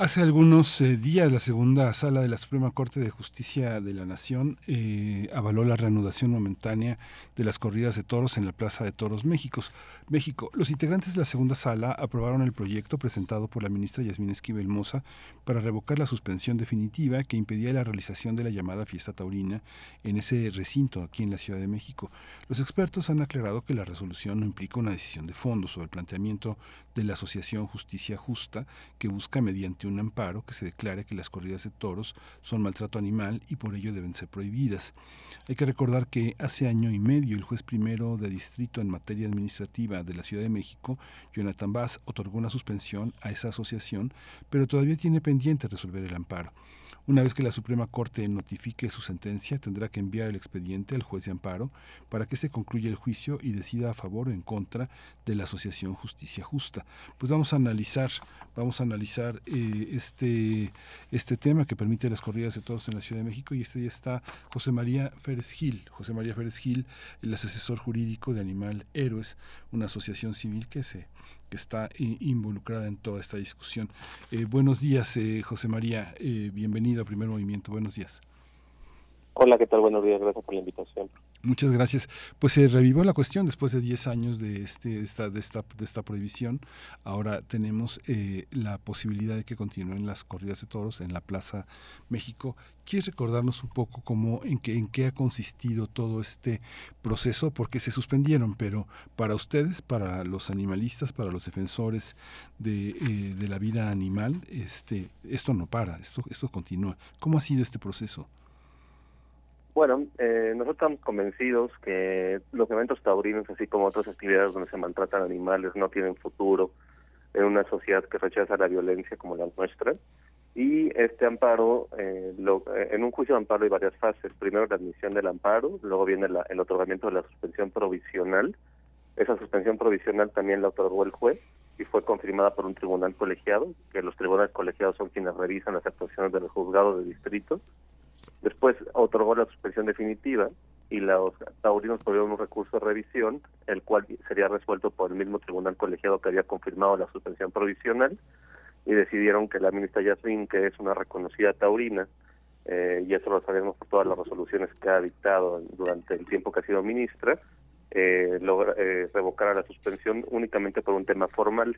Hace algunos eh, días la segunda sala de la Suprema Corte de Justicia de la Nación eh, avaló la reanudación momentánea de las corridas de toros en la Plaza de Toros México. México. Los integrantes de la segunda sala aprobaron el proyecto presentado por la ministra Yasmín Esquivel Moza para revocar la suspensión definitiva que impedía la realización de la llamada fiesta taurina en ese recinto aquí en la Ciudad de México. Los expertos han aclarado que la resolución no implica una decisión de fondo sobre el planteamiento de la Asociación Justicia Justa que busca mediante un amparo que se declare que las corridas de toros son maltrato animal y por ello deben ser prohibidas. Hay que recordar que hace año y medio el juez primero de distrito en materia administrativa de la Ciudad de México, Jonathan Bass, otorgó una suspensión a esa asociación, pero todavía tiene pendiente resolver el amparo. Una vez que la Suprema Corte notifique su sentencia, tendrá que enviar el expediente al juez de amparo para que se concluya el juicio y decida a favor o en contra de la Asociación Justicia Justa. Pues vamos a analizar, vamos a analizar eh, este, este tema que permite las corridas de todos en la Ciudad de México y este día está José María Férez Gil. José María Férez Gil, el asesor jurídico de Animal Héroes, una asociación civil que se que está involucrada en toda esta discusión. Eh, buenos días, eh, José María. Eh, bienvenido a Primer Movimiento. Buenos días. Hola, ¿qué tal? Buenos días. Gracias por la invitación. Muchas gracias. Pues se revivió la cuestión después de 10 años de, este, esta, de, esta, de esta prohibición. Ahora tenemos eh, la posibilidad de que continúen las corridas de toros en la Plaza México. ¿Quieres recordarnos un poco cómo, en, qué, en qué ha consistido todo este proceso? Porque se suspendieron, pero para ustedes, para los animalistas, para los defensores de, eh, de la vida animal, este, esto no para, esto, esto continúa. ¿Cómo ha sido este proceso? Bueno, eh, nosotros estamos convencidos que los eventos taurinos, así como otras actividades donde se maltratan animales, no tienen futuro en una sociedad que rechaza la violencia como la nuestra. Y este amparo, eh, lo, eh, en un juicio de amparo hay varias fases. Primero la admisión del amparo, luego viene la, el otorgamiento de la suspensión provisional. Esa suspensión provisional también la otorgó el juez y fue confirmada por un tribunal colegiado, que los tribunales colegiados son quienes revisan las actuaciones de los juzgados de distrito Después otorgó la suspensión definitiva y los taurinos tuvieron un recurso de revisión, el cual sería resuelto por el mismo tribunal colegiado que había confirmado la suspensión provisional y decidieron que la ministra Yasmin, que es una reconocida taurina, eh, y eso lo sabemos por todas las resoluciones que ha dictado durante el tiempo que ha sido ministra, eh, logra, eh, revocara la suspensión únicamente por un tema formal,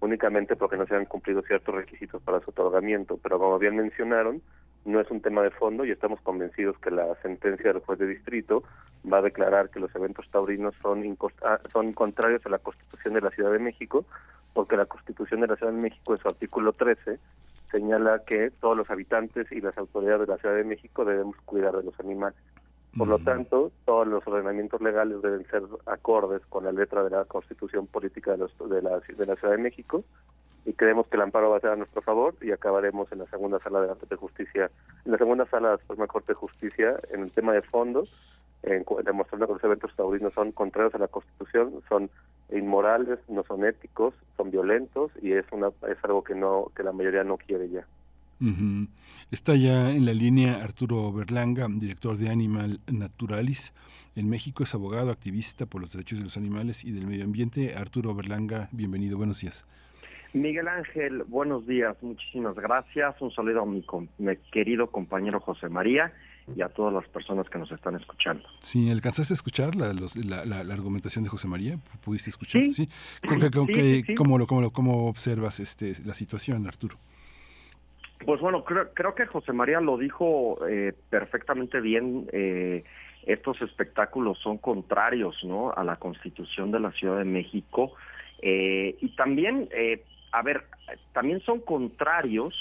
únicamente porque no se han cumplido ciertos requisitos para su otorgamiento, pero como bien mencionaron, no es un tema de fondo y estamos convencidos que la sentencia del juez de distrito va a declarar que los eventos taurinos son, ah, son contrarios a la Constitución de la Ciudad de México, porque la Constitución de la Ciudad de México en su artículo 13 señala que todos los habitantes y las autoridades de la Ciudad de México debemos cuidar de los animales. Por lo tanto, todos los ordenamientos legales deben ser acordes con la letra de la Constitución Política de, los, de, la, de la Ciudad de México y creemos que el amparo va a ser a nuestro favor y acabaremos en la segunda sala de la Corte de Justicia, en la segunda sala de la Suprema Corte de Justicia en el tema de fondo, en, demostrando que los eventos taurinos son contrarios a la Constitución, son inmorales, no son éticos, son violentos y es una es algo que no que la mayoría no quiere ya. Está ya en la línea Arturo Berlanga, director de Animal Naturalis. En México es abogado, activista por los derechos de los animales y del medio ambiente. Arturo Berlanga, bienvenido, buenos días. Miguel Ángel, buenos días, muchísimas gracias. Un saludo a mi, mi, querido compañero José María y a todas las personas que nos están escuchando. Sí, ¿alcanzaste a escuchar la, la, argumentación de José María? ¿Pudiste escuchar? Sí. ¿Cómo, lo, cómo, cómo observas este, la situación, Arturo? Pues bueno, creo, creo que José María lo dijo eh, perfectamente bien. Eh, estos espectáculos son contrarios ¿no? a la Constitución de la Ciudad de México. Eh, y también a ver, también son contrarios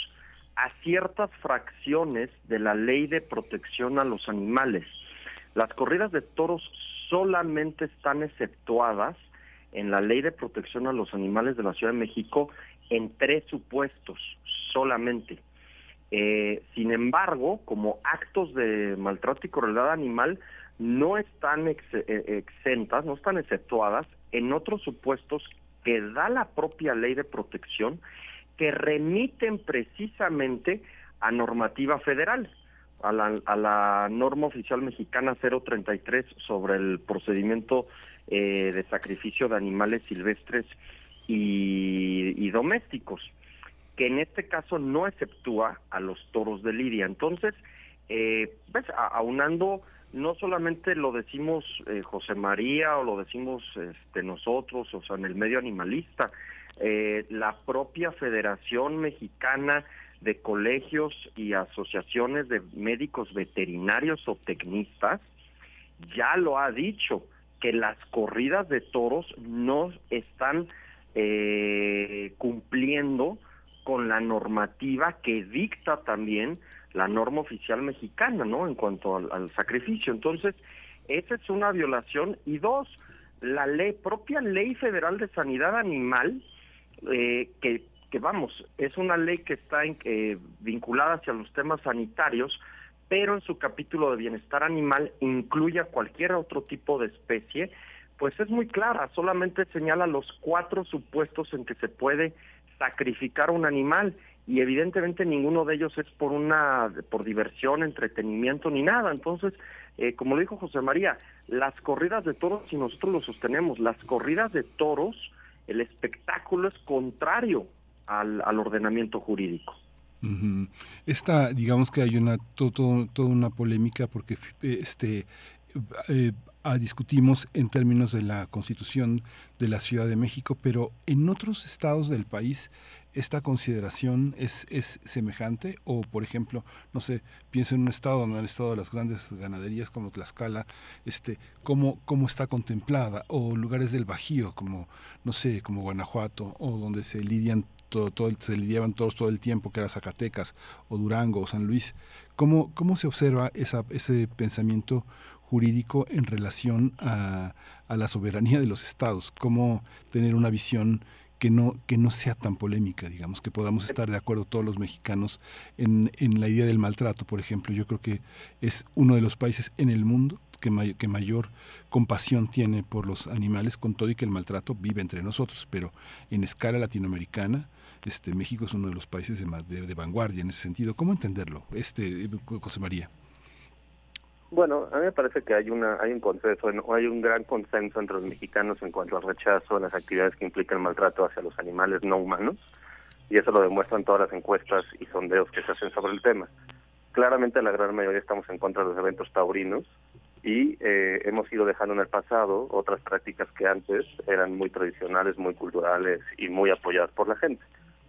a ciertas fracciones de la ley de protección a los animales. Las corridas de toros solamente están exceptuadas en la ley de protección a los animales de la Ciudad de México en tres supuestos solamente. Eh, sin embargo, como actos de maltrato y crueldad animal, no están eh, exentas, no están exceptuadas en otros supuestos que da la propia ley de protección que remiten precisamente a normativa federal, a la, a la norma oficial mexicana 033 sobre el procedimiento eh, de sacrificio de animales silvestres y, domésticos, que en este caso no exceptúa a los toros de lidia. Entonces, eh, pues, aunando no solamente lo decimos eh, José María o lo decimos este, nosotros, o sea, en el medio animalista, eh, la propia Federación Mexicana de Colegios y Asociaciones de Médicos Veterinarios o Tecnistas ya lo ha dicho, que las corridas de toros no están eh, cumpliendo con la normativa que dicta también la norma oficial mexicana, ¿no? En cuanto al, sacrificio. Entonces, esa es una violación. Y dos, la ley, propia ley federal de sanidad animal, eh, que, que vamos, es una ley que está eh, vinculada hacia los temas sanitarios, pero en su capítulo de bienestar animal incluye a cualquier otro tipo de especie, pues es muy clara, solamente señala los cuatro supuestos en que se puede sacrificar un animal y evidentemente ninguno de ellos es por una por diversión, entretenimiento ni nada. Entonces, eh, como lo dijo José María, las corridas de toros, si nosotros lo sostenemos, las corridas de toros, el espectáculo es contrario al, ordenamiento jurídico. Esta, digamos que hay una todo, toda una polémica porque este eh, discutimos en términos de la Constitución de la Ciudad de México, pero en otros estados del país esta consideración es, es semejante o por ejemplo no sé pienso en un estado donde han estado las grandes ganaderías como Tlaxcala este cómo cómo está contemplada o lugares del Bajío como no sé como Guanajuato o donde se lidian todo, todo se lidiaban todos todo el tiempo que era Zacatecas o Durango o San Luis. Cómo cómo se observa esa, ese pensamiento jurídico en relación a, la soberanía de los estados cómo tener una visión que no, que no sea tan polémica, digamos, que podamos estar de acuerdo todos los mexicanos en, la idea del maltrato, por ejemplo. Yo creo que es uno de los países en el mundo que, mayor compasión tiene por los animales, con todo y que el maltrato vive entre nosotros, pero en escala latinoamericana, este, México es uno de los países de, de, vanguardia en ese sentido. ¿Cómo entenderlo, este, José María? Bueno, a mí me parece que hay una hay un consenso, hay un gran consenso entre los mexicanos en cuanto al rechazo a las actividades que implican maltrato hacia los animales no humanos, y eso lo demuestran todas las encuestas y sondeos que se hacen sobre el tema. Claramente la gran mayoría estamos en contra de los eventos taurinos y eh, hemos ido dejando en el pasado otras prácticas que antes eran muy tradicionales, muy culturales y muy apoyadas por la gente.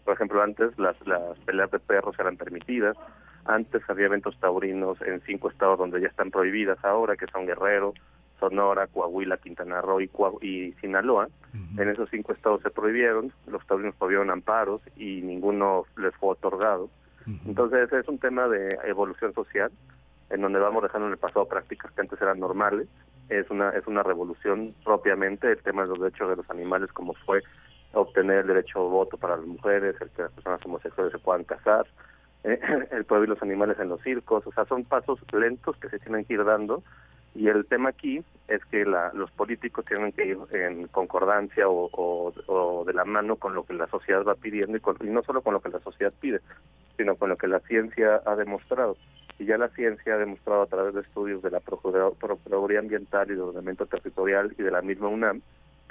Por ejemplo, antes las, las peleas de perros eran permitidas, antes había eventos taurinos en cinco estados donde ya están prohibidas ahora, que son Guerrero, Sonora, Coahuila, Quintana Roo y, Sinaloa. En esos cinco estados se prohibieron, los taurinos prohibieron amparos y ninguno les fue otorgado. Entonces es un tema de evolución social en donde vamos dejando en el pasado prácticas que antes eran normales. Es una es una revolución propiamente el tema de los derechos de los animales como fue obtener el derecho a voto para las mujeres, el que las personas homosexuales se puedan casar, eh, el prohibir los animales en los circos, o sea, son pasos lentos que se tienen que ir dando y el tema aquí es que la, los políticos tienen que ir en concordancia o, de la mano con lo que la sociedad va pidiendo y, no solo con lo que la sociedad pide, sino con lo que la ciencia ha demostrado. Y ya la ciencia ha demostrado a través de estudios de la Procuraduría Ambiental y de Ordenamiento Territorial y de la misma UNAM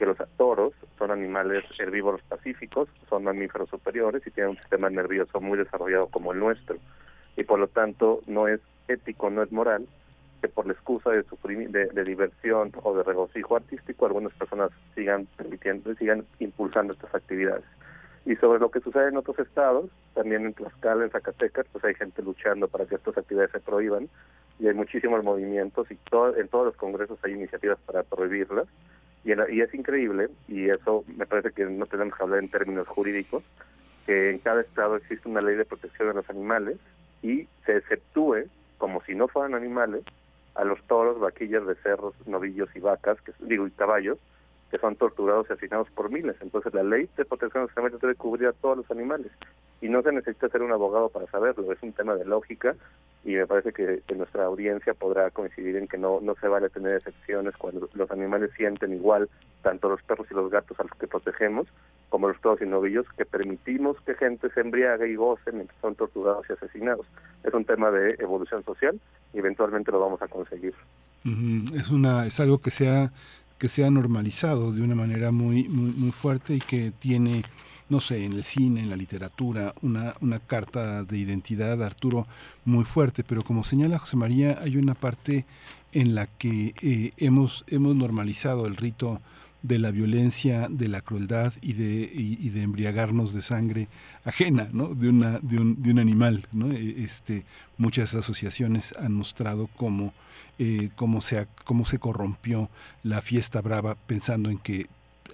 que los toros son animales herbívoros pacíficos, son mamíferos superiores y tienen un sistema nervioso muy desarrollado como el nuestro. Y por lo tanto no es ético, no es moral que por la excusa de, de, diversión o de regocijo artístico algunas personas sigan permitiendo, sigan impulsando estas actividades. Y sobre lo que sucede en otros estados, también en Tlaxcala, en Zacatecas, pues hay gente luchando para que estas actividades se prohíban y hay muchísimos movimientos y en todos los congresos hay iniciativas para prohibirlas y, y es increíble, y eso me parece que no tenemos que hablar en términos jurídicos, que en cada estado existe una ley de protección de los animales y se exceptúe, como si no fueran animales, a los toros, vaquillas, becerros, novillos y vacas, que digo, y caballos, que son torturados y asesinados por miles. Entonces la ley de protección de los debe cubrir a todos los animales y no se necesita ser un abogado para saberlo, es un tema de lógica y me parece que, nuestra audiencia podrá coincidir en que no, no se vale tener excepciones cuando los animales sienten igual, tanto los perros y los gatos a los que protegemos, como los toros y novillos, que permitimos que gente se embriague y goce mientras son torturados y asesinados. Es un tema de evolución social y eventualmente lo vamos a conseguir. Es una es algo que se ha que se ha normalizado de una manera muy muy fuerte y que tiene no sé, en el cine, en la literatura, una, una carta de identidad, Arturo, muy fuerte, pero como señala José María, hay una parte en la que eh, hemos, hemos normalizado el rito de la violencia, de la crueldad y de, y, de embriagarnos de sangre ajena, ¿no? de, una, de, un, de un animal. ¿no? E, este, muchas asociaciones han mostrado cómo, eh, cómo, se, cómo se corrompió la fiesta brava pensando en que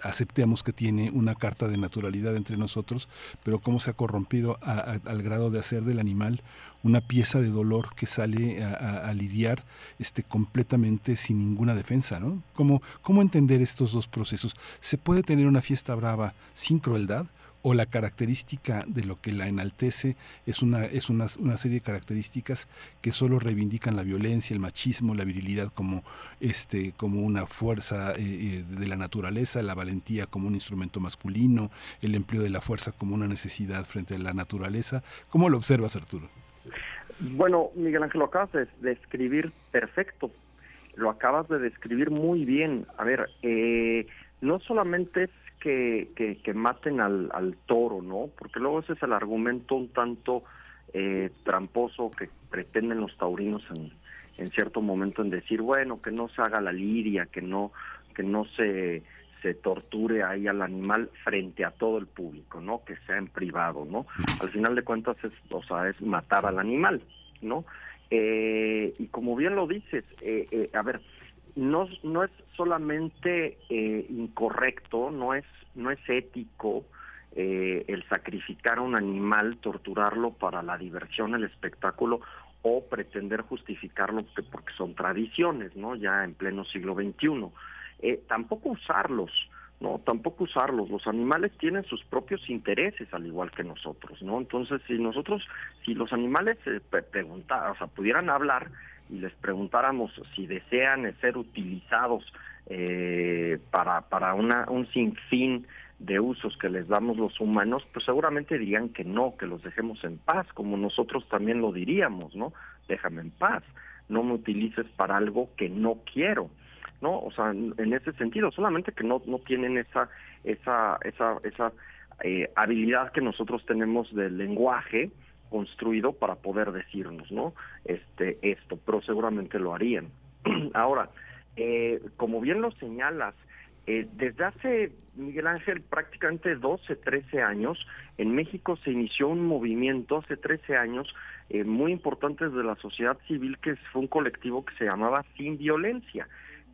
aceptemos que tiene una carta de naturalidad entre nosotros, pero cómo se ha corrompido al grado de hacer del animal una pieza de dolor que sale a, lidiar este, completamente sin ninguna defensa, ¿no? ¿Cómo, ¿Cómo entender estos dos procesos? ¿Se puede tener una fiesta brava sin crueldad? O la característica de lo que la enaltece es una, es una, una, serie de características que solo reivindican la violencia, el machismo, la virilidad como, este, como una fuerza eh, eh, de la naturaleza, la valentía como un instrumento masculino, el empleo de la fuerza como una necesidad frente a la naturaleza. ¿Cómo lo observas, Arturo? Bueno, Miguel Ángel, lo acabas de describir perfecto, lo acabas de describir muy bien. A ver, eh, no solamente que, que, maten al, al, toro, ¿no? Porque luego ese es el argumento un tanto eh, tramposo que pretenden los taurinos en, en cierto momento en decir, bueno, que no se haga la lidia, que no, que no se, se torture ahí al animal frente a todo el público, ¿no? Que sea en privado, ¿no? Al final de cuentas es, o sea, es matar al animal, ¿no? Eh, y como bien lo dices, eh, eh, a ver, no, no es solamente eh, incorrecto, no es, no es ético eh, el sacrificar a un animal, torturarlo para la diversión, el espectáculo o pretender justificarlo porque, son tradiciones, ¿no? Ya en pleno siglo XXI. Eh, tampoco usarlos, no, tampoco usarlos. Los animales tienen sus propios intereses al igual que nosotros, ¿no? Entonces, si nosotros, si los animales eh, preguntaran, o sea, pudieran hablar, y les preguntáramos si desean ser utilizados eh, para, para una, un sinfín de usos que les damos los humanos, pues seguramente dirían que no, que los dejemos en paz, como nosotros también lo diríamos, ¿no? Déjame en paz, no me utilices para algo que no quiero, ¿no? O sea, en ese sentido, solamente que no, no tienen esa, esa, esa, esa eh, habilidad que nosotros tenemos del lenguaje, construido para poder decirnos, ¿no? Este, esto, pero seguramente lo harían. Ahora, eh, como bien lo señalas, eh, desde hace, Miguel Ángel, prácticamente 12, 13 años, en México se inició un movimiento, hace 13 años, eh, muy importante de la sociedad civil, que fue un colectivo que se llamaba Sin Violencia,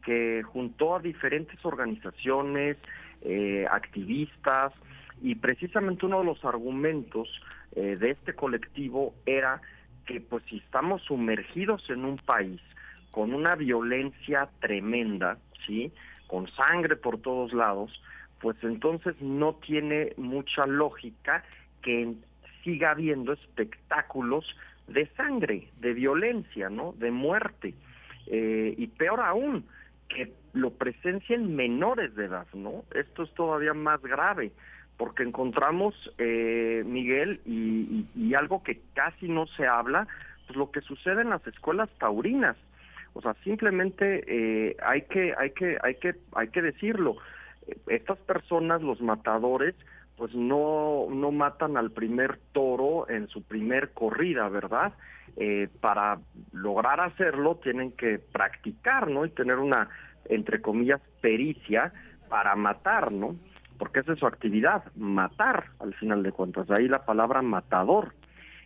que juntó a diferentes organizaciones, activistas, y precisamente uno de los argumentos eh, de este colectivo era que pues si estamos sumergidos en un país con una violencia tremenda, ¿sí? Con sangre por todos lados, pues entonces no tiene mucha lógica que siga habiendo espectáculos de sangre, de violencia, ¿no? De muerte. Eh, y peor aún, que lo presencien menores de edad, ¿no? Esto es todavía más grave porque encontramos, eh, Miguel, y, algo que casi no se habla, pues lo que sucede en las escuelas taurinas. O sea, simplemente eh, hay que, hay que, hay que, hay que decirlo. Estas personas, los matadores, pues no, no matan al primer toro en su primer corrida, ¿verdad? Eh, para lograr hacerlo tienen que practicar, ¿no? Y tener una, entre comillas, pericia para matar, ¿no? Porque esa es su actividad, matar al final de cuentas, ahí la palabra matador.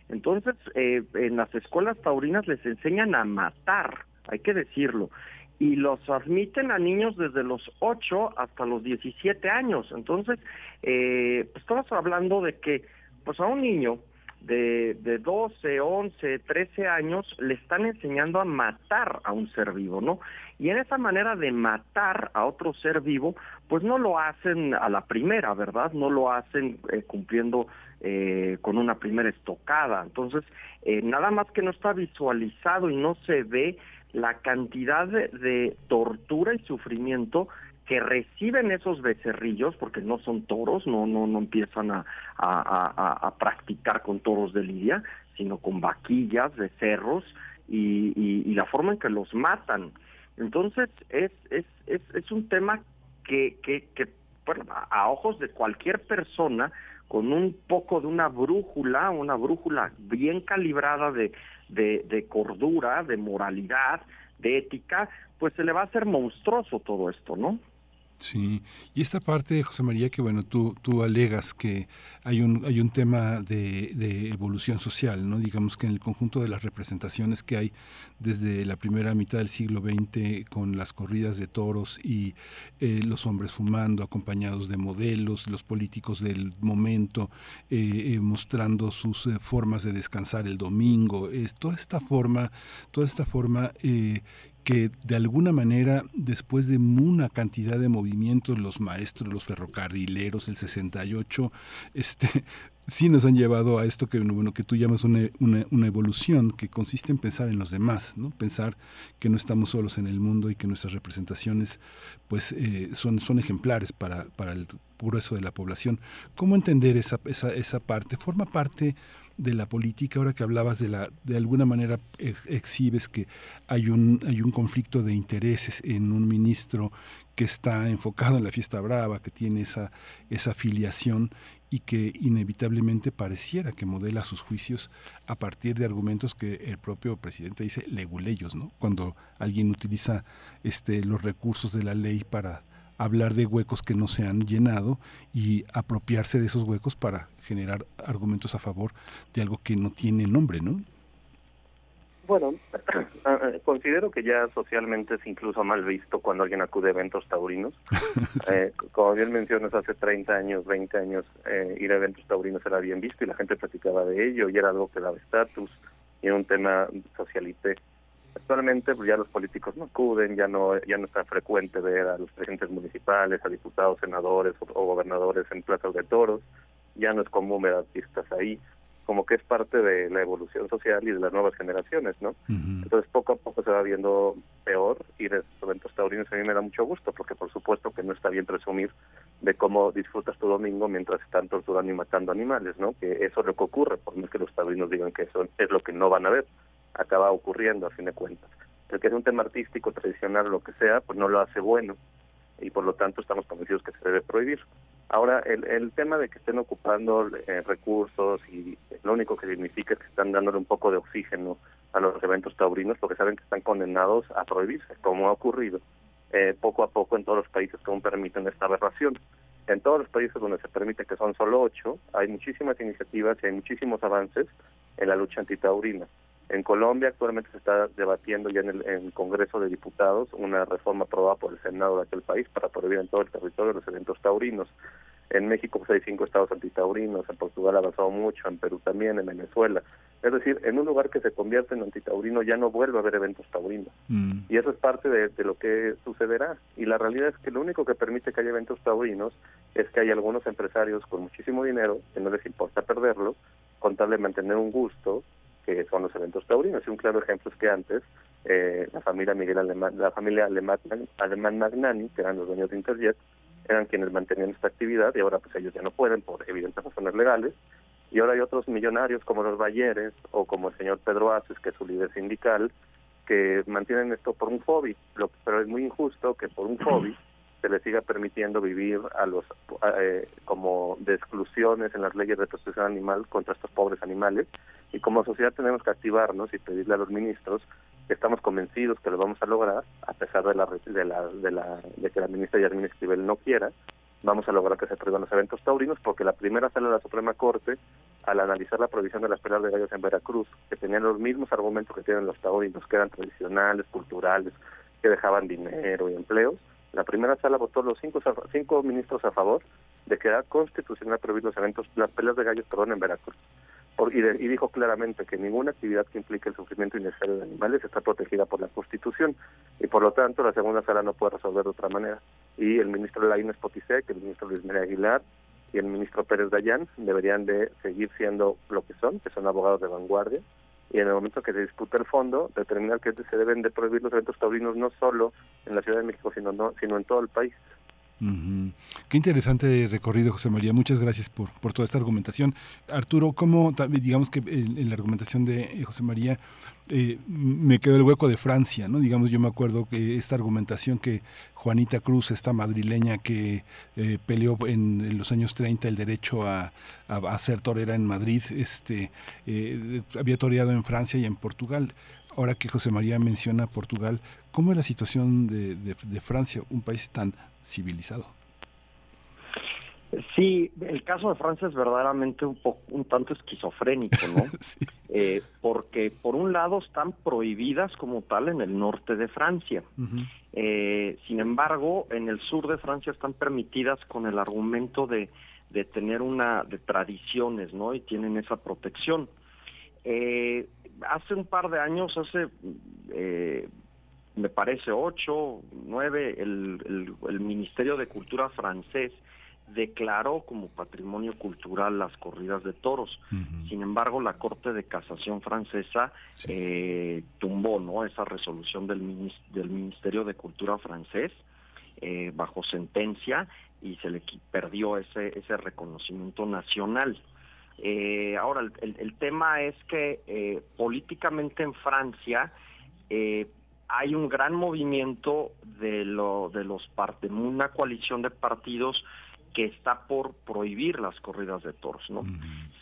Entonces, eh, en las escuelas taurinas les enseñan a matar, hay que decirlo, y los admiten a niños desde los 8 hasta los 17 años. Entonces, eh, pues estamos hablando de que, pues a un niño de, de 12, 11, 13 años le están enseñando a matar a un ser vivo, ¿no? Y en esa manera de matar a otro ser vivo, pues no lo hacen a la primera, ¿verdad? No lo hacen eh, cumpliendo eh, con una primera estocada. Entonces, eh, nada más que no está visualizado y no se ve la cantidad de, tortura y sufrimiento que reciben esos becerrillos, porque no son toros, no, no, no empiezan a, a, practicar con toros de lidia, sino con vaquillas, becerros, y, y, la forma en que los matan. Entonces, es, es, es, es un tema que, que, que bueno, a ojos de cualquier persona, con un poco de una brújula, una brújula bien calibrada de, de, de cordura, de moralidad, de ética, pues se le va a hacer monstruoso todo esto, ¿no? Sí, y esta parte, José María, que bueno, tú, tú alegas que hay un, hay un tema de, de, evolución social, ¿no? Digamos que en el conjunto de las representaciones que hay desde la primera mitad del siglo XX con las corridas de toros y eh, los hombres fumando acompañados de modelos, los políticos del momento eh, eh, mostrando sus formas de descansar el domingo, es toda esta forma, toda esta forma que de alguna manera, después de una cantidad de movimientos, los maestros, los ferrocarrileros, el 68, este, sí nos han llevado a esto que, bueno, que tú llamas una, una, evolución, que consiste en pensar en los demás, ¿no? pensar que no estamos solos en el mundo y que nuestras representaciones pues, eh, son, son ejemplares para, para el grueso de la población. ¿Cómo entender esa, esa, esa parte? ¿Forma parte de la política, ahora que hablabas de la, de alguna manera exhibes que hay un, hay un conflicto de intereses en un ministro que está enfocado en la fiesta brava, que tiene esa, esa afiliación y que inevitablemente pareciera que modela sus juicios a partir de argumentos que el propio presidente dice leguleyos, ¿no? Cuando alguien utiliza este, los recursos de la ley para hablar de huecos que no se han llenado y apropiarse de esos huecos para generar argumentos a favor de algo que no tiene nombre, ¿no? Bueno, ah, ah, considero que ya socialmente es incluso mal visto cuando alguien acude a eventos taurinos. eh, como bien mencionas, hace 30 años, 20 años, eh, ir a eventos taurinos era bien visto y la gente platicaba de ello y era algo que daba estatus y era un tema socialité. Actualmente pues, ya los políticos no acuden, ya no ya no está frecuente ver a los presidentes municipales, a diputados, senadores o, gobernadores en plazas de toros, ya no es común ver artistas ahí, como que es parte de la evolución social y de las nuevas generaciones, ¿no? Entonces poco a poco se va viendo peor ir a estos eventos taurinos a mí me da mucho gusto, porque por supuesto que no está bien presumir de cómo disfrutas tu domingo mientras están torturando y matando animales, ¿no? Que eso es lo que ocurre, por más que los taurinos digan que eso es lo que no van a ver acaba ocurriendo a fin de cuentas. El que es un tema artístico, tradicional lo que sea, pues no lo hace bueno y por lo tanto estamos convencidos que se debe prohibir. Ahora, el, el tema de que estén ocupando eh, recursos y lo único que significa es que están dándole un poco de oxígeno a los eventos taurinos porque saben que están condenados a prohibirse, como ha ocurrido eh, poco a poco en todos los países que aún permiten esta aberración. En todos los países donde se permite que son solo ocho, hay muchísimas iniciativas y hay muchísimos avances en la lucha antitaurina. En Colombia actualmente se está debatiendo ya en el, Congreso de Diputados una reforma aprobada por el Senado de aquel país para prohibir en todo el territorio los eventos taurinos. En México pues, hay cinco estados antitaurinos, en Portugal ha avanzado mucho, en Perú también, en Venezuela. Es decir, en un lugar que se convierte en antitaurino ya no vuelve a haber eventos taurinos. Mm. Y eso es parte de, de, lo que sucederá. Y la realidad es que lo único que permite que haya eventos taurinos es que hay algunos empresarios con muchísimo dinero que no les importa perderlo, con tal de mantener un gusto que son los eventos taurinos. Y un claro ejemplo es que antes eh, la familia Miguel Alemán, la familia Alemán, Alemán Magnani, que eran los dueños de Interjet, eran quienes mantenían esta actividad y ahora pues ellos ya no pueden por evidentes razones legales. Y ahora hay otros millonarios como los Bayeres o como el señor Pedro Aces, que es su líder sindical, que mantienen esto por un hobby. Pero es muy injusto que por un hobby se les siga permitiendo vivir a los eh, como de exclusiones en las leyes de protección animal contra estos pobres animales. Y como sociedad tenemos que activarnos y pedirle a los ministros que estamos convencidos que lo vamos a lograr a pesar de la de la de, la, de que la ministra Yarmín Esquivel no quiera vamos a lograr que se prohíban los eventos taurinos porque la primera sala de la Suprema Corte al analizar la prohibición de las peleas de gallos en Veracruz que tenían los mismos argumentos que tienen los taurinos que eran tradicionales culturales que dejaban dinero y empleos la primera sala votó los cinco, cinco ministros a favor de que era constitucional prohibir los eventos, las peleas de gallos, perdón, en Veracruz. por, y, y, dijo claramente que ninguna actividad que implique el sufrimiento innecesario de animales está protegida por la Constitución y por lo tanto la segunda sala no puede resolver de otra manera. Y el ministro Laínez Potisek, el ministro Luis María Aguilar y el ministro Pérez Dayán deberían de seguir siendo lo que son, que son abogados de vanguardia, y en el momento que se disputa el fondo, determinar que se deben de prohibir los eventos taurinos no solo en la Ciudad de México, sino, no, sino en todo el país. Qué interesante recorrido, José María. Muchas gracias por, por toda esta argumentación. Arturo, ¿cómo, digamos que en, la argumentación de eh, José María, eh, me quedó el hueco de Francia, ¿no? Digamos, yo me acuerdo que esta argumentación que Juanita Cruz, esta madrileña que eh, peleó en, los años 30 el derecho a, a, ser torera en Madrid, este, había toreado en Francia y en Portugal ahora que José María menciona Portugal, ¿cómo es la situación de, de, Francia, un país tan civilizado? Sí, el caso de Francia es verdaderamente un, poco, un tanto esquizofrénico, ¿no? Eh, porque por un lado están prohibidas como tal en el norte de Francia. Eh, sin embargo, en el sur de Francia están permitidas con el argumento de, de tener una de tradiciones, ¿no? Y tienen esa protección. Eh, hace un par de años, hace, eh, me parece, ocho, nueve, el, el, Ministerio de Cultura francés declaró como patrimonio cultural las corridas de toros. Sin embargo, la Corte de Casación francesa eh, tumbó no esa resolución del, del Ministerio de Cultura francés eh, bajo sentencia y se le perdió ese, ese reconocimiento nacional. Eh, ahora, el, el, tema es que eh, políticamente en Francia eh, hay un gran movimiento de, lo, de los de una coalición de partidos que está por prohibir las corridas de toros, ¿no?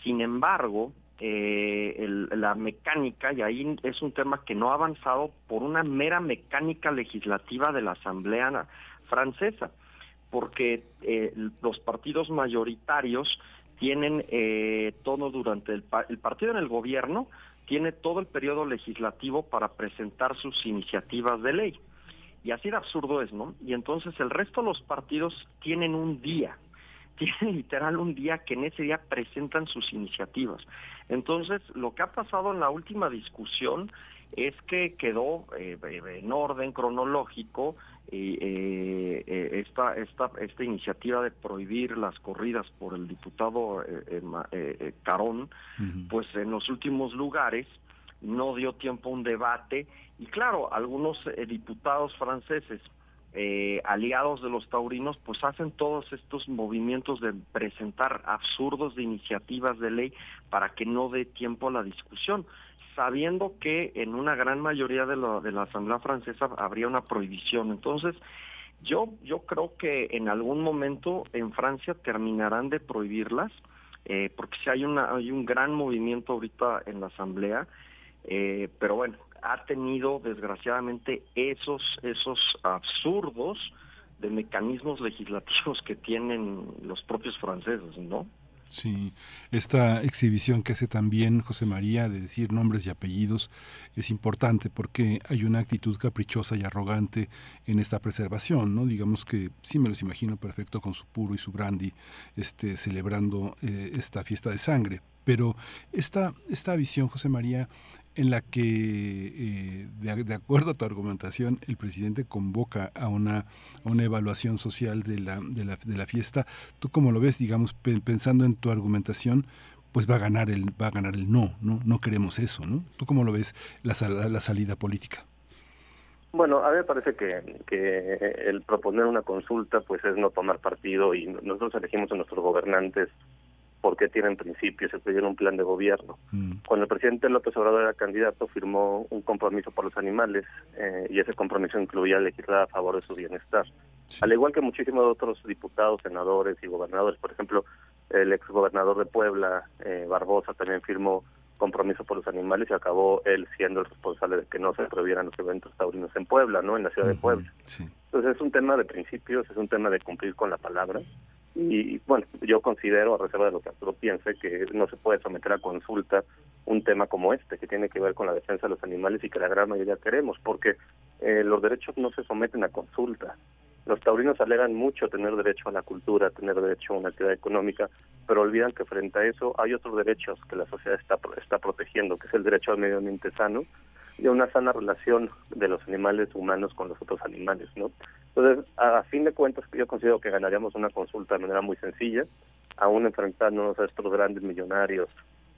Sin embargo, la mecánica, y ahí es un tema que no ha avanzado por una mera mecánica legislativa de la Asamblea francesa, porque los partidos mayoritarios tienen eh, todo durante el, el partido en el gobierno tiene todo el periodo legislativo para presentar sus iniciativas de ley. Y así de absurdo es, ¿no? Y entonces el resto de los partidos tienen un día, tienen literal un día que en ese día presentan sus iniciativas. Entonces, lo que ha pasado en la última discusión es que quedó eh, en orden cronológico eh, eh, esta, esta, esta iniciativa de prohibir las corridas por el diputado eh, Carón, pues en los últimos lugares no dio tiempo a un debate y claro, algunos diputados franceses aliados de los taurinos, pues hacen todos estos movimientos de presentar absurdos de iniciativas de ley para que no dé tiempo a la discusión sabiendo que en una gran mayoría de, de la Asamblea Francesa habría una prohibición. Entonces, yo, yo creo que en algún momento en Francia terminarán de prohibirlas, eh, porque si hay, una, hay un gran movimiento ahorita en la Asamblea, eh, pero bueno, ha tenido desgraciadamente esos, esos absurdos de mecanismos legislativos que tienen los propios franceses, ¿no? Sí, esta exhibición que hace también José María de decir nombres y apellidos es importante porque hay una actitud caprichosa y arrogante en esta preservación, ¿no? Digamos que sí me los imagino perfecto con su puro y su brandy, este, celebrando eh, esta fiesta de sangre. Pero esta, esta visión, José María, en la que, eh, de, acuerdo a tu argumentación, el presidente convoca a una, una evaluación social de la, de, la, de la fiesta. ¿Tú cómo lo ves, digamos, pensando en tu argumentación? pues va a ganar el va a ganar el no, no no queremos eso, ¿no? ¿Tú cómo lo ves la, la, salida política? Bueno, a mí me parece que, que el proponer una consulta pues es no tomar partido y nosotros elegimos a nuestros gobernantes porque tienen principios, se pidieron un plan de gobierno. Mm. Cuando el presidente López Obrador era candidato, firmó un compromiso por los animales eh, y ese compromiso incluía legislar a favor de su bienestar. Al igual que muchísimos otros diputados, senadores y gobernadores, por ejemplo, el exgobernador de Puebla, eh, Barbosa, también firmó compromiso por los animales y acabó él siendo el responsable de que no se prohibieran los eventos taurinos en Puebla, ¿no? En la ciudad de Puebla. Entonces es un tema de principios, es un tema de cumplir con la palabra. Y bueno, yo considero, a reserva de lo que Arturo piense, que no se puede someter a consulta un tema como este, que tiene que ver con la defensa de los animales y que la gran mayoría queremos, porque eh, los derechos no se someten a consulta. Los taurinos alegan mucho tener derecho a la cultura, tener derecho a una actividad económica, pero olvidan que frente a eso hay otros derechos que la sociedad está, está protegiendo, que es el derecho al medio ambiente sano y a una sana relación de los animales humanos con los otros animales, ¿no? Entonces, a, fin de cuentas, yo considero que ganaríamos una consulta de manera muy sencilla, aún enfrentándonos a estos grandes millonarios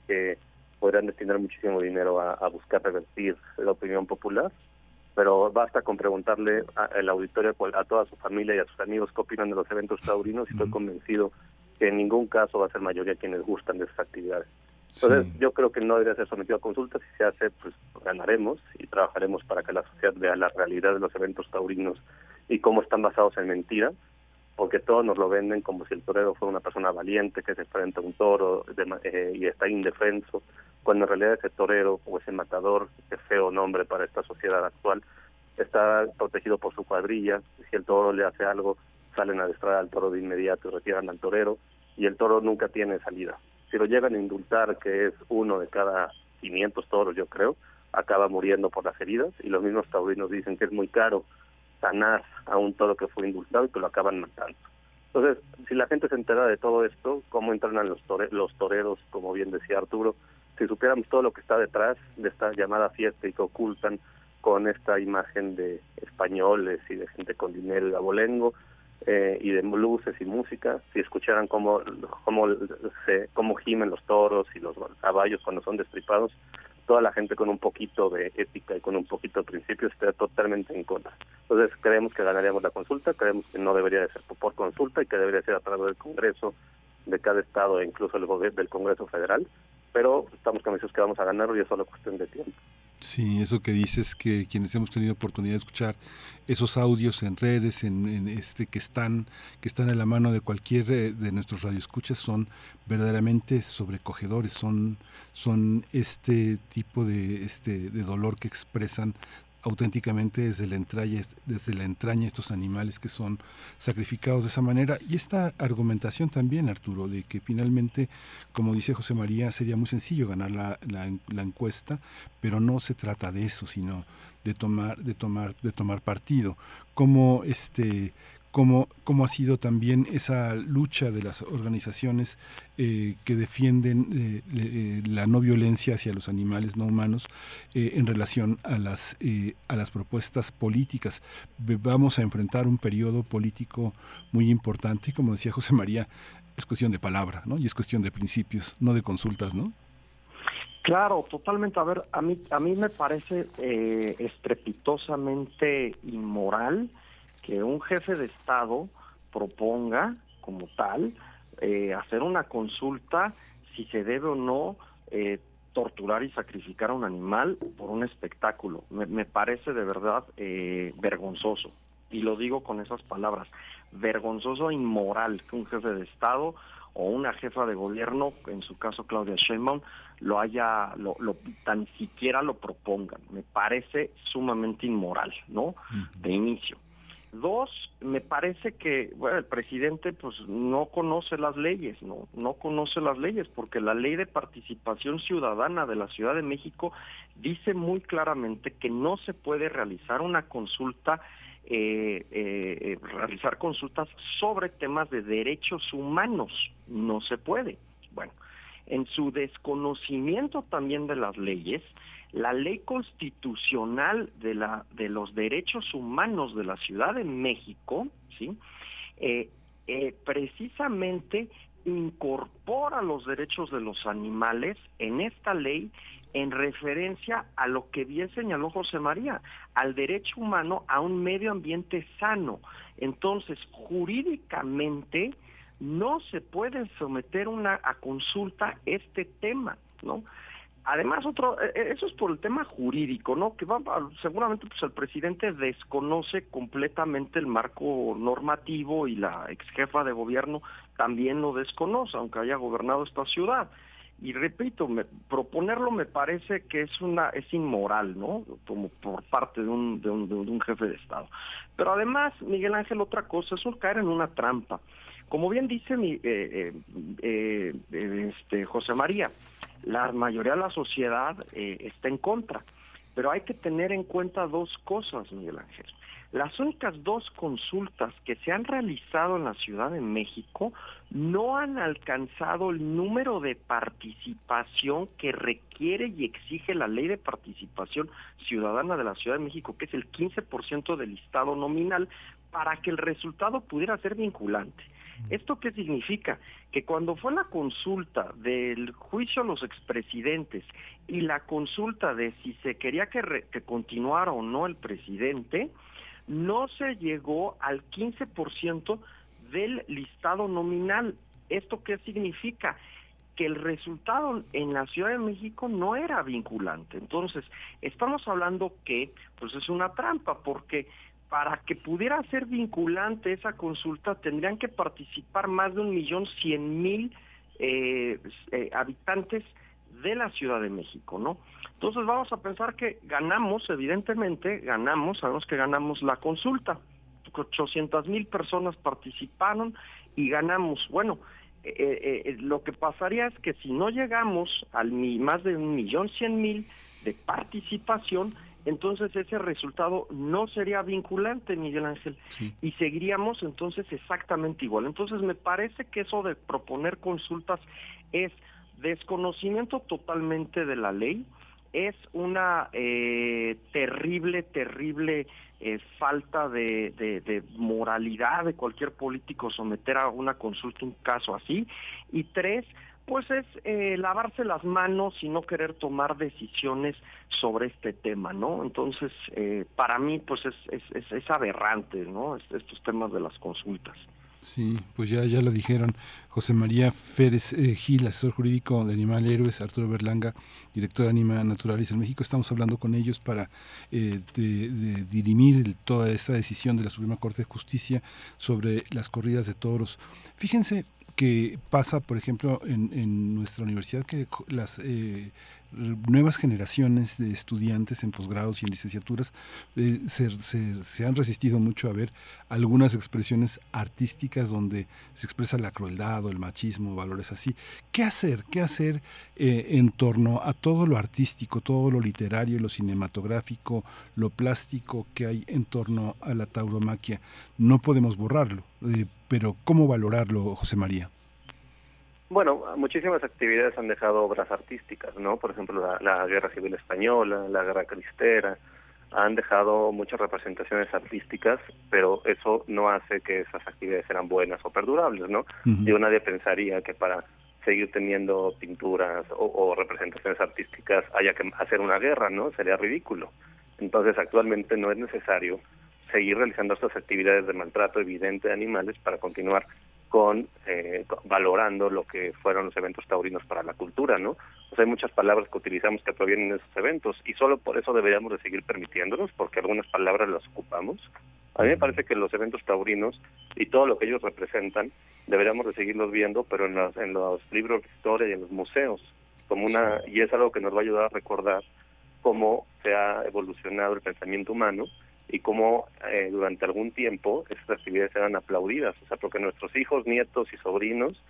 que podrían destinar muchísimo dinero a, a buscar revertir la opinión popular pero basta con preguntarle al auditorio, a toda su familia y a sus amigos qué opinan de los eventos taurinos y estoy convencido que en ningún caso va a ser mayoría quienes gustan de esas actividades. Entonces, yo creo que no debería ser sometido a consultas. Si se hace, pues ganaremos y trabajaremos para que la sociedad vea la realidad de los eventos taurinos y cómo están basados en mentira, porque todos nos lo venden como si el torero fuera una persona valiente que se enfrenta a un toro eh, y está indefenso, cuando en realidad ese torero o ese matador, ese feo nombre para esta sociedad actual, está protegido por su cuadrilla. Si el toro le hace algo, salen a destrar al toro de inmediato y retiran al torero, y el toro nunca tiene salida. Si lo llegan a indultar, que es uno de cada 500 toros, yo creo, acaba muriendo por las heridas, y los mismos taurinos dicen que es muy caro sanar a un toro que fue indultado y que lo acaban matando. Entonces, si la gente se entera de todo esto, cómo entrenan los, los toreros, como bien decía Arturo, si supiéramos todo lo que está detrás de esta llamada fiesta y que ocultan con esta imagen de españoles y de gente con dinero y abolengo eh, y de luces y música, si escucharan cómo, cómo, se, cómo gimen los toros y los caballos cuando son destripados, toda la gente con un poquito de ética y con un poquito de principios estaría totalmente en contra. Entonces creemos que ganaríamos la consulta, creemos que no debería de ser por consulta y que debería ser a través del Congreso de cada estado e incluso el del Congreso Federal, pero estamos convencidos que vamos a ganarlo y es solo cuestión de tiempo. Sí, eso que dices que quienes hemos tenido oportunidad de escuchar esos audios en redes, en, este que están que están en la mano de cualquier eh, de nuestros radioescuchas son verdaderamente sobrecogedores, son son este tipo de este de dolor que expresan auténticamente desde la entraña, desde la entraña estos animales que son sacrificados de esa manera. Y esta argumentación también, Arturo, de que finalmente, como dice José María, sería muy sencillo ganar la, la, la encuesta, pero no se trata de eso, sino de tomar, de tomar, de tomar partido. Como este cómo, cómo ha sido también esa lucha de las organizaciones eh, que defienden eh, eh, la no violencia hacia los animales no humanos en relación a las, a las propuestas políticas. Vamos a enfrentar un periodo político muy importante, como decía José María, es cuestión de palabra, ¿no? Y es cuestión de principios, no de consultas, ¿no? Claro, totalmente. A ver, a mí, a mí me parece estrepitosamente inmoral que un jefe de Estado proponga como tal eh, hacer una consulta si se debe o no eh, torturar y sacrificar a un animal por un espectáculo. Me, parece de verdad eh, vergonzoso. Y lo digo con esas palabras. Vergonzoso e inmoral que un jefe de Estado o una jefa de gobierno, en su caso Claudia Sheinbaum, lo haya, lo, tan siquiera lo propongan. Me parece sumamente inmoral, ¿no? De inicio. Dos, me parece que bueno, el presidente pues no conoce las leyes, no no conoce las leyes porque la ley de participación ciudadana de la Ciudad de México dice muy claramente que no se puede realizar una consulta eh, eh, realizar consultas sobre temas de derechos humanos, no se puede. Bueno, en su desconocimiento también de las leyes, la ley constitucional de, la, de los derechos humanos de la Ciudad de México, ¿sí? Eh, eh, precisamente incorpora los derechos de los animales en esta ley en referencia a lo que bien señaló José María, al derecho humano a un medio ambiente sano. Entonces, jurídicamente no se puede someter una a consulta este tema, ¿no? Además, otro, e, e, eso es por el tema jurídico, ¿no? Que va, seguramente pues el presidente desconoce completamente el marco normativo y la ex jefa de gobierno también lo desconoce, aunque haya gobernado esta ciudad. Y repito, proponerlo me parece que es una es inmoral, ¿no? Como por parte de un, de un, de un jefe de Estado. Pero además, Miguel Ángel, otra cosa, es un caer en una trampa. Como bien dice mi, eh, eh, eh, este, José María, la mayoría de la sociedad eh, está en contra. Pero hay que tener en cuenta dos cosas, Miguel Ángel. las únicas dos consultas que se han realizado en la Ciudad de México no han alcanzado el número de participación que requiere y exige la ley de participación ciudadana de la Ciudad de México, que es el 15% del listado nominal, para que el resultado pudiera ser vinculante. ¿Esto qué significa? Que cuando fue la consulta del juicio a los expresidentes y la consulta de si se quería que, que continuara o no el presidente, no se llegó al 15% del listado nominal. ¿Esto qué significa? que el resultado en la Ciudad de México no era vinculante. Entonces, estamos hablando que pues es una trampa porque para que pudiera ser vinculante esa consulta tendrían que participar más de un millón cien mil eh, eh, habitantes de la Ciudad de México, ¿no? Entonces vamos a pensar que ganamos, evidentemente, ganamos, sabemos que ganamos la consulta. 800 mil personas participaron y ganamos. Bueno, eh, lo que pasaría es que si no llegamos al más de un millón cien mil de participación, entonces ese resultado no sería vinculante, Miguel Ángel, y seguiríamos entonces exactamente igual. Entonces me parece que eso de proponer consultas es desconocimiento totalmente de la ley, es una eh, terrible, terrible eh, falta de, de, moralidad de cualquier político someter a una consulta un caso así, y tres, pues es eh, lavarse las manos y no querer tomar decisiones sobre este tema, ¿no? Entonces, eh, para mí, pues es, es, es, aberrante, ¿no? Estos temas de las consultas. Sí, pues ya, ya lo dijeron José María Férez eh, Gil, asesor jurídico de Animal Héroes, Arturo Berlanga, director de Anima Naturalis en México. Estamos hablando con ellos para de, dirimir toda esta decisión de la Suprema Corte de Justicia sobre las corridas de toros. Fíjense, que pasa, por ejemplo, en, nuestra universidad, que las eh, nuevas generaciones de estudiantes en posgrados y en licenciaturas eh, se, han resistido mucho a ver algunas expresiones artísticas donde se expresa la crueldad o el machismo, valores así. ¿Qué hacer? ¿Qué hacer eh, en torno a todo lo artístico, todo lo literario, lo cinematográfico, lo plástico que hay en torno a la tauromaquia? No podemos borrarlo, pero ¿cómo valorarlo, José María? Bueno, muchísimas actividades han dejado obras artísticas, ¿no? Por ejemplo, la, Guerra Civil Española, la Guerra Cristera, han dejado muchas representaciones artísticas, pero eso no hace que esas actividades sean buenas o perdurables, ¿no? Yo nadie pensaría que para seguir teniendo pinturas o, representaciones artísticas haya que hacer una guerra, ¿no? Sería ridículo. Entonces, actualmente no es necesario seguir realizando estas actividades de maltrato evidente de animales para continuar con eh, valorando lo que fueron los eventos taurinos para la cultura, ¿no? O sea, hay muchas palabras que utilizamos que provienen de esos eventos y solo por eso deberíamos de seguir permitiéndonos, porque algunas palabras las ocupamos. A mí me parece que los eventos taurinos y todo lo que ellos representan deberíamos de seguirlos viendo, pero en los, en los libros de historia y en los museos, como una y es algo que nos va a ayudar a recordar cómo se ha evolucionado el pensamiento humano y cómo eh, durante algún tiempo esas actividades eran aplaudidas, o sea, porque nuestros hijos, nietos y sobrinos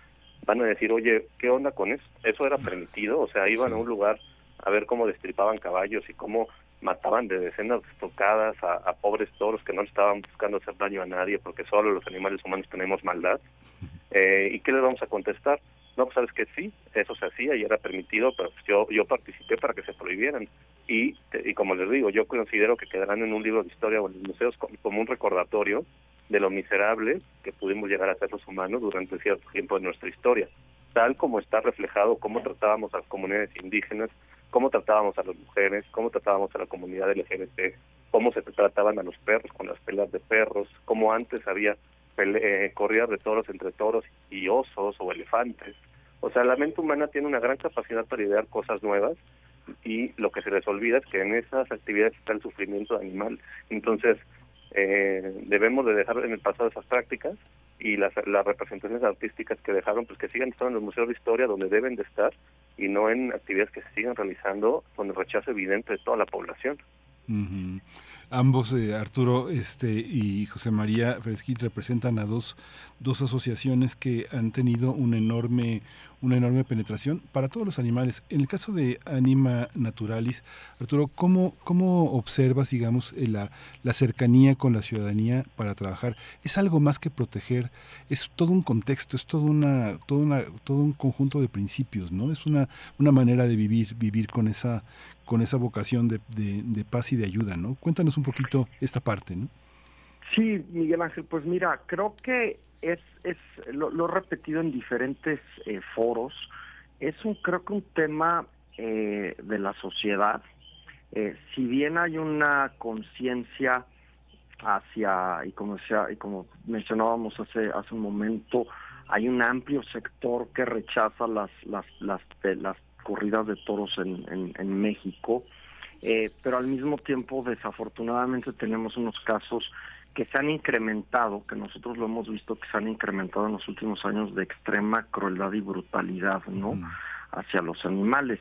van a decir, oye, ¿qué onda con eso? ¿Eso era permitido? O sea, iban a un lugar a ver cómo destripaban caballos y cómo mataban de decenas de estocadas a, pobres toros que no estaban buscando hacer daño a nadie porque solo los animales humanos tenemos maldad. Eh, ¿Y qué les vamos a contestar? No, pues sabes que sí, eso se hacía y era permitido, pero pues yo, yo participé para que se prohibieran. Y, y como les digo, yo considero que quedarán en un libro de historia o en los museos como, un recordatorio de lo miserable que pudimos llegar a ser los humanos durante cierto tiempo de nuestra historia, tal como está reflejado cómo tratábamos a las comunidades indígenas, cómo tratábamos a las mujeres, cómo tratábamos a la comunidad LGBT, cómo se trataban a los perros con las pelas de perros, cómo antes había eh, corridas de toros entre toros y osos o elefantes. O sea, la mente humana tiene una gran capacidad para idear cosas nuevas y lo que se les olvida es que en esas actividades está el sufrimiento animal. Entonces, eh, debemos de dejar en el pasado esas prácticas y las, las representaciones artísticas que dejaron, pues que sigan estando en los museos de historia donde deben de estar y no en actividades que se sigan realizando con el rechazo evidente de toda la población. Ambos, eh, Arturo este, y José María Fresquil, representan a dos, dos asociaciones que han tenido un enorme, una enorme penetración para todos los animales. En el caso de Anima Naturalis, Arturo, ¿cómo, cómo observas, digamos, eh, la, la cercanía con la ciudadanía para trabajar? Es algo más que proteger, es todo un contexto, es todo, una, todo, una, todo un conjunto de principios, ¿no? Es una, una manera de vivir, vivir con esa, con esa vocación de, de, paz y de ayuda, ¿no? Cuéntanos un poquito esta parte, ¿no? Sí, Miguel Ángel, pues mira, creo que es, es lo, he repetido en diferentes eh, foros, es un, creo que un tema eh, de la sociedad. Eh, si bien hay una conciencia hacia, y como, sea, y como mencionábamos hace, hace un momento, hay un amplio sector que rechaza las, las, las, las corridas de toros en, en, México, eh, pero al mismo tiempo desafortunadamente tenemos unos casos que se han incrementado, que nosotros lo hemos visto que se han incrementado en los últimos años de extrema crueldad y brutalidad, ¿no? Hacia los animales.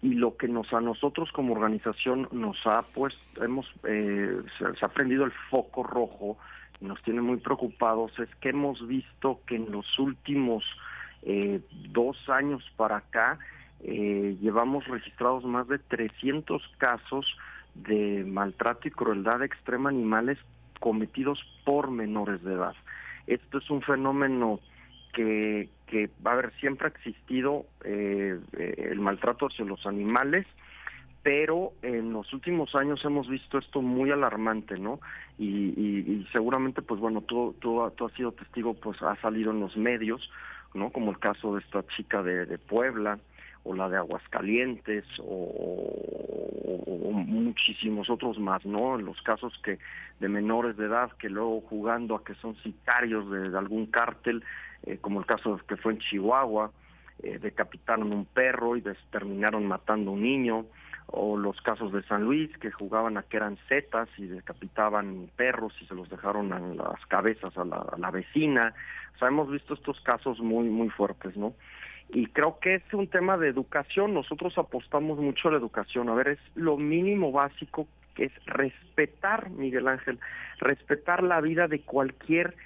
Y lo que nos a nosotros como organización nos ha pues hemos eh, se, ha prendido el foco rojo y nos tiene muy preocupados es que hemos visto que en los últimos eh, dos años para acá eh, llevamos registrados más de 300 casos de maltrato y crueldad extrema animales cometidos por menores de edad. Esto es un fenómeno que, que va a haber siempre existido eh, eh, el maltrato hacia los animales, pero en los últimos años hemos visto esto muy alarmante, ¿no? Y, seguramente, pues bueno, tú, tú, tú, has sido testigo, pues ha salido en los medios, ¿no? Como el caso de esta chica de, de Puebla, o la de Aguascalientes o, muchísimos otros más, ¿no? Los casos que de menores de edad que luego jugando a que son sicarios de, algún cártel, eh, como el caso que fue en Chihuahua, eh, decapitaron un perro y terminaron matando un niño, o los casos de San Luis que jugaban a que eran zetas y decapitaban perros y se los dejaron en las cabezas a la, a la vecina. O sea, hemos visto estos casos muy, muy fuertes, ¿no? Y creo que es un tema de educación. Nosotros apostamos mucho a la educación. A ver, es lo mínimo básico que es respetar, Miguel Ángel, respetar la vida de cualquier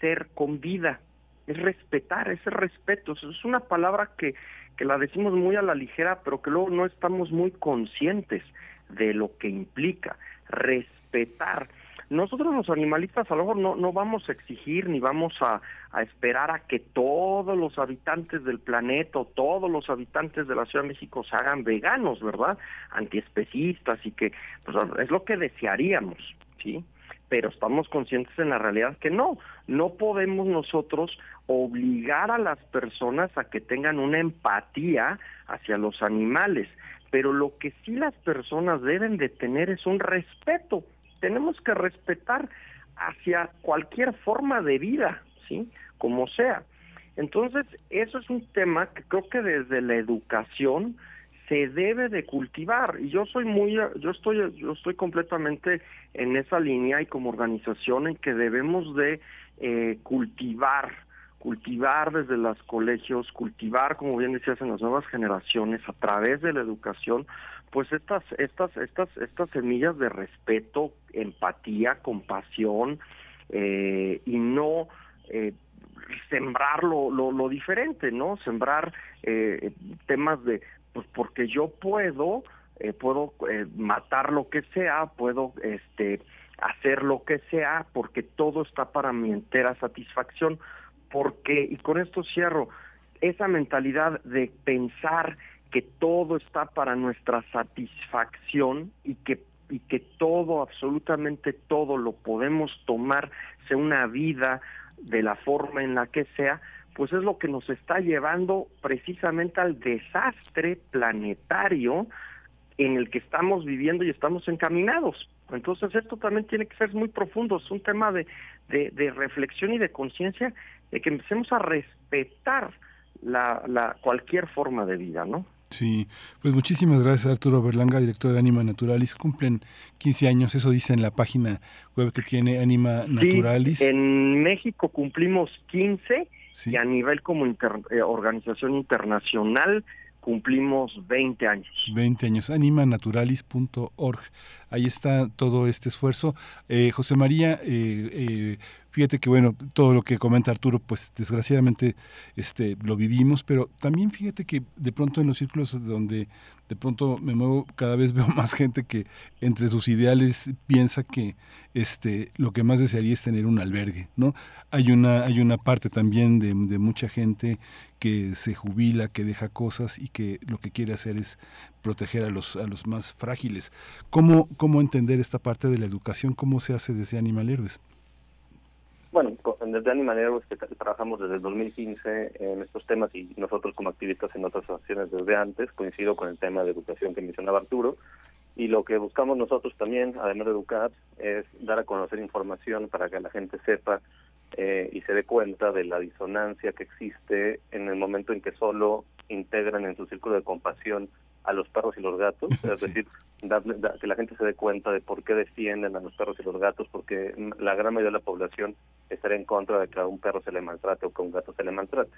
ser con vida. Es respetar, ese respeto. es una palabra que, que la decimos muy a la ligera, pero que luego no estamos muy conscientes de lo que implica. Respetar nosotros los animalistas a lo mejor no, no vamos a exigir ni vamos a, esperar a que todos los habitantes del planeta o todos los habitantes de la Ciudad de México se hagan veganos, ¿verdad? Antiespecistas y que pues, es lo que desearíamos, ¿sí? pero estamos conscientes en la realidad que no, no podemos nosotros obligar a las personas a que tengan una empatía hacia los animales, pero lo que sí las personas deben de tener es un respeto tenemos que respetar hacia cualquier forma de vida, ¿sí? Como sea. Entonces, eso es un tema que creo que desde la educación se debe de cultivar y yo soy muy yo estoy yo estoy completamente en esa línea y como organización en que debemos de eh, cultivar cultivar desde los colegios cultivar como bien decías en las nuevas generaciones a través de la educación pues estas, estas, estas, estas semillas de respeto, empatía, compasión eh, y no eh, sembrar lo, lo, diferente, ¿no? Sembrar eh, temas de, pues porque yo puedo, puedo matar lo que sea, puedo, este, hacer lo que sea, porque todo está para mi entera satisfacción, porque, y con esto cierro, esa mentalidad de pensar que todo está para nuestra satisfacción y que y que todo, absolutamente todo lo podemos tomar, sea una vida de la forma en la que sea, pues es lo que nos está llevando precisamente al desastre planetario en el que estamos viviendo y estamos encaminados. Entonces esto también tiene que ser muy profundo, es un tema de, de, de reflexión y de conciencia de que empecemos a respetar la, la, cualquier forma de vida, ¿no? Sí, pues muchísimas gracias Arturo Berlanga, director de Anima Naturalis. Cumplen 15 años, eso dice en la página web que tiene Anima Naturalis. en México cumplimos 15 y a nivel como eh, organización internacional cumplimos 20 años. 20 años. Animanaturalis.org. Ahí está todo este esfuerzo. Eh, José María, eh, eh, fíjate que bueno, todo lo que comenta Arturo, pues desgraciadamente este, lo vivimos, pero también fíjate que de pronto en los círculos donde de pronto me muevo, cada vez veo más gente que entre sus ideales piensa que este, lo que más desearía es tener un albergue, ¿no? Hay una, hay una parte también de, mucha gente que se jubila, que deja cosas y que lo que quiere hacer es proteger a los, a los más frágiles. ¿Cómo, ¿Cómo entender esta parte de la educación? ¿Cómo se hace desde Animal Héroes? Bueno, desde Animal Héroes que trabajamos desde el 2015 en estos temas y nosotros como activistas en otras acciones desde antes, coincido con el tema de educación que mencionaba Arturo, y lo que buscamos nosotros también, además de educar, es dar a conocer información para que la gente sepa eh, y se dé cuenta de la disonancia que existe en el momento en que solo integran en su círculo de compasión a los perros y los gatos, es decir, que la gente se dé cuenta de por qué defienden a los perros y los gatos, porque la gran mayoría de la población estaría en contra de que a un perro se le maltrate o que a un gato se le maltrate.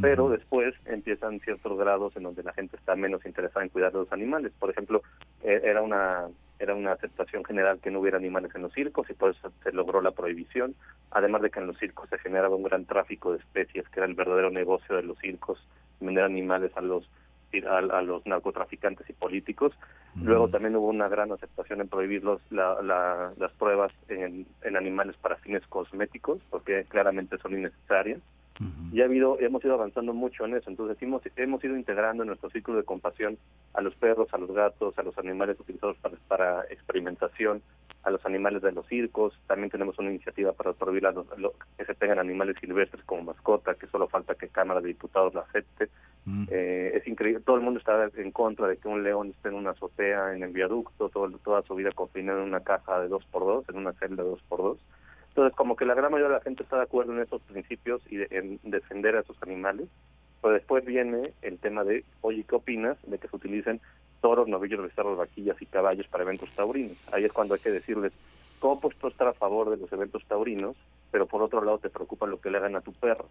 Pero después empiezan ciertos grados en donde la gente está menos interesada en cuidar de los animales. Por ejemplo, e, era una era una aceptación general que no hubiera animales en los circos y por eso se logró la prohibición, además de que en los circos se generaba un gran tráfico de especies, que era el verdadero negocio de los circos, vender animales a los a, los narcotraficantes y políticos. Luego también hubo una gran aceptación en prohibir los, las pruebas en, en animales para fines cosméticos, porque claramente son innecesarias. Y ha habido, hemos ido avanzando mucho en eso, entonces hemos, hemos ido integrando en nuestro ciclo de compasión a los perros, a los gatos, a los animales utilizados para, para experimentación, a los animales de los circos, también tenemos una iniciativa para prohibir a los, que se tengan animales silvestres como mascota, que solo falta que Cámara de Diputados la acepte. Eh, es increíble, todo el mundo está en contra de que un león esté en una azotea, en el viaducto, todo, toda su vida confinado en una caja de dos por dos, en una celda de dos por dos. Entonces, como que la gran mayoría de la gente está de acuerdo en esos principios y en defender a esos animales, pero después viene el tema de, oye, ¿qué opinas de que se utilicen toros, novillos, becerros, vaquillas y caballos para eventos taurinos? Ahí es cuando hay que decirles, ¿cómo puedes tú estar a favor de los eventos taurinos, pero por otro lado te preocupa lo que le hagan a tu perro?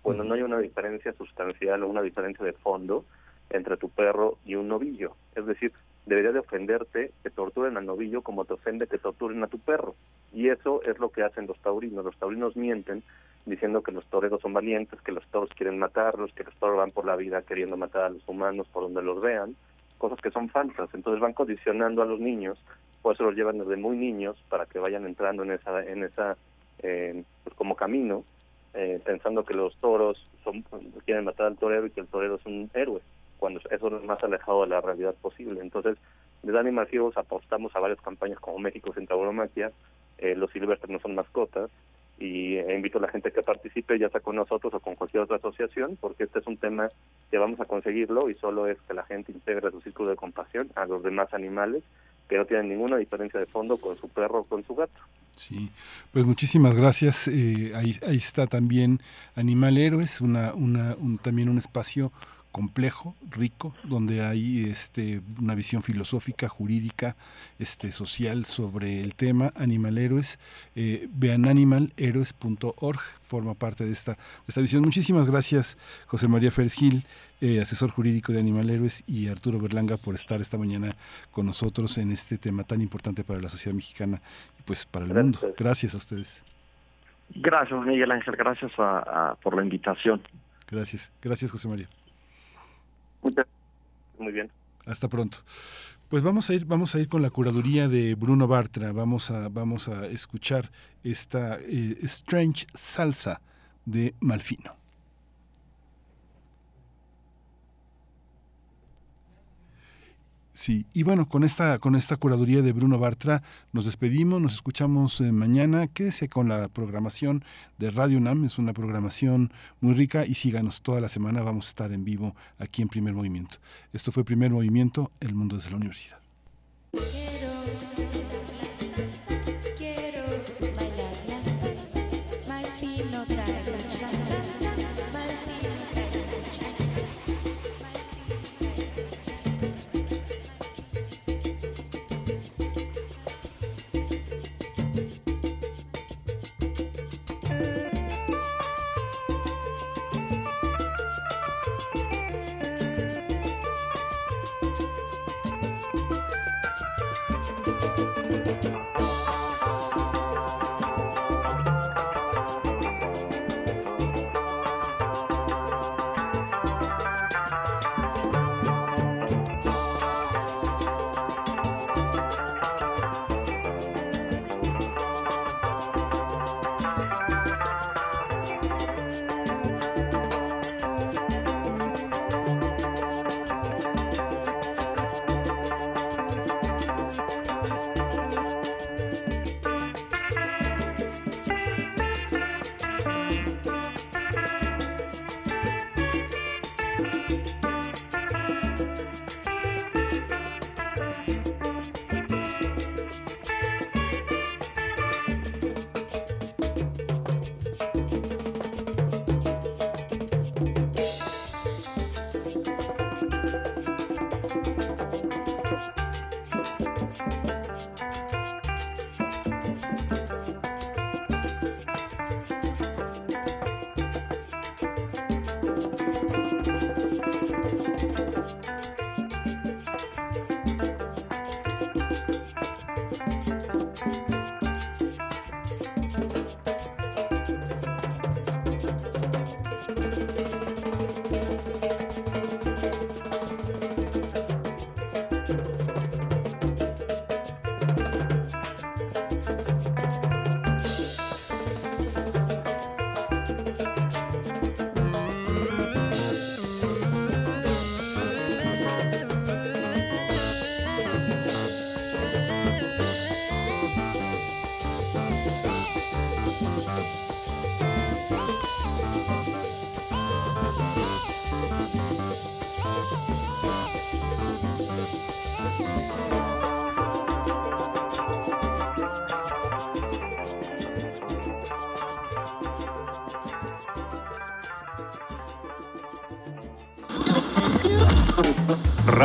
Cuando no hay una diferencia sustancial o una diferencia de fondo entre tu perro y un novillo. Es decir, debería de ofenderte que torturen al novillo como te ofende que torturen a tu perro. Y eso es lo que hacen los taurinos. Los taurinos mienten diciendo que los toreros son valientes, que los toros quieren matarlos, que los toros van por la vida queriendo matar a los humanos por donde los vean, cosas que son falsas. Entonces van condicionando a los niños, por eso los llevan desde muy niños para que vayan entrando en esa, en esa, eh, pues como camino, eh, pensando que los toros son, quieren matar al torero y que el torero es un héroe cuando eso es más alejado de la realidad posible. Entonces, desde Animal apostamos a varias campañas como México sin tauromaquia, eh, los silvestres no son mascotas, y eh, invito a la gente que participe, ya sea con nosotros o con cualquier otra asociación, porque este es un tema que vamos a conseguirlo y solo es que la gente integre su círculo de compasión a los demás animales que no tienen ninguna diferencia de fondo con su perro o con su gato. Sí, pues muchísimas gracias. Eh, ahí, ahí está también Animal Héroes, una, una, un, también un espacio complejo, rico, donde hay este, una visión filosófica, jurídica, este, social sobre el tema Animal Héroes. Eh, vean animalhéroes.org, forma parte de esta, de esta visión. Muchísimas gracias, José María Férez Gil, eh, asesor jurídico de Animal Héroes, y Arturo Berlanga por estar esta mañana con nosotros en este tema tan importante para la sociedad mexicana y pues para el mundo. Gracias a ustedes. Gracias, Miguel Ángel. Gracias por la invitación. Gracias. Gracias, José María. Muy bien. Hasta pronto. Pues vamos a ir, vamos a ir con la curaduría de Bruno Bartra. Vamos a, vamos a escuchar esta eh, Strange Salsa de Malfino. Sí, y bueno, con esta, con esta curaduría de Bruno Bartra nos despedimos, nos escuchamos eh, mañana. Quédese con la programación de Radio UNAM, es una programación muy rica y síganos toda la semana, vamos a estar en vivo aquí en Primer Movimiento. Esto fue Primer Movimiento, El Mundo desde la Universidad.